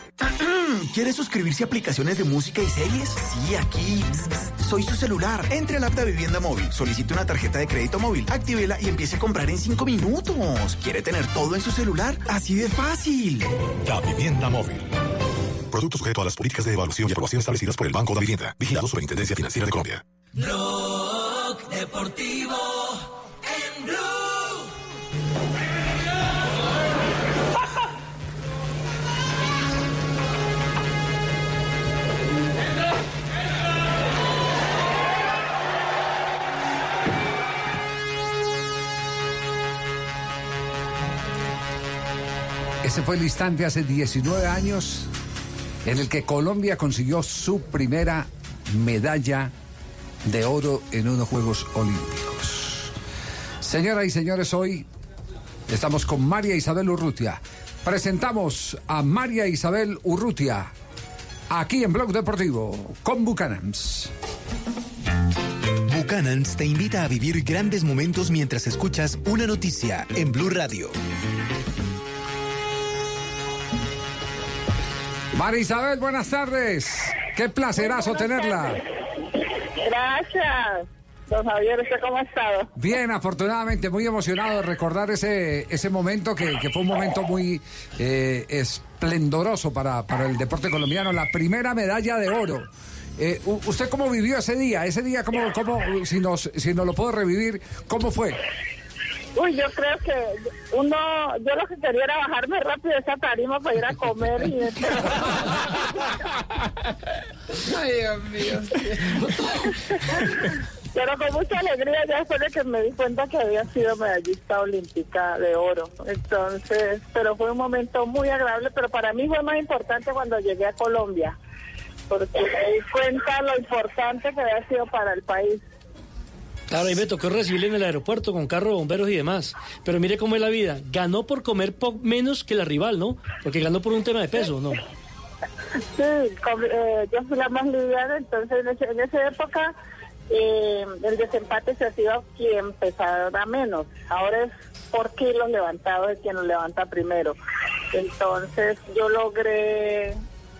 ¿Quiere suscribirse a aplicaciones de música y series? Sí, aquí. Soy su celular. Entre al app de Vivienda Móvil, solicite una tarjeta de crédito móvil, actívela y empiece a comprar en cinco minutos. ¿Quiere tener todo en su celular? Así de fácil. La vivienda móvil. Producto sujeto a las políticas de evaluación y aprobación establecidas por el Banco de Vivienda. Vigilado Superintendencia Financiera de Colombia. Blog Deportivo Ese fue el instante hace 19 años en el que Colombia consiguió su primera medalla de oro en unos Juegos Olímpicos. Señoras y señores, hoy estamos con María Isabel Urrutia. Presentamos a María Isabel Urrutia aquí en Blog Deportivo con Bucanams. Buchanan's te invita a vivir grandes momentos mientras escuchas una noticia en Blue Radio. María Isabel, buenas tardes. Qué placerazo tenerla. Gracias. Don Javier, ¿usted cómo ha estado? Bien, afortunadamente, muy emocionado de recordar ese, ese momento que, que fue un momento muy eh, esplendoroso para, para el deporte colombiano, la primera medalla de oro. Eh, ¿Usted cómo vivió ese día? Ese día, ¿cómo, cómo, si, nos, si nos lo puedo revivir, cómo fue? Uy, yo creo que uno, yo lo que quería era bajarme rápido de esa tarima para ir a comer y Ay, Dios mío. Pero con mucha alegría ya después de que me di cuenta que había sido medallista olímpica de oro. Entonces, pero fue un momento muy agradable, pero para mí fue más importante cuando llegué a Colombia, porque me di cuenta lo importante que había sido para el país. Claro, ahí me tocó recibirle en el aeropuerto con carro bomberos y demás. Pero mire cómo es la vida. Ganó por comer menos que la rival, ¿no? Porque ganó por un tema de peso, ¿no? Sí, eh, yo fui la más liviana, entonces en esa época eh, el desempate se hacía quien pesaba menos. Ahora es por kilos levantados de quien lo levanta primero. Entonces yo logré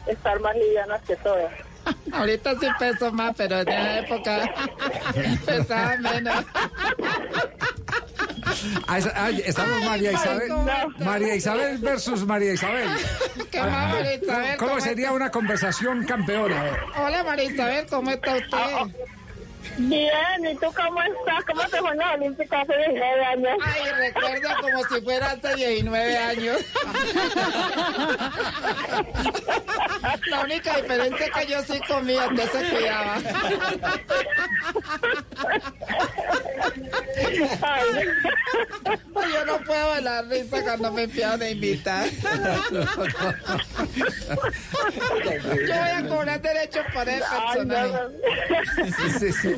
estar más liviana que todas. Ahorita sí peso más, pero en esa época pesaba menos. Ah, ah, estamos María Isabel. María Isabel versus María Isabel. ¿Qué más, María Isabel? ¿Cómo ¿Cómo sería una conversación campeona? Hola María Isabel, ¿cómo está usted? Bien, ¿y tú cómo estás? ¿Cómo te fue en la Olímpica hace 19 años? Ay, recuerdo como si fuera hace 19 años. La única diferencia es que yo sí comía, entonces se cuidaba. Ay, yo no puedo de la risa cuando me empiezan a invitar. Yo voy a cobrar derechos por el personaje. Sí, sí, sí.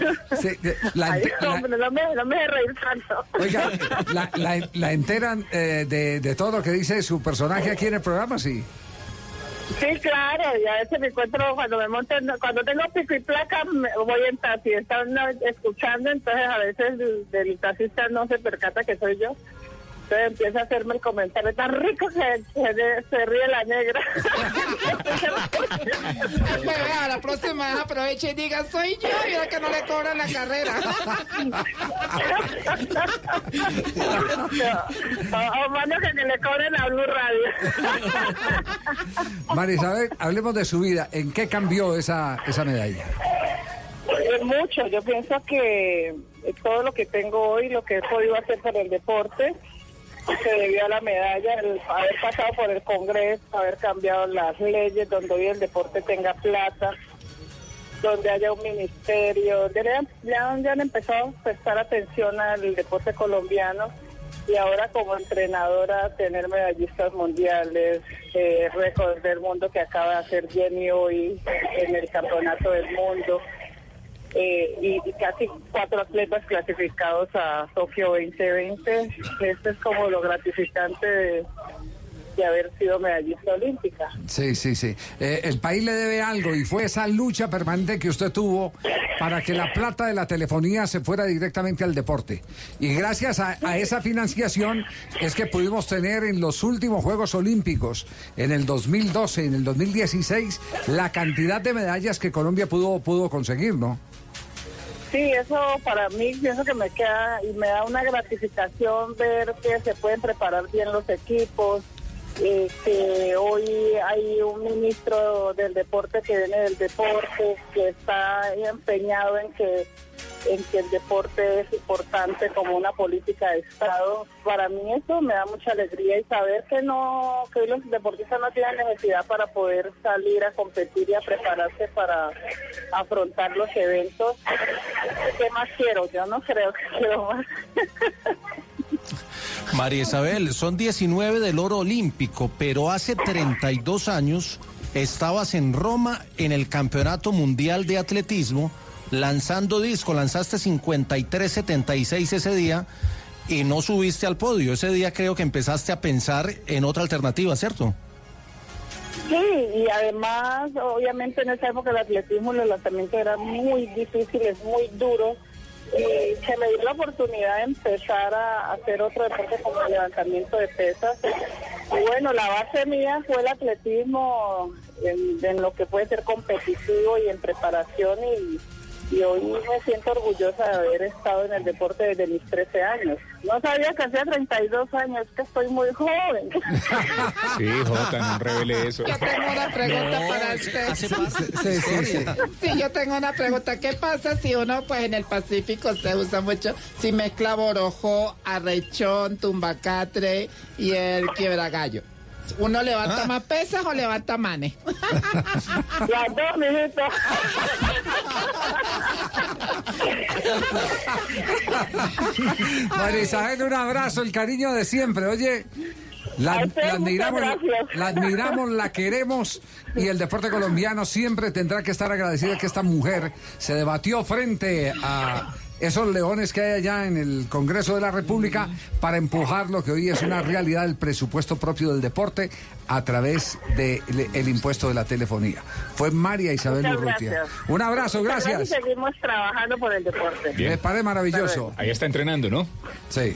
La, Ay, ente- la- hombre, no me, no me reír tanto. oiga, la, la- la enteran eh, de, de todo lo que dice su personaje aquí en el programa, sí. Sí, claro, y a veces me encuentro cuando me monto, en- cuando tengo pico y placa, me- voy en taxi, están no, escuchando, entonces a veces el, el taxista no se percata que soy yo. Entonces empieza a hacerme el comentario tan rico que se, se ríe la negra. Vea, la próxima vez aproveche y diga, soy yo, y ahora que no le cobran la carrera. o, o mando que le cobren a Blue Radio. María Isabel, hablemos de su vida. ¿En qué cambió esa, esa medalla? Es mucho, yo pienso que eh, todo lo que tengo hoy, lo que he podido hacer por el deporte, se debió a la medalla, el haber pasado por el Congreso, haber cambiado las leyes, donde hoy el deporte tenga plata, donde haya un ministerio, ya han empezado a prestar atención al deporte colombiano y ahora como entrenadora tener medallistas mundiales, eh, récords del mundo que acaba de hacer Jenny hoy en el campeonato del mundo eh, y, casi cuatro atletas clasificados a Tokio 2020. Esto es como lo gratificante de, de haber sido medallista olímpica. Sí, sí, sí. Eh, el país le debe algo y fue esa lucha permanente que usted tuvo para que la plata de la telefonía se fuera directamente al deporte. Y gracias a, a esa financiación es que pudimos tener en los últimos Juegos Olímpicos, en el 2012, en el 2016, la cantidad de medallas que Colombia pudo, pudo conseguir, ¿no? Sí, eso para mí pienso que me queda y me da una gratificación ver que se pueden preparar bien los equipos, que hoy hay un ministro del deporte que viene del deporte, que está empeñado en que en que el deporte es importante como una política de Estado. Para mí eso me da mucha alegría y saber que no que los deportistas no tienen necesidad para poder salir a competir y a prepararse para afrontar los eventos. ¿Qué más quiero? Yo no creo que quiero más. María Isabel, son 19 del oro olímpico, pero hace 32 años estabas en Roma en el Campeonato Mundial de Atletismo, lanzando disco, lanzaste 53-76 ese día y no subiste al podio. Ese día creo que empezaste a pensar en otra alternativa, ¿cierto? Sí, y además, obviamente en esa época el atletismo y el lanzamiento eran muy difíciles, muy duros. Y se me dio la oportunidad de empezar a hacer otro deporte como el levantamiento de pesas. Y bueno, la base mía fue el atletismo en, en lo que puede ser competitivo y en preparación y, y hoy me siento orgullosa de haber estado en el deporte desde mis 13 años. No sabía que hacía 32 años, que estoy muy joven. Sí, Jota, no revele eso. Yo tengo una pregunta para usted. Sí, sí, sí. Sí, yo tengo una pregunta. ¿Qué pasa si uno, pues en el Pacífico se usa mucho, si mezcla borojo, arrechón, tumbacatre y el quiebragallo? ¿Uno levanta más pesas o levanta manes? Las dos, mijito. María Isabel, un abrazo, el cariño de siempre. Oye, la, admiramos, la admiramos, la queremos y el deporte colombiano siempre tendrá que estar agradecido que esta mujer se debatió frente a esos leones que hay allá en el Congreso de la República para empujar lo que hoy es una realidad, el presupuesto propio del deporte a través del impuesto de la telefonía. Fue María Isabel Muchas Urrutia. gracias. Un abrazo, gracias. Y seguimos trabajando por el deporte. Me parece maravilloso. Ahí está entrenando, ¿no? Sí.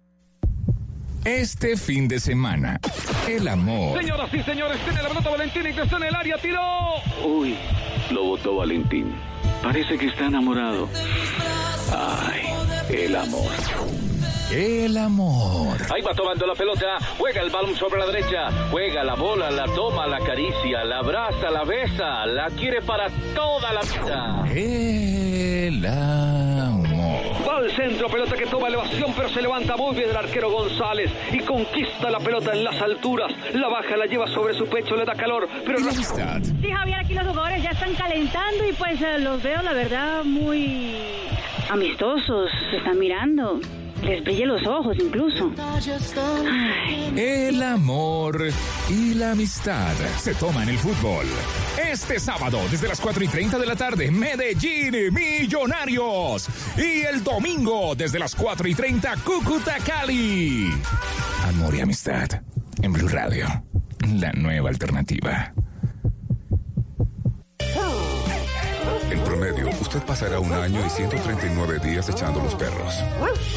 Este fin de semana, el amor, Señoras y señores, tiene la pelota Valentín y está en el área, tiró. Uy, lo votó Valentín. Parece que está enamorado. Ay, el amor. el amor. Ahí va tomando la pelota, juega el balón sobre la derecha, juega la bola, la toma, la acaricia, la abraza, la besa, la quiere para toda la vida. El amor. Va al centro, pelota que toma elevación, pero se levanta muy bien el arquero González y conquista la pelota en las alturas. La baja, la lleva sobre su pecho, le da calor, pero. Sí, Javier, aquí los jugadores ya están calentando y pues eh, los veo, la verdad, muy amistosos. Se están mirando. Les los ojos incluso. Ay. El amor y la amistad se toman el fútbol. Este sábado, desde las 4 y 30 de la tarde, Medellín Millonarios. Y el domingo, desde las 4 y 30, Cúcuta Cali. Amor y amistad en Blue Radio, la nueva alternativa. En promedio, usted pasará un año y 139 días echando los perros.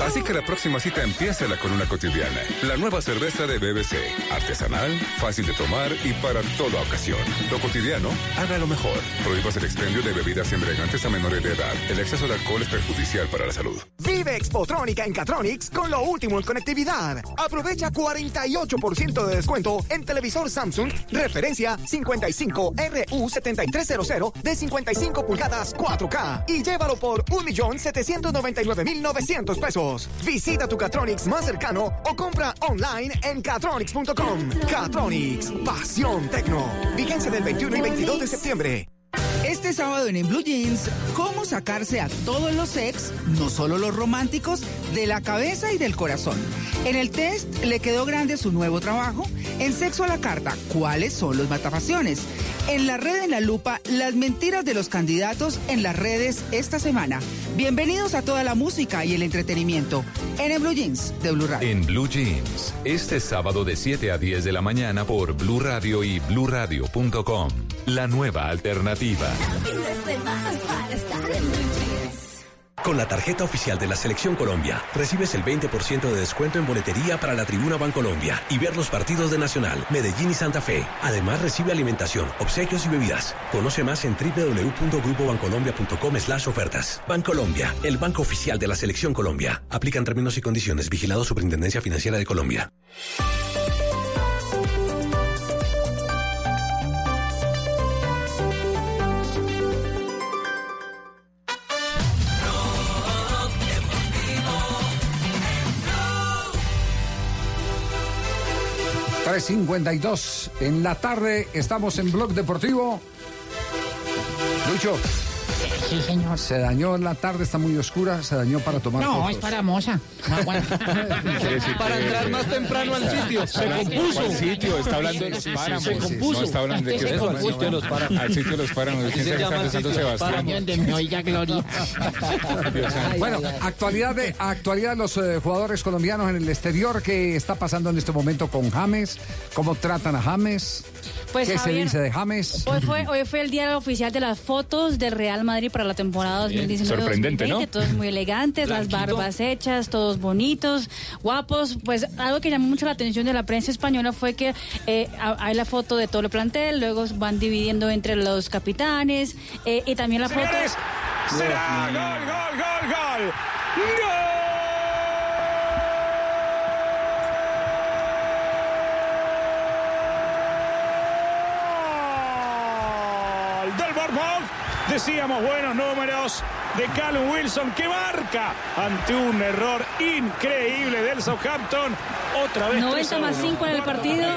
Así que la próxima cita empiécela con una cotidiana. La nueva cerveza de BBC. Artesanal, fácil de tomar y para toda ocasión. Lo cotidiano, hágalo mejor. Prohíbas el expendio de bebidas embriagantes a menores de edad. El exceso de alcohol es perjudicial para la salud. Vive Expotrónica en Catronics con lo último en conectividad. Aprovecha 48% de descuento en televisor Samsung referencia 55RU7300 de 55 pulgadas 4K y llévalo por 1.799.900 pesos. Visita tu Catronics más cercano o compra online en catronics.com. Catronics, pasión tecno. Vigencia del 21 y 22 de septiembre. Este sábado en, En Blue Jeans, cómo sacarse a todos los ex, no solo los románticos, de la cabeza y del corazón. En el test le quedó grande su nuevo trabajo. En Sexo a la Carta, ¿cuáles son los matapasiones? En la red en la lupa, las mentiras de los candidatos en las redes esta semana. Bienvenidos a toda la música y el entretenimiento en, En Blue Jeans de Blue Radio. En Blue Jeans, este sábado de 7 a 10 de la mañana por Blue Radio y bluradio.com. La nueva alternativa. Con la tarjeta oficial de la Selección Colombia, recibes el 20% de descuento en boletería para la Tribuna Bancolombia y ver los partidos de Nacional, Medellín y Santa Fe. Además, recibe alimentación, obsequios y bebidas. Conoce más en www.grupobancolombia.com slash ofertas. Bancolombia, el banco oficial de la Selección Colombia. Aplican términos y condiciones. Vigilado Superintendencia Financiera de Colombia. 3.52 en la tarde, estamos en Blog Deportivo. Lucho. Sí, señor. Se dañó la tarde, está muy oscura, se dañó para tomar No, fotos. es para moza. No. Para entrar más temprano al sitio. Se compuso. ¿Cuál sitio? Está hablando de los páramos. Se compuso. No está hablando de que se compuso. de los páramos. Al sitio de los páramos. ¿Quién sabe qué está pensando Sebastián? Donde me oiga Gloria. Bueno, actualidad de, actualidad de los eh, jugadores colombianos en el exterior, ¿qué está pasando en este momento con James? ¿Cómo tratan a James? Pues, ¿Qué Javier, se dice de James? Hoy fue, hoy fue el día oficial de las fotos del Real Madrid para la temporada Bien, 2019-2020. sorprendente, ¿no? Todos muy elegantes, las barbas hechas, todos bonitos, guapos. Pues algo que llamó mucho la atención de la prensa española fue que eh, ha- hay la foto de todo el plantel, luego van dividiendo entre los capitanes eh, y también la foto... Señores, será gol, gol, gol, gol. Gol Decíamos buenos números de Callum Wilson que marca ante un error increíble del Southampton. Otra vez 90 más 5 en el partido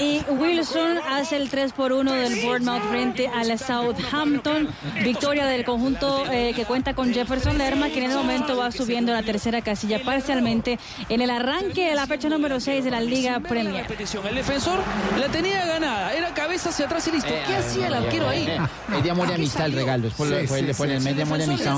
y Wilson hace el 3 por 1 del Bournemouth frente a la Southampton. Victoria del conjunto eh, que cuenta con Jefferson Lerma que en el momento va subiendo la tercera casilla parcialmente en el arranque de la fecha número 6 de la Liga Premier. El defensor la tenía ganada, era cabeza hacia atrás y listo. ¿Qué hacía el arquero ahí? De amor y amistad el regalo. Después Sí, le- fue, sí, le pone sí, el sí. mes de amor y amistad,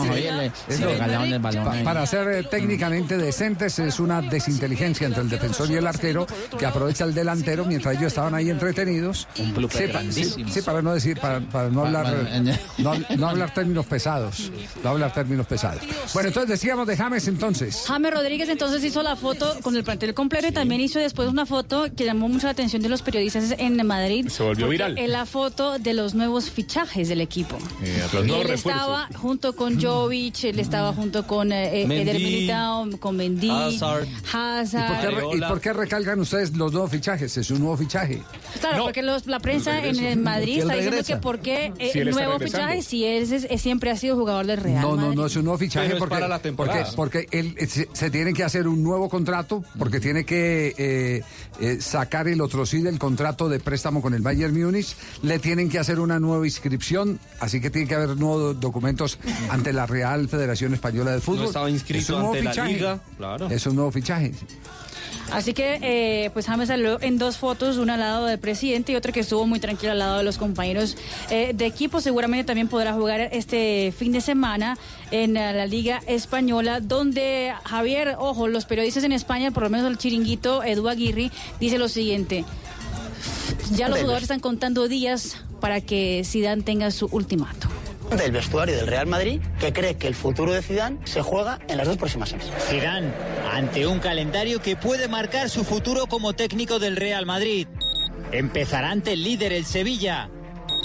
Es lo- balón. Pa- ahí. para ser eh, técnicamente decentes es una desinteligencia entre el defensor y el arquero que aprovecha el delantero mientras ellos estaban ahí entretenidos. Un blooper Sí, pa- grandísimo. sí, sí, para no decir, para, para no hablar, Bueno, no, no hablar términos pesados, no hablar términos pesados. Bueno, entonces decíamos de James entonces. James Rodríguez entonces hizo la foto con el plantel completo y también hizo después una foto que llamó mucho la atención de los periodistas en Madrid. Se volvió viral. Es la foto de los nuevos fichajes del equipo. Eh, los Y nuevos él refuerzos. estaba junto con Jovic, él estaba junto con eh, eh, Mendy, Eder Militao, con Mendy, Hazard. Hazard. ¿Y por, qué, y por qué recalcan ustedes los nuevos fichajes? Es un nuevo fichaje. Claro, porque los- la prensa en, regreso. en Madrid está diciendo regresa. que por qué eh, Si nuevo fichaje si él es- es- siempre ha sido jugador del Real No, no, Madrid. no es un nuevo fichaje Pero porque, para la temporada. porque él, eh, se, se tiene que hacer un nuevo contrato, porque tiene que eh, eh, sacar el otro sí del contrato de préstamo con el Bayern Múnich, le tienen que hacer una nueva inscripción, así que tiene que haber nuevos documentos ante la Real Federación Española de Fútbol. No estaba inscrito Es un nuevo ante la liga, claro. Es un nuevo fichaje. Así que, eh, pues James salió en dos fotos, una al lado del presidente y otra que estuvo muy tranquila al lado de los compañeros eh, de equipo. Seguramente también podrá jugar este fin de semana en la Liga Española, donde Javier, ojo, los periodistas en España, por lo menos el chiringuito Edu Aguirre, dice lo siguiente. Ya los jugadores están contando días para que Zidane tenga su ultimato. Del vestuario del Real Madrid que cree que el futuro de Zidane se juega en las dos próximas semanas. Zidane, ante un calendario que puede marcar su futuro como técnico del Real Madrid. Empezará ante el líder, el Sevilla.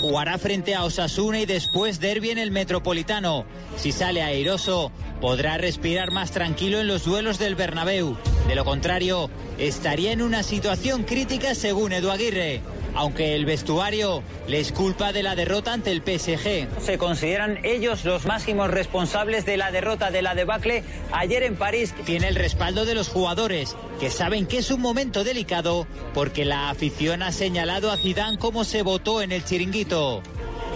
Jugará frente a Osasuna y después derbi en el Metropolitano. Si sale airoso, podrá respirar más tranquilo en los duelos del Bernabéu. De lo contrario, estaría en una situación crítica según Edu Aguirre. Aunque el vestuario les culpa de la derrota ante el PSG. Se consideran ellos los máximos responsables de la derrota de la debacle ayer en París. Tiene el respaldo de los jugadores, que saben que es un momento delicado porque la afición ha señalado a Zidane como se votó en el chiringuito.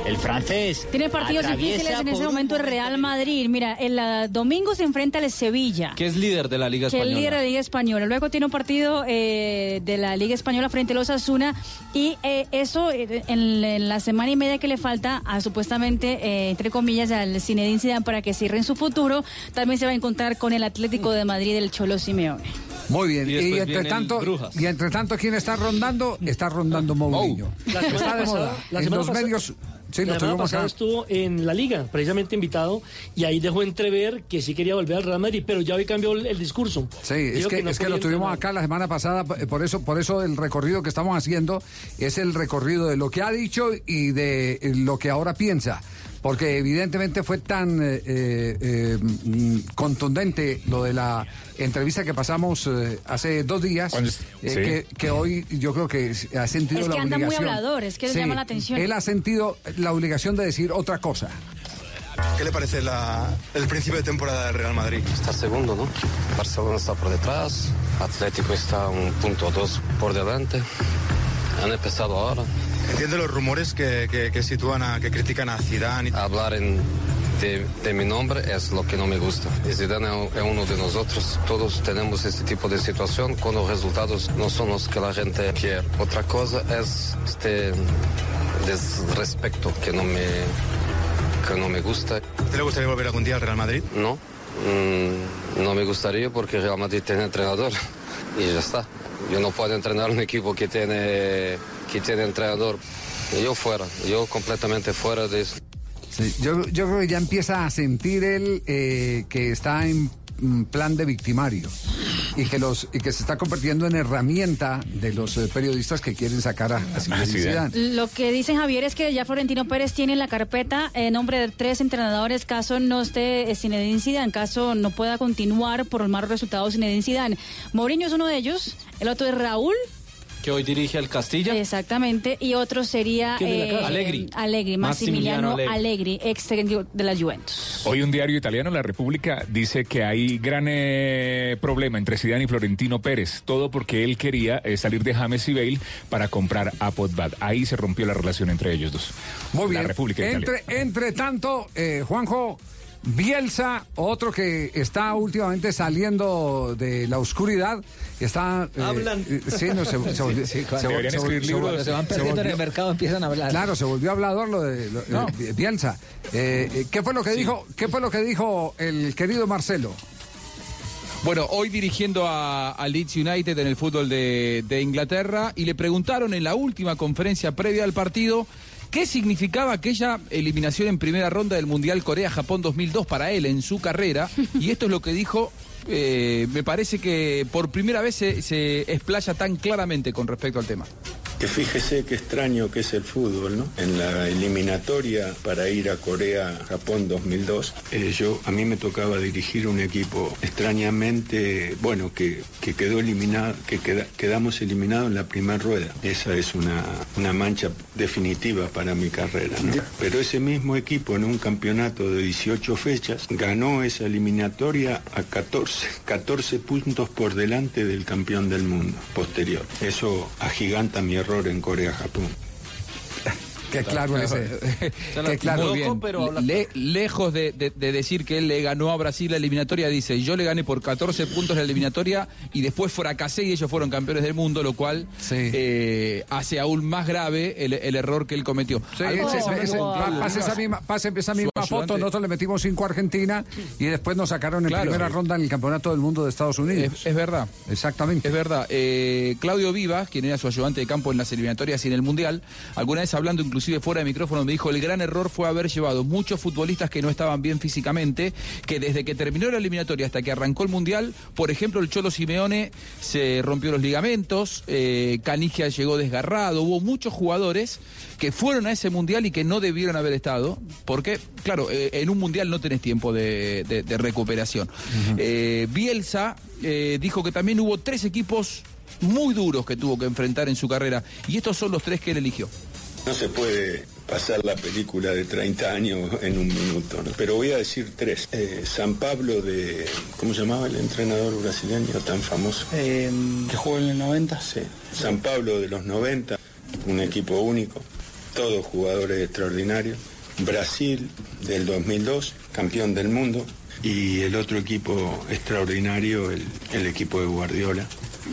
El francés Tiene partidos difíciles en ese momento el Real Madrid. Mira, el domingo se enfrenta al Sevilla. Que es líder de la Liga que es Española. líder de la Liga Española. Luego tiene un partido eh, de la Liga Española frente a los Asuna y eh, eso eh, en, en la semana y media que le falta a supuestamente, eh, entre comillas, al Zinedine Zidane para que cierren su futuro, también se va a encontrar con el Atlético de Madrid del Cholo Simeone. Muy bien. Y entre tanto, y entre tanto, ¿quién está rondando? Está rondando Mourinho. La semana Está de moda. la en los pasada- medios. Sí, lo la semana pasada acá. estuvo en la liga, precisamente invitado, y ahí dejó entrever que sí quería volver al Real Madrid, pero ya hoy cambió el, el discurso. Sí, es Dijo que, no es que lo tuvimos acá la semana pasada, eh, por eso, por eso el recorrido que estamos haciendo es el recorrido de lo que ha dicho y de lo que ahora piensa. Porque evidentemente fue tan eh, eh, mm, contundente lo de la entrevista que pasamos eh, hace dos días, eh, sí. que, que hoy yo creo que ha sentido Es la que anda muy obligación. hablador, es que le llama la atención. Él ha sentido la obligación de decir otra cosa. ¿Qué le parece la- el principio de temporada del Real Madrid? Está segundo, ¿no? Barcelona está por detrás, Atlético está un punto o dos por delante. Han empezado ahora. Entiende los rumores que, que- que sitúan a, que critican a Zidane. Hablar en- de, de mi nombre es lo que no me gusta. Y Zidane es uno de nosotros. Todos tenemos este tipo de situación cuando los resultados no son los que la gente quiere. Otra cosa es este desrespeto que no me, que no me gusta. ¿Te le gustaría volver algún día al Real Madrid? No, mm, no me gustaría porque Real Madrid tiene entrenador y ya está. Yo no puedo entrenar un equipo que tiene, que tiene entrenador. Yo fuera, yo completamente fuera de eso. Sí, yo, yo creo que ya empieza a sentir él eh, que está en plan de victimario y que los y que se está convirtiendo en herramienta de los eh, periodistas que quieren sacar a, a Zidane. Lo que dicen Javier es que ya Florentino Pérez tiene en la carpeta en nombre de tres entrenadores caso no esté eh, Zinedine Zidane, caso no pueda continuar por los malos resultados Zinedine Zidane. Mourinho es uno de ellos, el otro es Raúl Que hoy dirige al Castilla. Exactamente. Y otro sería ¿Quién de la eh, casa? Allegri. Allegri, Massimiliano Massimiliano Allegri. Allegri, ex técnico de la Juventus. Hoy un diario italiano, La República, dice que hay gran eh, problema entre Zidane y Florentino Pérez. Todo porque él quería eh, salir de James y Bale para comprar a Podbad. Ahí se rompió la relación entre ellos dos. Muy bien. La República entre, entre tanto, eh, Juanjo, Bielsa, otro que está últimamente saliendo de la oscuridad, está... Hablan. eh, sí, no, se, se volvió- Sí, se se libros. van se perdiendo en volvió- el mercado, empiezan a hablar. Claro, se volvió hablador lo de lo- No. eh, Bielsa. Eh, eh, ¿Qué fue lo que dijo? ¿Qué fue lo que dijo el querido Marcelo? Bueno, hoy dirigiendo a, a Leeds United en el fútbol de, de Inglaterra y le preguntaron en la última conferencia previa al partido qué significaba aquella eliminación en primera ronda del Mundial Corea-Japón 2002 para él en su carrera y esto es lo que dijo. eh, me parece que por primera vez se, se explaya tan claramente con respecto al tema. Que fíjese qué extraño que es el fútbol, ¿no? En la eliminatoria para ir a Corea, Japón 2002, eh, yo a mí me tocaba dirigir un equipo extrañamente, bueno, que, que quedó eliminado, que queda- quedamos eliminados en la primera rueda. Esa es una, una mancha definitiva para mi carrera, ¿no? Pero ese mismo equipo en un campeonato de 18 fechas ganó esa eliminatoria a 14, 14 puntos por delante del campeón del mundo posterior. Eso agiganta mi error en Corea-Japón. Qué claro ese. Qué claro. Bien. Le- lejos de, de- de decir que él le ganó a Brasil la eliminatoria, dice, yo le gané por 14 puntos la eliminatoria y después fracasé y ellos fueron campeones del mundo, lo cual eh, hace aún más grave el, el error que él cometió. Sí, ese- esa misma, su ayudante. foto, nosotros le metimos 5 a Argentina y después nos sacaron en Claro. primera ronda en el Campeonato del Mundo de Estados Unidos. Es, es verdad. Exactamente. Es verdad. Eh, Claudio Vivas, quien era su ayudante de campo en las eliminatorias y en el Mundial, alguna vez hablando inclusive fuera de micrófono, me dijo, el gran error fue haber llevado muchos futbolistas que no estaban bien físicamente, que desde que terminó la eliminatoria hasta que arrancó el Mundial, por ejemplo, el Cholo Simeone se rompió los ligamentos, eh, Canigia llegó desgarrado, hubo muchos jugadores que fueron a ese Mundial y que no debieron haber estado, porque, claro, eh, en un Mundial no tenés tiempo de, de- de recuperación. Eh, Bielsa eh, dijo que también hubo tres equipos muy duros que tuvo que enfrentar en su carrera, y estos son los tres que él eligió. No se puede pasar la película de 30 años en un minuto, ¿no? pero voy a decir tres. Eh, San Pablo de, ¿cómo se llamaba el entrenador brasileño tan famoso? que jugó en el 90. Sí. San Pablo de los 90, un equipo único, todos jugadores extraordinarios. Brasil del 2002, campeón del mundo. Y el otro equipo extraordinario, el, el equipo de Guardiola,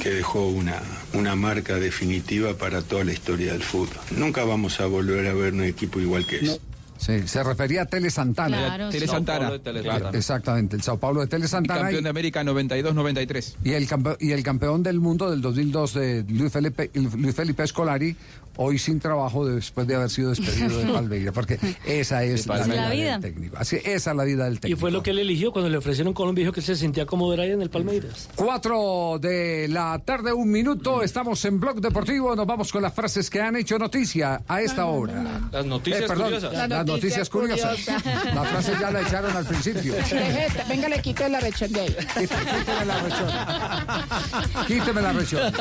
que dejó una, una marca definitiva para toda la historia del fútbol. Nunca vamos a volver a ver un equipo igual que ese. Sí, se refería a Tele Santana. Claro, Tele. Santana. Sao Paulo de Tele Claro. Exactamente, el Sao Paulo de Tele Y Santana. campeón y- de América 92-93. Y el, y el campeón del mundo del 2002 de Luis Felipe, Luis Felipe Escolari, hoy sin trabajo después de haber sido despedido de Palmeiras, porque esa es la, vida La vida. del técnico. Así, esa es la vida del Y técnico. fue lo que él eligió cuando le ofrecieron Colombia, dijo que él se sentía cómodo era ahí en el Palmeiras. Cuatro de la tarde, un minuto, estamos en Blog Deportivo, nos vamos con las frases que han hecho noticia a esta hora. Las noticias Eh, perdón, curiosas. Las, Las noticias noticias curiosas. curiosas. La frase ya la echaron al principio. Venga, le quito la rechón de ahí. Quíteme la rechón. Quíteme la rechón.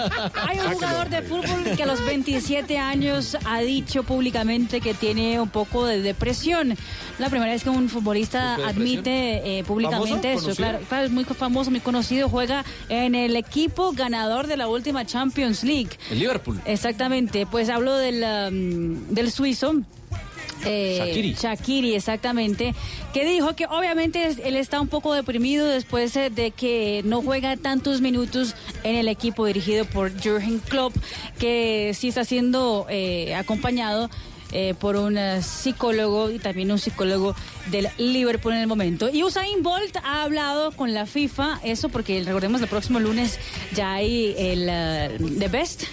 Hay un jugador de fútbol que a los 27 años ha dicho públicamente que tiene un poco de depresión. La primera vez que un futbolista admite eh, públicamente ¿Famoso? eso. Claro, claro, es muy famoso, muy conocido. Juega en el equipo ganador de la última Champions League. El Liverpool. Exactamente, pues hablo del, um, del suizo. Eh, Shaqiri. Shaqiri, exactamente, que dijo que obviamente él está un poco deprimido después eh, de que no juega tantos minutos en el equipo dirigido por Jürgen Klopp, que sí está siendo eh, acompañado eh, por un psicólogo y también un psicólogo del Liverpool en el momento. Y Usain Bolt ha hablado con la FIFA, eso porque recordemos el próximo lunes ya hay el eh, The Best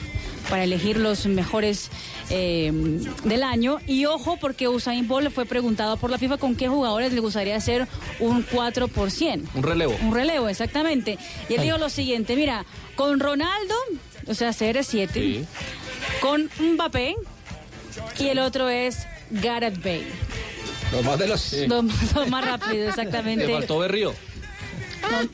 para elegir los mejores eh, del año. Y ojo, porque Usain Bolt le fue preguntado por la FIFA con qué jugadores le gustaría hacer un 4 por 100. Un relevo. Un relevo, exactamente. Y él dijo lo siguiente, mira, con Ronaldo, o sea, CR7, con Mbappé, y el otro es Gareth Bale. Los más de los. Lo, lo más rápido, exactamente. Le faltó Berrío.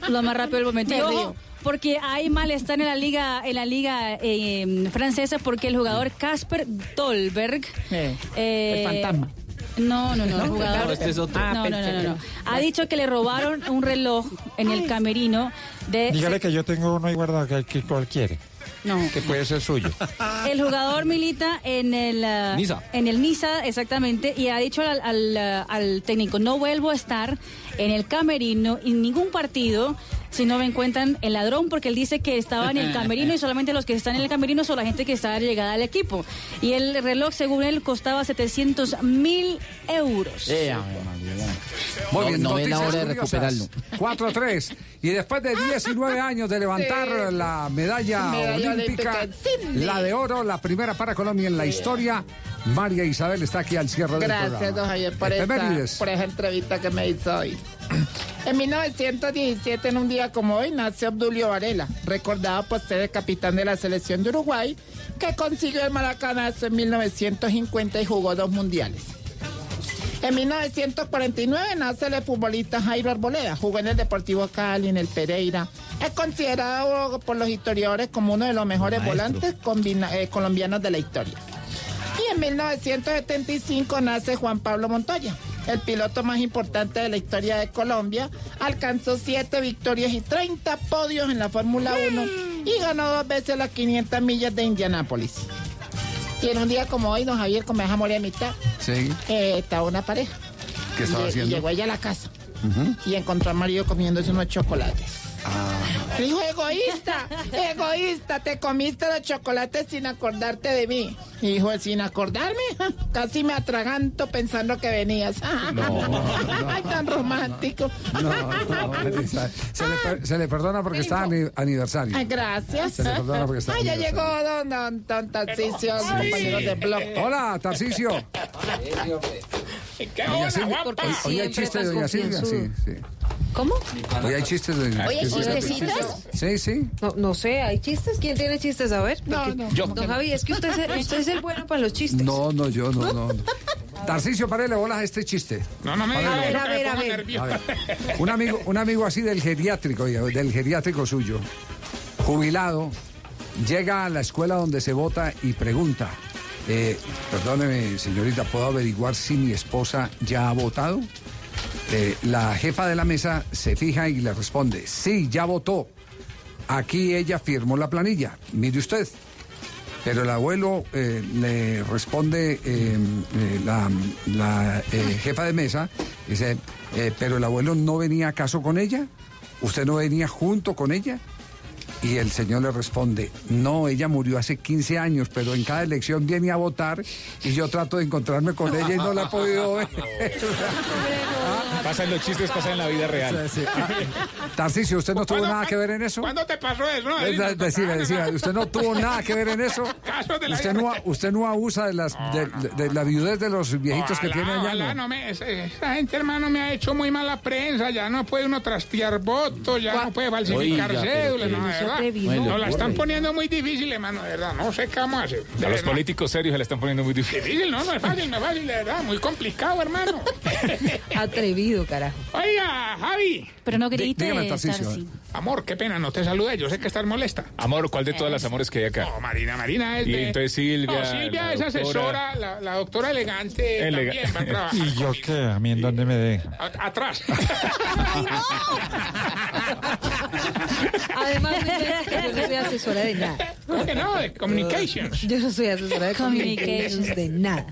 Lo, lo más rápido del momento. Y ojo. Porque hay malestar en la liga, en la liga eh, francesa porque el jugador Casper Dolberg. eh, el fantasma. No, no, no, el jugador. No, este es otro. No, Ah, no, no, no, no. Ha dicho que le robaron un reloj en el camerino de. Dígale que yo tengo uno ahí guardado que, que cual quiere. No. Que puede ser suyo. El jugador milita en el ah, Niza. en el Niza exactamente y ha dicho al, al, al técnico no vuelvo a estar en el camerino en ningún partido si no me encuentran el ladrón porque él dice que estaba en el camerino y solamente los que están en el camerino son la gente que está llegada al equipo. Y el reloj según él costaba 700 mil euros. Muy No- bien, no es la hora de curiosas. 4-3. Y después de 19 años de levantar la medalla, Medalla olímpica, la de oro, la primera para Colombia en la historia, María Isabel está aquí al cierre del Gracias, programa. don Javier, por esa, Efemérides. por esa entrevista que me hizo hoy. En 1917, en un día como hoy, nació Obdulio Varela, recordado por ser el capitán de la selección de Uruguay, que consiguió el maracanazo en 1950 y jugó dos mundiales. En 1949 nace el futbolista Jairo Arboleda, jugó en el Deportivo Cali, en el Pereira. Es considerado por los historiadores como uno de los mejores volantes combina- eh, colombianos de la historia. Y en 1975 nace Juan Pablo Montoya, el piloto más importante de la historia de Colombia. Alcanzó 7 victorias y 30 podios en la Fórmula 1 y ganó dos veces las 500 millas de Indianápolis. Y en un día como hoy, don Javier, como deja morir a mitad, Sí. eh, estaba una pareja. ¿Qué estaba Y- y haciendo? llegó ella a la casa y encontró al marido comiéndose unos chocolates. Ah. Le dijo, egoísta, egoísta, te comiste los chocolates sin acordarte de mí. Y dijo, sin acordarme, casi me atraganto pensando que venías. Ay, tan romántico. No, no, se, le, per- se le perdona porque está ani- aniversario. Ay, gracias. Se le perdona porque está Ay, ya llegó don, don, don Tarcisio, compañero de blog. Hola, Tarcicio. ¿Qué guapa? hoy- hoy hay chistes de Doña Silvia, sí, sí. ¿Cómo? Hoy hay chistes de ¿Hoy hay chistecitos? Sí, sí. No, no sé, ¿hay chistes? ¿Quién tiene chistes? A ver. No, porque- no. Yo. Don Javi, es que usted es, el- usted es el bueno para los chistes. No, no, yo no, no. no. Tarcicio, parele bolas a este chiste. No, no me Párele. A ver, a ver, a ver. nervioso. A ver, un amigo, un amigo así del geriátrico, del geriátrico suyo, jubilado, llega a la escuela donde se vota y pregunta, eh, perdóneme señorita, ¿puedo averiguar si mi esposa ya ha votado? Eh, la jefa de la mesa se fija y le responde, sí, ya votó. Aquí ella firmó la planilla, mire usted. Pero el abuelo eh, le responde eh, la, la, jefa de mesa, dice, pero el abuelo no venía acaso con ella, usted no venía junto con ella. Y el señor le responde, no, ella murió hace 15 años, pero en cada elección viene a votar y yo trato de encontrarme con ella y no la he podido ver. Pasan los chistes, pasan en la vida real. Tarcicio, ¿usted no tuvo nada que ver en eso? ¿Cuándo te pasó eso? No, de- Decime, decime, ¿usted no tuvo nada que ver en eso? Casos de la ¿Usted vida no, usted no abusa de, las, de, de- de la viudez de los viejitos que tiene allá? ojalá, ¿no? no me, esa gente, hermano, me ha hecho muy mala prensa. Ya no puede uno trastear votos, ya no puede falsificar Oiga, cédulas, no, verdad. atrevido. Bueno, Nos la están poniendo muy difícil, hermano, de verdad. No sé qué vamos a hacer. De A los políticos serios se le están poniendo muy difícil. Difícil, no, no es fácil, no es fácil, de verdad. Muy complicado, hermano. Atrevido, carajo. Oiga, Javi. Pero no Dí- grite, dígame. Tarsi. Amor, qué pena, no te saludé. Yo sé que estás molesta. Amor, ¿cuál de todas las amores que hay acá? No, Marina, Marina es Y de... entonces Silvia, No, Silvia la es doctora. asesora, la, la doctora elegante Elega- también va a trabajar. ¿Y yo qué? ¿A mí en dónde me deja? A- Atrás. Además, yo no soy asesora de nada. ¿Cómo que no? De communications. Yo no soy asesora de communications de nada.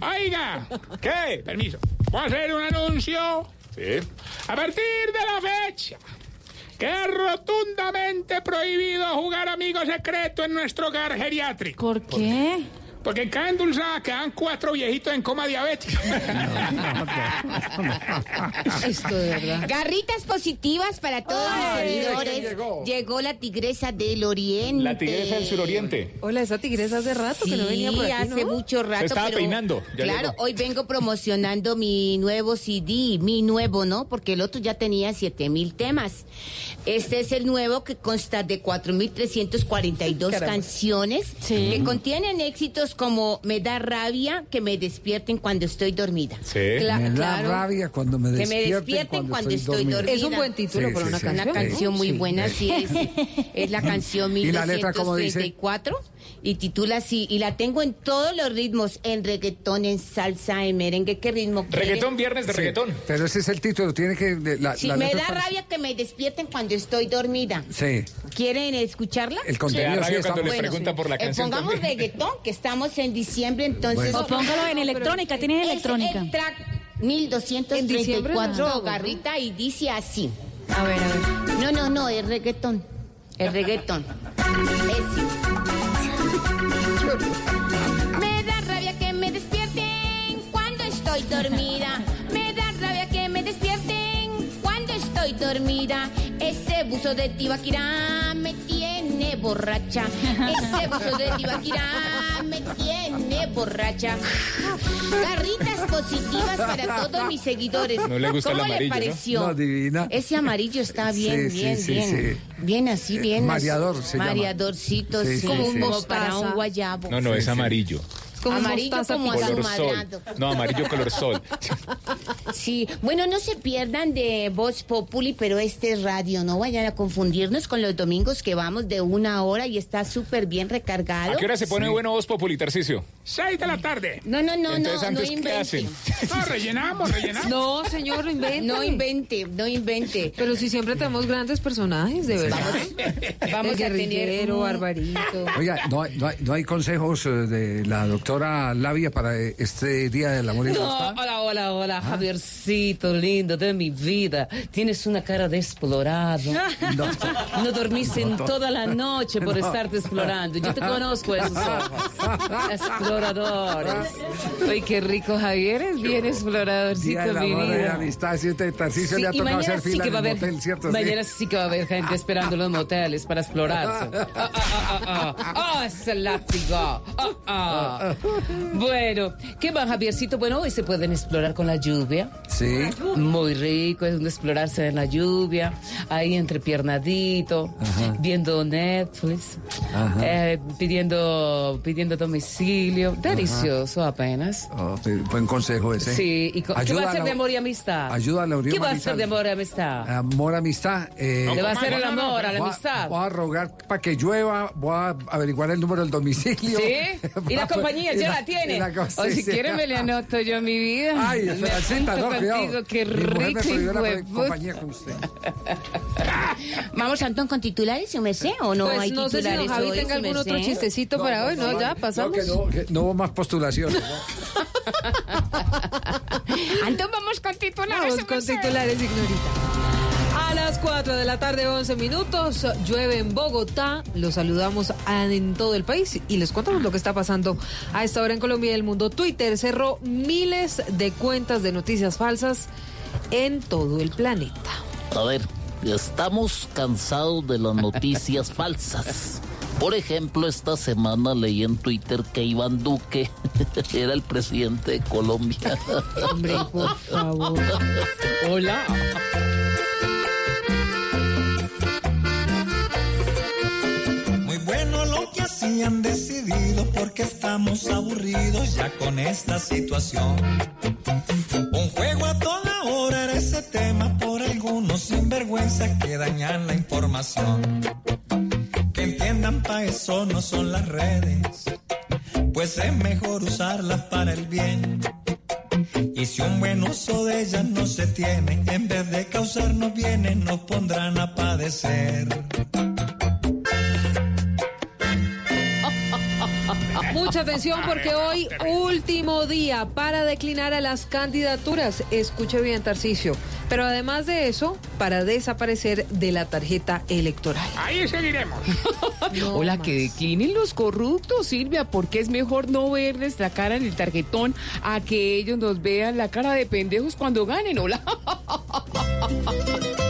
Oiga, ¿qué? Permiso. Voy a hacer un anuncio. Sí. A partir de la fecha que es rotundamente prohibido jugar amigo secreto en nuestro hogar geriátrico. ¿Por qué? Porque en cada endulzada quedan cuatro viejitos en coma diabético. Esto de verdad. Garritas positivas para todos Ay, mis seguidores. ¿quién llegó? Llegó? la tigresa del oriente. La tigresa del suroriente. Hola, esa tigresa hace rato que no venía por Sí, aquí, hace ¿no? mucho rato. Se estaba pero, peinando, ya claro, llegó. hoy vengo promocionando mi nuevo CD, mi nuevo, ¿no? Porque el otro ya tenía 7000 temas. Este es el nuevo que consta de 4342 Caramba. canciones que contienen éxitos ritmos como me da rabia que me despierten cuando estoy dormida. Cla- me da claro. rabia cuando me Que despierten, me despierten cuando, estoy, dormida. Es un buen título Sí, para sí, una sí. canción. Una canción muy Sí. buena, sí es. Es la canción ¿Y la letra cómo dice? 1234 y titula así. Y la tengo en todos los ritmos, en reggaetón, en salsa, en merengue. ¿Qué ritmo quieren? Reggaetón, viernes de Sí, reggaetón. Pero ese es el título, tiene que... La, Sí, la me da rabia que me despierten cuando estoy dormida. Sí. ¿Quieren escucharla? El contenido sí rabia cuando les bueno. preguntan por la Eh, canción pongamos también. reggaetón, que estamos en diciembre, entonces... O póngalo en electrónica, tienen Es electrónica. El track En diciembre 1234 no, ¿no? Garrita y dice así. A ver, a ver. No, no, no, es reggaetón. El reggaetón. Me da rabia que me despierten cuando estoy dormida. Me da rabia que me despierten cuando estoy dormida. Ese buzo de Tibaquirá me tiene borracha. Ese buzo de Tibaquirá me tiene borracha. Garritas positivas para todos mis seguidores. No le gusta el ¿Cómo amarillo, le pareció? No, divina. Ese amarillo está bien, Sí, sí, bien, sí, bien. sí. Bien así, bien. Mareador así. se llama. Mareadorcito, Sí, sí, sí, como, sí. para Mostaza. un guayabo. No, no, es amarillo. Como Amarillo mostaza como. Color sol. No, amarillo color sol. Sí, bueno, no se pierdan de Voz Populi, pero este es radio. No vayan a confundirnos con los domingos que vamos de una hora y está súper bien recargado. ¿A qué hora se pone bueno Voz Populi, Tarcisio? Seis de la tarde. No, no, no, Entonces, no, antes, no ¿qué invente. hacen? No, rellenamos, rellenamos. No, señor, no invente. No invente, no invente. Pero si siempre tenemos grandes personajes, de verdad. Vamos a tener un- Barbarito. Oiga, ¿no hay, no, hay, no hay consejos eh, de la doctora Labia para eh, este Día del Amor y la No, Amistad? hola, hola, hola, Javiercito lindo de mi vida. Tienes una cara de explorado. No. No dormiste en No. toda la noche por estarte explorando. Yo te conozco esos ojos. Exploradores. Ay, qué rico, Javier. Es bien exploradorcito, Día mi vida. Amistad. Si usted, Tarcisio, Sí, le ha tocado hacer sí fila que en va a el haber, ¿cierto? Sí. mañana sí que va a haber gente esperando en los moteles para explorarse. Ah, ah, ah, ah, ah. Ah, ese látigo. Ah, ah. Bueno, ¿qué va, Javiercito? Bueno, hoy se pueden explorar con la lluvia. Sí. Muy rico, es un explorarse en la lluvia, ahí entrepiernadito, Ajá. viendo Netflix, Ajá. eh, pidiendo, pidiendo domicilio. Delicioso apenas. Oh, buen consejo ese. Sí, y ¿qué va a ser de amor y amistad? Ayuda a la ¿Qué va a ser de amor y amistad? Amor, amistad. Eh, ¿Le va a hacer el amor a la voy amistad? Voy a rogar para que llueva, voy a averiguar el número del domicilio. ¿Sí? Y la compañía Y ya la- la tiene. y la o si sí. quiere me le anoto yo mi vida. Ay, Me apunto no, contigo, qué rico, de compañía con usted. Vamos, Antón, con titulares, ¿yo me sé? ¿O no pues hay no sé si titulares don Javi hoy, tenga algún otro chistecito para hoy, ¿no? Ya pasamos. No, que no, que no hubo más postulaciones. ¿no? Antón, vamos con titulares. Vamos con titulares, Ignorita. A las 4 de la tarde, 11 minutos, llueve en Bogotá. Los saludamos en todo el país y les contamos lo que está pasando a esta hora en Colombia y el mundo. Twitter cerró miles de cuentas de noticias falsas en todo el planeta. A ver, estamos cansados de las noticias falsas. Por ejemplo, esta semana leí en Twitter que Iván Duque era el presidente de Colombia. Hombre, por favor. Hola. Han decidido porque estamos aburridos ya con esta situación. Un juego a toda hora era ese tema por algunos sinvergüenza que dañan la información. Que entiendan pa' eso no son las redes, pues es mejor usarlas para el bien. Y si un buen uso de ellas no se tiene, en vez de causarnos bienes, nos pondrán a padecer. Mucha atención porque hoy último día para declinar a las candidaturas. Escuche bien, Tarcicio. Pero además de eso, para desaparecer de la tarjeta electoral. Ahí seguiremos. Hola, que declinen los corruptos, Silvia, porque es mejor no verles la cara en el tarjetón a que ellos nos vean la cara de pendejos cuando ganen. Hola.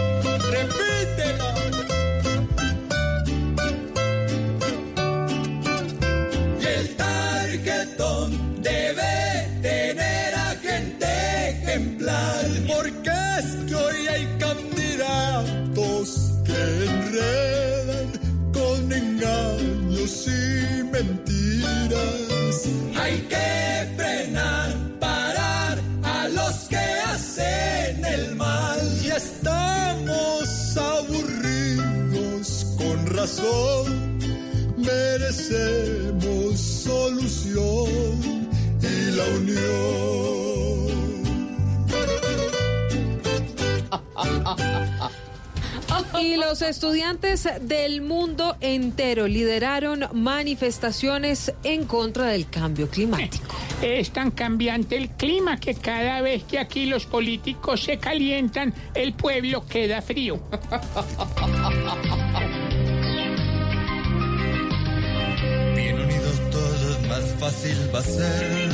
el tarjetón debe tener a gente ejemplar. Porque es que hoy hay candidatos que enredan con engaños y mentiras. Hay que frenar, parar a los que hacen el mal. Y estamos aburridos con razón. Merecemos solución y la unión. Y los estudiantes del mundo entero lideraron manifestaciones en contra del cambio climático. Es tan cambiante el clima que cada vez que aquí los políticos se calientan, el pueblo queda frío. Bien unidos todos, más fácil va a ser.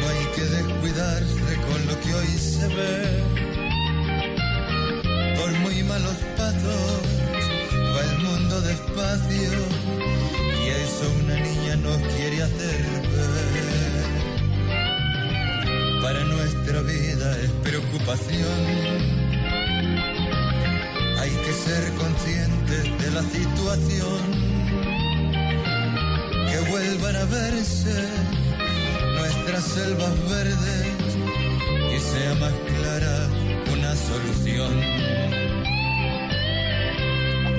No hay que descuidarse con lo que hoy se ve. Por muy malos pasos va el mundo despacio y eso una niña nos quiere hacer ver. Para nuestra vida es preocupación. Hay que ser conscientes de la situación. Que vuelvan a verse nuestras selvas verdes y sea más clara una solución.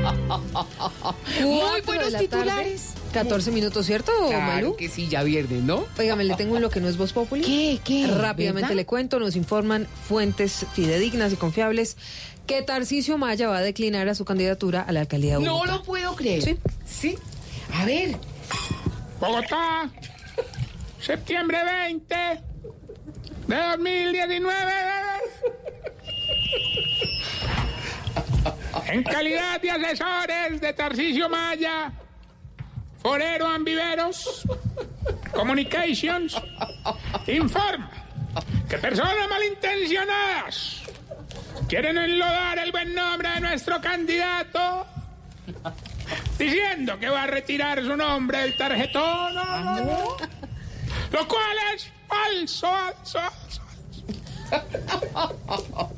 Muy buenos titulares. 14 minutos, ¿cierto, Claro Malú? que sí, ya viernes, ¿no? Óigame, le tengo lo que no es Voz Populi. ¿Qué? ¿Qué? Rápidamente ¿Verdad? le cuento, nos informan fuentes fidedignas y confiables que Tarcisio Maya va a declinar a su candidatura a la alcaldía de No Bogotá. lo puedo creer. Sí. Sí. A ver. Bogotá, septiembre 20 de 2019. En calidad de asesores de Tarcisio Maya, Forero Ambiveros, Communications, informa que personas malintencionadas quieren enlodar el buen nombre de nuestro candidato diciendo que va a retirar su nombre del tarjetón. Lo cual es falso, falso, falso.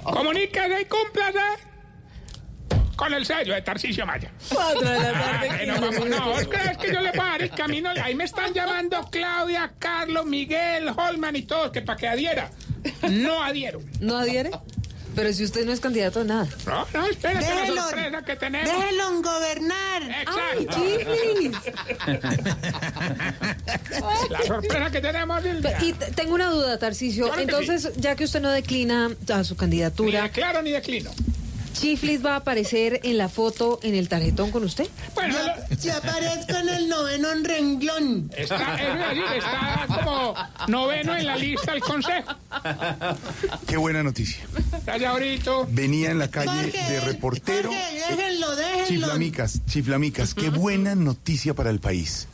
Comuníquese y cúmplase con el sello de Tarcisio Maya. Cuatro de la tarde, Ah, no, 15 vamos, no, minutos. ¿crees que yo le dar el camino? Ahí me están llamando Claudia, Carlos, Miguel, Holman y todos, que para que adhiera. No adhiero. ¿No adhiere? Pero si usted no es candidato a nada. No, no, espérate la Déjelo. sorpresa que tenemos. Déjelo gobernar. ¡Ay, Exacto. La sorpresa que tenemos. Silvia. Y t- tengo una duda. Claro que Entonces, ya que usted no declina a su Ni candidatura, declaro ni declino. ¿Chiflis va a aparecer en la foto en el tarjetón con usted? Bueno, Se aparezco en el noveno renglón. Está, es decir, está como noveno en la lista del consejo. Qué buena noticia. Ahorita. Venía en la calle Jorge, de reportero. Jorge, déjenlo, déjenlo. Chiflamicas, chiflamicas, qué buena noticia para el país.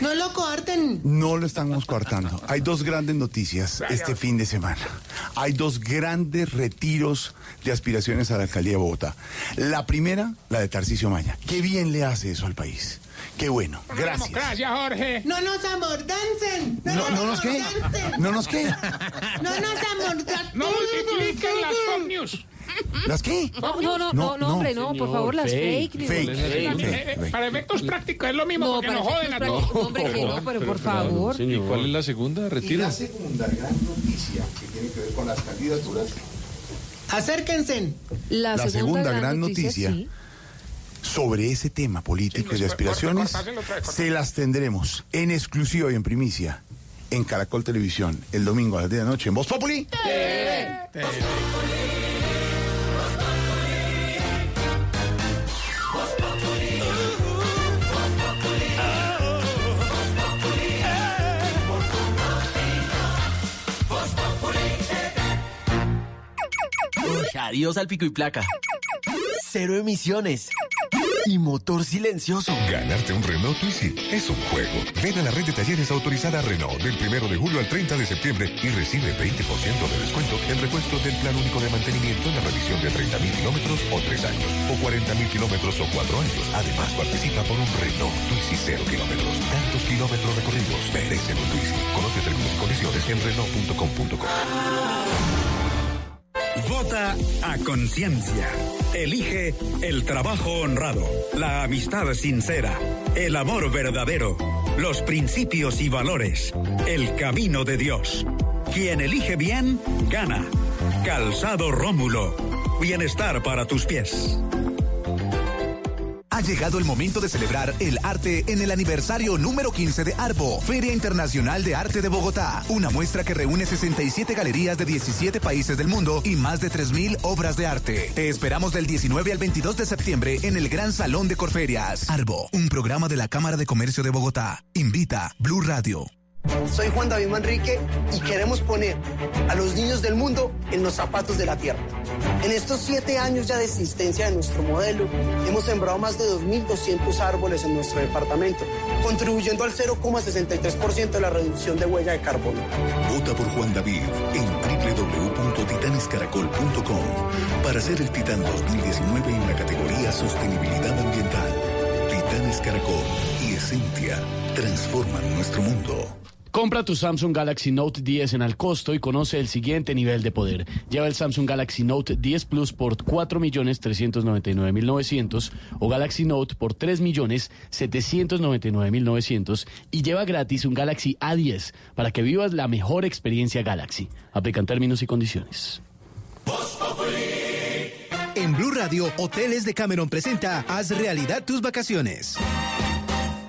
No lo coarten. No lo estamos coartando. Hay dos grandes noticias este fin de semana. Hay dos grandes retiros de aspiraciones a la alcaldía de Bogotá. La primera, la de Tarcisio Maya. Qué bien le hace eso al país. Qué bueno. Gracias. Gracias, Jorge. No nos amordancen. No, No, no nos qué. ¿No nos qué? No nos amordancen. No multipliquen las fake news. ¿Las qué? No, no, no, no, no, hombre, no, por favor, las fake news. Fake, fake, eh, fake. Para efectos prácticos es lo mismo No, porque nos joden a todos. hombre, que no, pero por favor. ¿Y cuál es la segunda? Y Retira. la segunda gran noticia que tiene que ver con las candidaturas. Acérquense. La, La segunda gran noticia. sí. sobre ese tema político y de aspiraciones se las tendremos en exclusiva y en primicia en Caracol Televisión el domingo a las 10 de la noche en Voz Populi. Adiós al pico y placa. Cero emisiones. Y motor silencioso. Ganarte un Renault Twizy es un juego. Ven a la red de talleres autorizada Renault del 1 de julio al 30 de septiembre y recibe 20% de descuento en repuesto del plan único de mantenimiento en la revisión de 30.000 kilómetros o 3 años o 40.000 kilómetros o 4 años. Además participa por un Renault Twizy 0 kilómetros. Tantos kilómetros recorridos merecen un Twizy. Conoce términos y condiciones en Renault.com.co. Vota a conciencia. Elige el trabajo honrado, la amistad sincera, el amor verdadero. los principios y valores, el camino de Dios. Quien elige bien, gana. Calzado Rómulo. Bienestar para tus pies. Ha llegado el momento de celebrar el arte en el aniversario número 15 de Arbo, Feria Internacional de Arte de Bogotá. Una muestra que reúne 67 galerías de 17 países del mundo y más de 3.000 obras de arte. Te esperamos del 19 al 22 de septiembre en el Gran Salón de Corferias. Arbo, un programa de la Cámara de Comercio de Bogotá. Invita Blue Radio. Soy Juan David Manrique y queremos poner a los niños del mundo en los zapatos de la tierra. En estos siete años ya de existencia de nuestro modelo, hemos sembrado más de 2.200 árboles en nuestro departamento, contribuyendo al 0,63% de la reducción de huella de carbono. Vota por Juan David en www.titanescaracol.com para ser el Titán 2019 en la categoría Sostenibilidad Ambiental. Titanes Caracol y Esencia transforman nuestro mundo. Compra tu Samsung Galaxy Note 10 en al costo y conoce el siguiente nivel de poder. Lleva el Samsung Galaxy Note 10 Plus por 4.399.900 o Galaxy Note por 3.799.900 y lleva gratis un Galaxy A10 para que vivas la mejor experiencia Galaxy. Aplican términos y condiciones. En Blue Radio, Hoteles de Cameron presenta Haz realidad tus vacaciones.